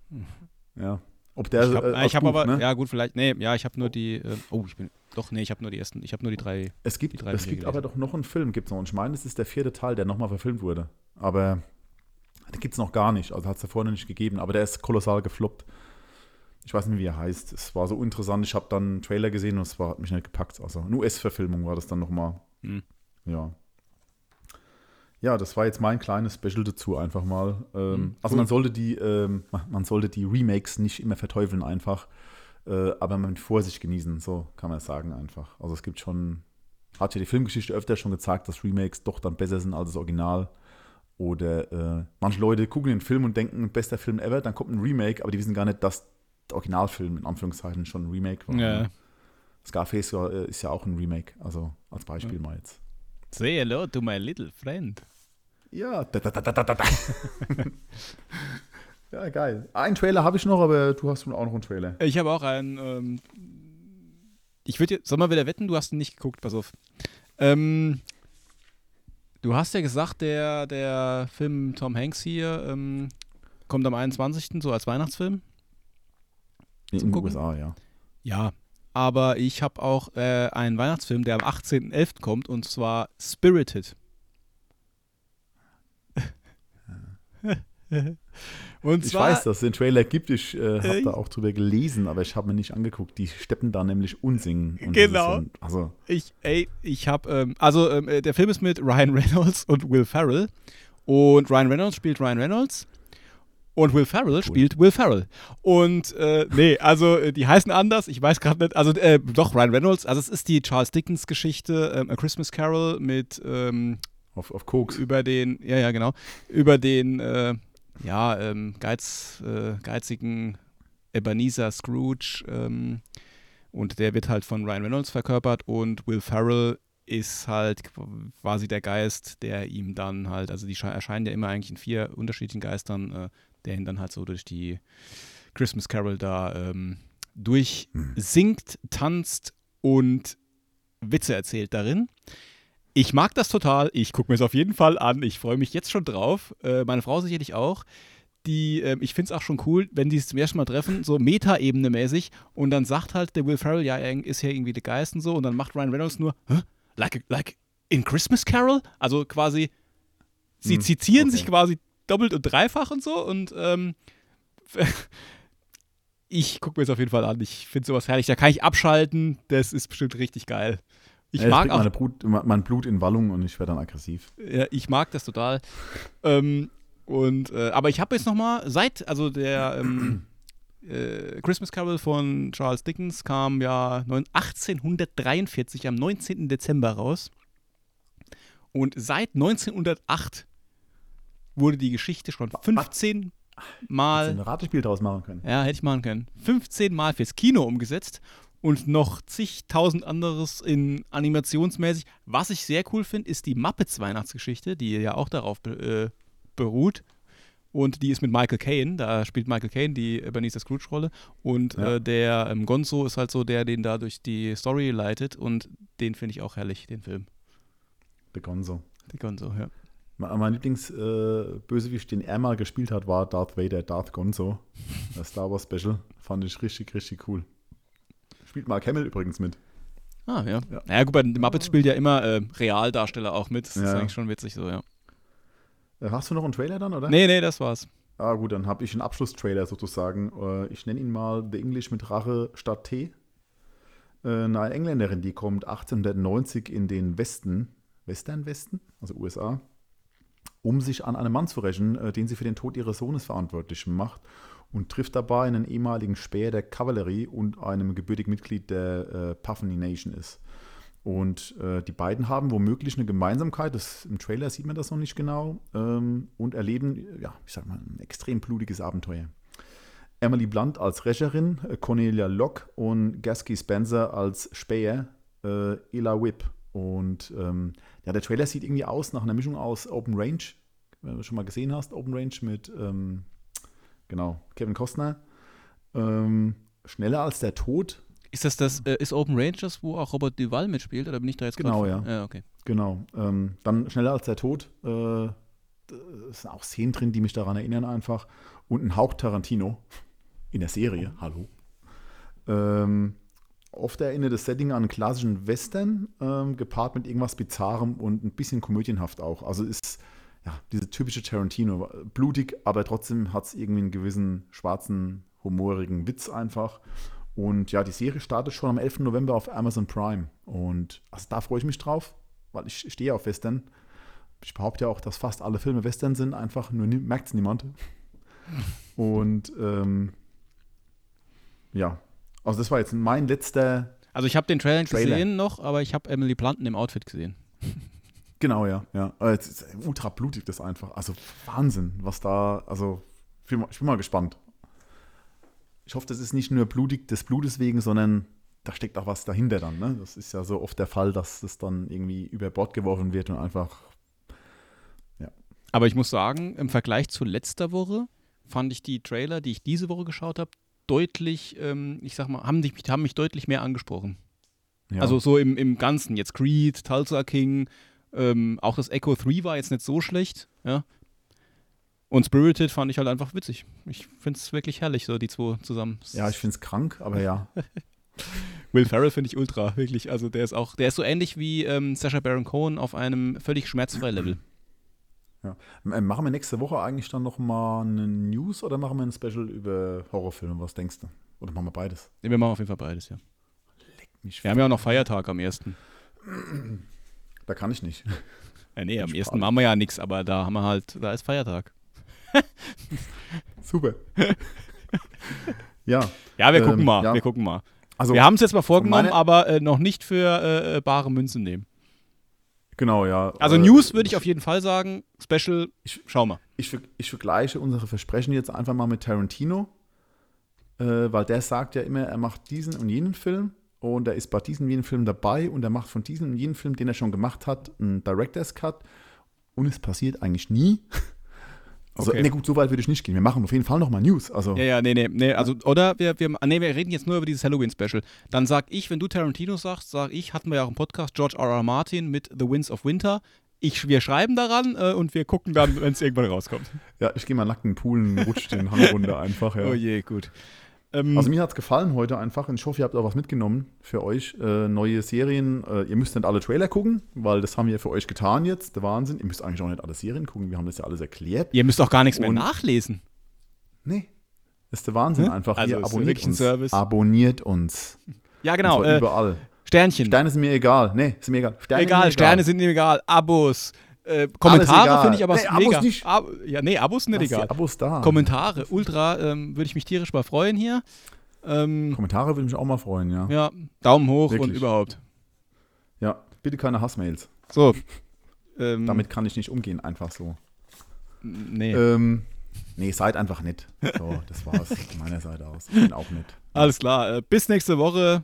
Speaker 3: ja. Ob der
Speaker 2: ich habe
Speaker 3: äh, aus
Speaker 2: hab aber,
Speaker 3: ne?
Speaker 2: ja gut, vielleicht, nee, ja, ich habe nur die, äh, oh, ich bin, doch, nee, ich habe nur die ersten, ich habe nur die drei.
Speaker 3: Es gibt,
Speaker 2: drei
Speaker 3: es gibt aber doch noch einen Film, gibt's noch. Und ich meine, es ist der vierte Teil, der nochmal verfilmt wurde. Aber den gibt es noch gar nicht. Also hat es davor noch nicht gegeben. Aber der ist kolossal gefloppt. Ich weiß nicht, wie er heißt. Es war so interessant. Ich habe dann einen Trailer gesehen und es war, hat mich nicht gepackt. Also eine US-Verfilmung war das dann nochmal.
Speaker 2: Hm.
Speaker 3: Ja. Ja, das war jetzt mein kleines Special dazu einfach mal. Ähm,
Speaker 2: Hm,
Speaker 3: Also man sollte die, ähm, man- sollte die Remakes nicht immer verteufeln einfach, äh, aber mit Vorsicht genießen, so kann man es sagen einfach. Also es gibt schon, hat ja die Filmgeschichte öfter schon gezeigt, dass Remakes doch dann besser sind als das Original. Oder äh, manche Leute gucken den Film und denken, bester Film ever, dann kommt ein Remake, aber die wissen gar nicht, dass der Originalfilm in Anführungszeichen schon ein Remake war.
Speaker 2: Ja.
Speaker 3: ne? Scarface äh, ist ja auch ein Remake, also als Beispiel mal jetzt.
Speaker 2: Say hello to my little friend.
Speaker 3: Ja, da, da, da, da, da, da. ja, geil. Einen Trailer habe ich noch, aber du hast auch noch einen Trailer.
Speaker 2: Ich habe auch einen, ähm, ich würde jetzt, soll mal wieder wetten, du hast ihn nicht geguckt, pass auf. Ähm, du hast ja gesagt, der, der Film Tom Hanks hier ähm, kommt am 21. so als Weihnachtsfilm.
Speaker 3: In den? USA, ja.
Speaker 2: Ja, aber ich habe auch äh, einen Weihnachtsfilm, der am 18.11. kommt und zwar Spirited. und
Speaker 3: Ich
Speaker 2: zwar,
Speaker 3: weiß, dass es den Trailer gibt. Ich äh, habe
Speaker 2: Äh,
Speaker 3: da auch drüber gelesen, aber ich habe mir nicht angeguckt. Die steppen da nämlich unsingen. Und
Speaker 2: Genau.
Speaker 3: Das ist ja, also,
Speaker 2: Ich, ey, ich habe, ähm, also ähm, äh, der Film ist mit Ryan Reynolds und Will Ferrell. Und Ryan Reynolds spielt Ryan Reynolds. Und Will Ferrell spielt Will Ferrell. Und, äh, nee, also äh, die heißen anders, ich weiß gerade nicht, also äh, doch, Ryan Reynolds, also es ist die Charles Dickens-Geschichte, ähm, A Christmas Carol mit, ähm,
Speaker 3: auf, auf Koks.
Speaker 2: über den, ja, ja, genau, über den, äh, ja, ähm, Geiz, äh, geizigen Ebenezer Scrooge. Ähm, Und der wird halt von Ryan Reynolds verkörpert und Will Ferrell ist halt quasi der Geist, der ihm dann halt, also die erscheinen ja immer eigentlich in vier unterschiedlichen Geistern, äh, der ihn dann halt so durch die Christmas Carol da ähm, durchsingt, tanzt und Witze erzählt darin. Ich mag das total. Ich gucke mir es auf jeden Fall an. Ich freue mich jetzt schon drauf. Äh, meine Frau sicherlich auch. Die, äh, ich finde es auch schon cool, wenn die es zum ersten Mal treffen, so Meta-Ebene mäßig. Und dann sagt halt der Will Ferrell, ja, er ist ja irgendwie der Geist und so. Und dann macht Ryan Reynolds nur, Hä? Like, like in Christmas Carol? Also quasi, sie
Speaker 3: Hm,
Speaker 2: zitieren
Speaker 3: okay.
Speaker 2: sich quasi doppelt und dreifach und so. Und ähm, ich gucke mir es auf jeden Fall an. Ich finde sowas herrlich. Da kann ich abschalten. Das ist bestimmt richtig geil. Ich
Speaker 3: Ja,
Speaker 2: mag
Speaker 3: bringt
Speaker 2: auch
Speaker 3: Brut, mein Blut in Wallung und ich werde dann aggressiv.
Speaker 2: ja, ich mag das total. Ähm, und, äh, aber ich habe jetzt noch mal, seit, also der ähm, äh, Christmas Carol von Charles Dickens kam ja neun- 1843 am 19. Dezember raus. Und seit 1908 wurde die Geschichte schon 15
Speaker 3: Hättest
Speaker 2: Mal,
Speaker 3: du ein Ratespiel draus machen können.
Speaker 2: ja, hätte ich machen können, 15 Mal fürs Kino umgesetzt und noch zigtausend anderes in animationsmäßig. Was ich sehr cool finde, ist die Muppets Weihnachtsgeschichte, die ja auch darauf be äh, beruht. Und die ist mit Michael Caine, da spielt Michael Caine die Ebenezer Scrooge-Rolle. Und
Speaker 3: Ja.
Speaker 2: äh, der ähm, Gonzo ist halt so der, den da durch die Story leitet. Und den finde ich auch herrlich, den Film.
Speaker 3: Der Gonzo.
Speaker 2: Der Gonzo, ja.
Speaker 3: Mein mein Lieblingsbösewicht, den er mal gespielt hat, war Darth Vader, Darth Gonzo. Das Star Wars Special. Fand ich richtig, richtig cool. Spielt Mark Hamill übrigens mit.
Speaker 2: Ah, ja.
Speaker 3: Ja.
Speaker 2: Naja, gut, bei den Muppets spielt ja immer äh, Realdarsteller auch mit. Das ist
Speaker 3: Ja.
Speaker 2: eigentlich schon witzig so, ja.
Speaker 3: Äh, Hast du noch einen Trailer dann, oder?
Speaker 2: Nee, nee, das war's.
Speaker 3: Ah, gut, dann habe ich einen Abschlusstrailer sozusagen. Äh, Ich nenne ihn mal The English mit Rache statt T. Äh, Eine Engländerin, die kommt 1890 in den Westen, Western-Westen, also USA, um sich an einen Mann zu rächen, äh, den sie für den Tod ihres Sohnes verantwortlich macht und trifft dabei einen ehemaligen Späher der Kavallerie und einem gebürtigen Mitglied der äh, Puffany Nation ist. Und äh, die beiden haben womöglich eine Gemeinsamkeit, das, im Trailer sieht man das noch nicht genau, ähm, und erleben, ja, ich sag mal, ein extrem blutiges Abenteuer. Emily Blunt als Rächerin, äh, Cornelia Locke und Gasky Spencer als Späher, äh, Ella Whip. Und ähm, ja, der Trailer sieht irgendwie aus nach einer Mischung aus Open Range, wenn du schon mal gesehen hast, Open Range mit, ähm, genau, Kevin Costner. Ähm, schneller als der Tod,
Speaker 2: Ist das das, äh, ist Open Rangers, wo auch Robert Duval mitspielt, oder bin ich da jetzt
Speaker 3: Genau, ja.
Speaker 2: Ja, okay.
Speaker 3: Genau. Ähm, dann schneller als der Tod. Äh, sind auch Szenen drin, die mich daran erinnern einfach. Und ein Hauch Tarantino in der Serie. Hallo. Ähm, oft erinnert das Setting an einen klassischen Western, ähm, gepaart mit irgendwas Bizarrem und ein bisschen komödienhaft auch. Also ist ja diese typische Tarantino. Blutig, aber trotzdem hat es irgendwie einen gewissen schwarzen, humorigen Witz einfach. Und ja, die Serie startet schon am 11. November auf Amazon Prime. Und also da freue ich mich drauf, weil ich stehe auf Western. Ich behaupte ja auch, dass fast alle Filme Western sind, einfach nur merkt es niemand. Und ähm, ja, also das war jetzt mein letzter,
Speaker 2: Also ich habe den Trailer
Speaker 3: Trailer.
Speaker 2: gesehen noch, aber ich habe Emily Blunt in dem Outfit gesehen.
Speaker 3: genau, ja, ja. Es ist ultra blutig das einfach. Also Wahnsinn, was da, also ich bin mal, gespannt. Ich hoffe, das ist nicht nur blutig des Blutes wegen, sondern da steckt auch was dahinter dann. Ne? Das ist ja so oft der Fall, dass das dann irgendwie über Bord geworfen wird und einfach
Speaker 2: Aber ich muss sagen, im Vergleich zu letzter Woche fand ich die Trailer, die ich diese Woche geschaut habe, deutlich, ähm, ich sag mal, haben, dich, haben mich deutlich mehr angesprochen.
Speaker 3: ja.
Speaker 2: Also so im, im Ganzen. Jetzt Creed, Tulsa King, ähm, auch das Echo 3 war jetzt nicht so schlecht, ja. Und Spirited fand ich halt einfach witzig. Ich finde es wirklich herrlich, so die zwei zusammen.
Speaker 3: ja, ich finde es krank, aber ja.
Speaker 2: Will Ferrell finde ich ultra, wirklich. Also der ist auch, der ist so ähnlich wie ähm, Sacha Baron Cohen auf einem völlig schmerzfreien Level.
Speaker 3: Äh, Machen wir nächste Woche eigentlich dann nochmal eine News oder machen wir ein Special über Horrorfilme? Was denkst du? Oder machen wir beides?
Speaker 2: Nee, Wir machen auf jeden Fall beides, ja.
Speaker 3: Mich
Speaker 2: Wir haben ja auch noch Feiertag am ersten.
Speaker 3: Da kann ich nicht.
Speaker 2: Ja, nee, am ersten machen wir ja nichts, aber da haben wir halt, da ist Feiertag.
Speaker 3: Super. ja,
Speaker 2: Ja, wir
Speaker 3: Ähm,
Speaker 2: gucken mal,
Speaker 3: ja.
Speaker 2: wir gucken mal.
Speaker 3: also
Speaker 2: wir haben es jetzt mal vorgenommen, aber äh, noch nicht für äh, äh, bare Münzen nehmen.
Speaker 3: genau, ja.
Speaker 2: Also
Speaker 3: Äh,
Speaker 2: News würde ich auf jeden Fall sagen, Special,
Speaker 3: Ich-
Speaker 2: schau mal.
Speaker 3: Ich, ich vergleiche unsere Versprechen jetzt einfach mal mit Tarantino, äh, weil der sagt ja immer, er macht diesen und jenen Film und er ist bei diesem jeden Film dabei und er macht von diesem jeden Film, den er schon gemacht hat, einen Director's Cut und es passiert eigentlich nie. Also,
Speaker 2: Okay.
Speaker 3: ne gut, so weit würde ich nicht gehen. Wir machen auf jeden Fall nochmal News. Also,
Speaker 2: Ja, ja, nee, nee, nee, also, oder wir, wir, nee, wir reden jetzt nur über dieses Halloween-Special. Dann sag ich, wenn du Tarantino sagst, sag ich, hatten wir ja auch im Podcast George R. R. Martin mit The Winds of Winter. Ich, wir schreiben daran äh, und wir gucken dann, wenn es irgendwann rauskommt.
Speaker 3: ja, ich gehe mal nackt in den Pool und rutsche den Hang runter einfach. Ja.
Speaker 2: Oh je, gut. Ähm,
Speaker 3: Also mir hat es gefallen heute einfach und ich hoffe, ihr habt auch was mitgenommen für euch. Äh, neue Serien. Äh, ihr müsst nicht alle Trailer gucken, weil das haben wir für euch getan jetzt. Der Wahnsinn. Ihr müsst eigentlich auch nicht alle Serien gucken. Wir haben das ja alles erklärt.
Speaker 2: ihr müsst auch gar nichts mehr
Speaker 3: und-
Speaker 2: nachlesen.
Speaker 3: Nee. Das ist der Wahnsinn
Speaker 2: Hm?
Speaker 3: einfach.
Speaker 2: Also
Speaker 3: ihr abonniert uns.
Speaker 2: Service.
Speaker 3: Abonniert uns.
Speaker 2: Ja, genau. Äh,
Speaker 3: überall.
Speaker 2: Sternchen.
Speaker 3: Sterne sind mir egal. Nee, ist mir egal. Sterne
Speaker 2: egal,
Speaker 3: sind mir
Speaker 2: Sterne sind ihm egal. Abos. Äh, Kommentare finde ich aber
Speaker 3: Nee, Abos
Speaker 2: mega.
Speaker 3: nicht.
Speaker 2: Ab, ja, nee, Abos nicht
Speaker 3: Lass
Speaker 2: egal.
Speaker 3: Abos da.
Speaker 2: Kommentare, ultra, ähm, würde ich mich tierisch mal freuen hier. Ähm,
Speaker 3: Kommentare würde mich auch mal freuen, ja.
Speaker 2: ja, Daumen hoch und
Speaker 3: Wirklich.
Speaker 2: überhaupt.
Speaker 3: Ja, bitte keine Hassmails.
Speaker 2: So. Ähm,
Speaker 3: Damit kann ich nicht umgehen, einfach so.
Speaker 2: Nee.
Speaker 3: Ähm, nee, seid einfach nett. So, das war's von meiner Seite aus. Ich bin auch nett.
Speaker 2: Alles klar. Äh, bis nächste Woche.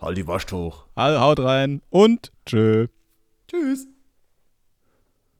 Speaker 3: Halt die Wurst hoch.
Speaker 2: Haut rein und tschö.
Speaker 3: Tschüss.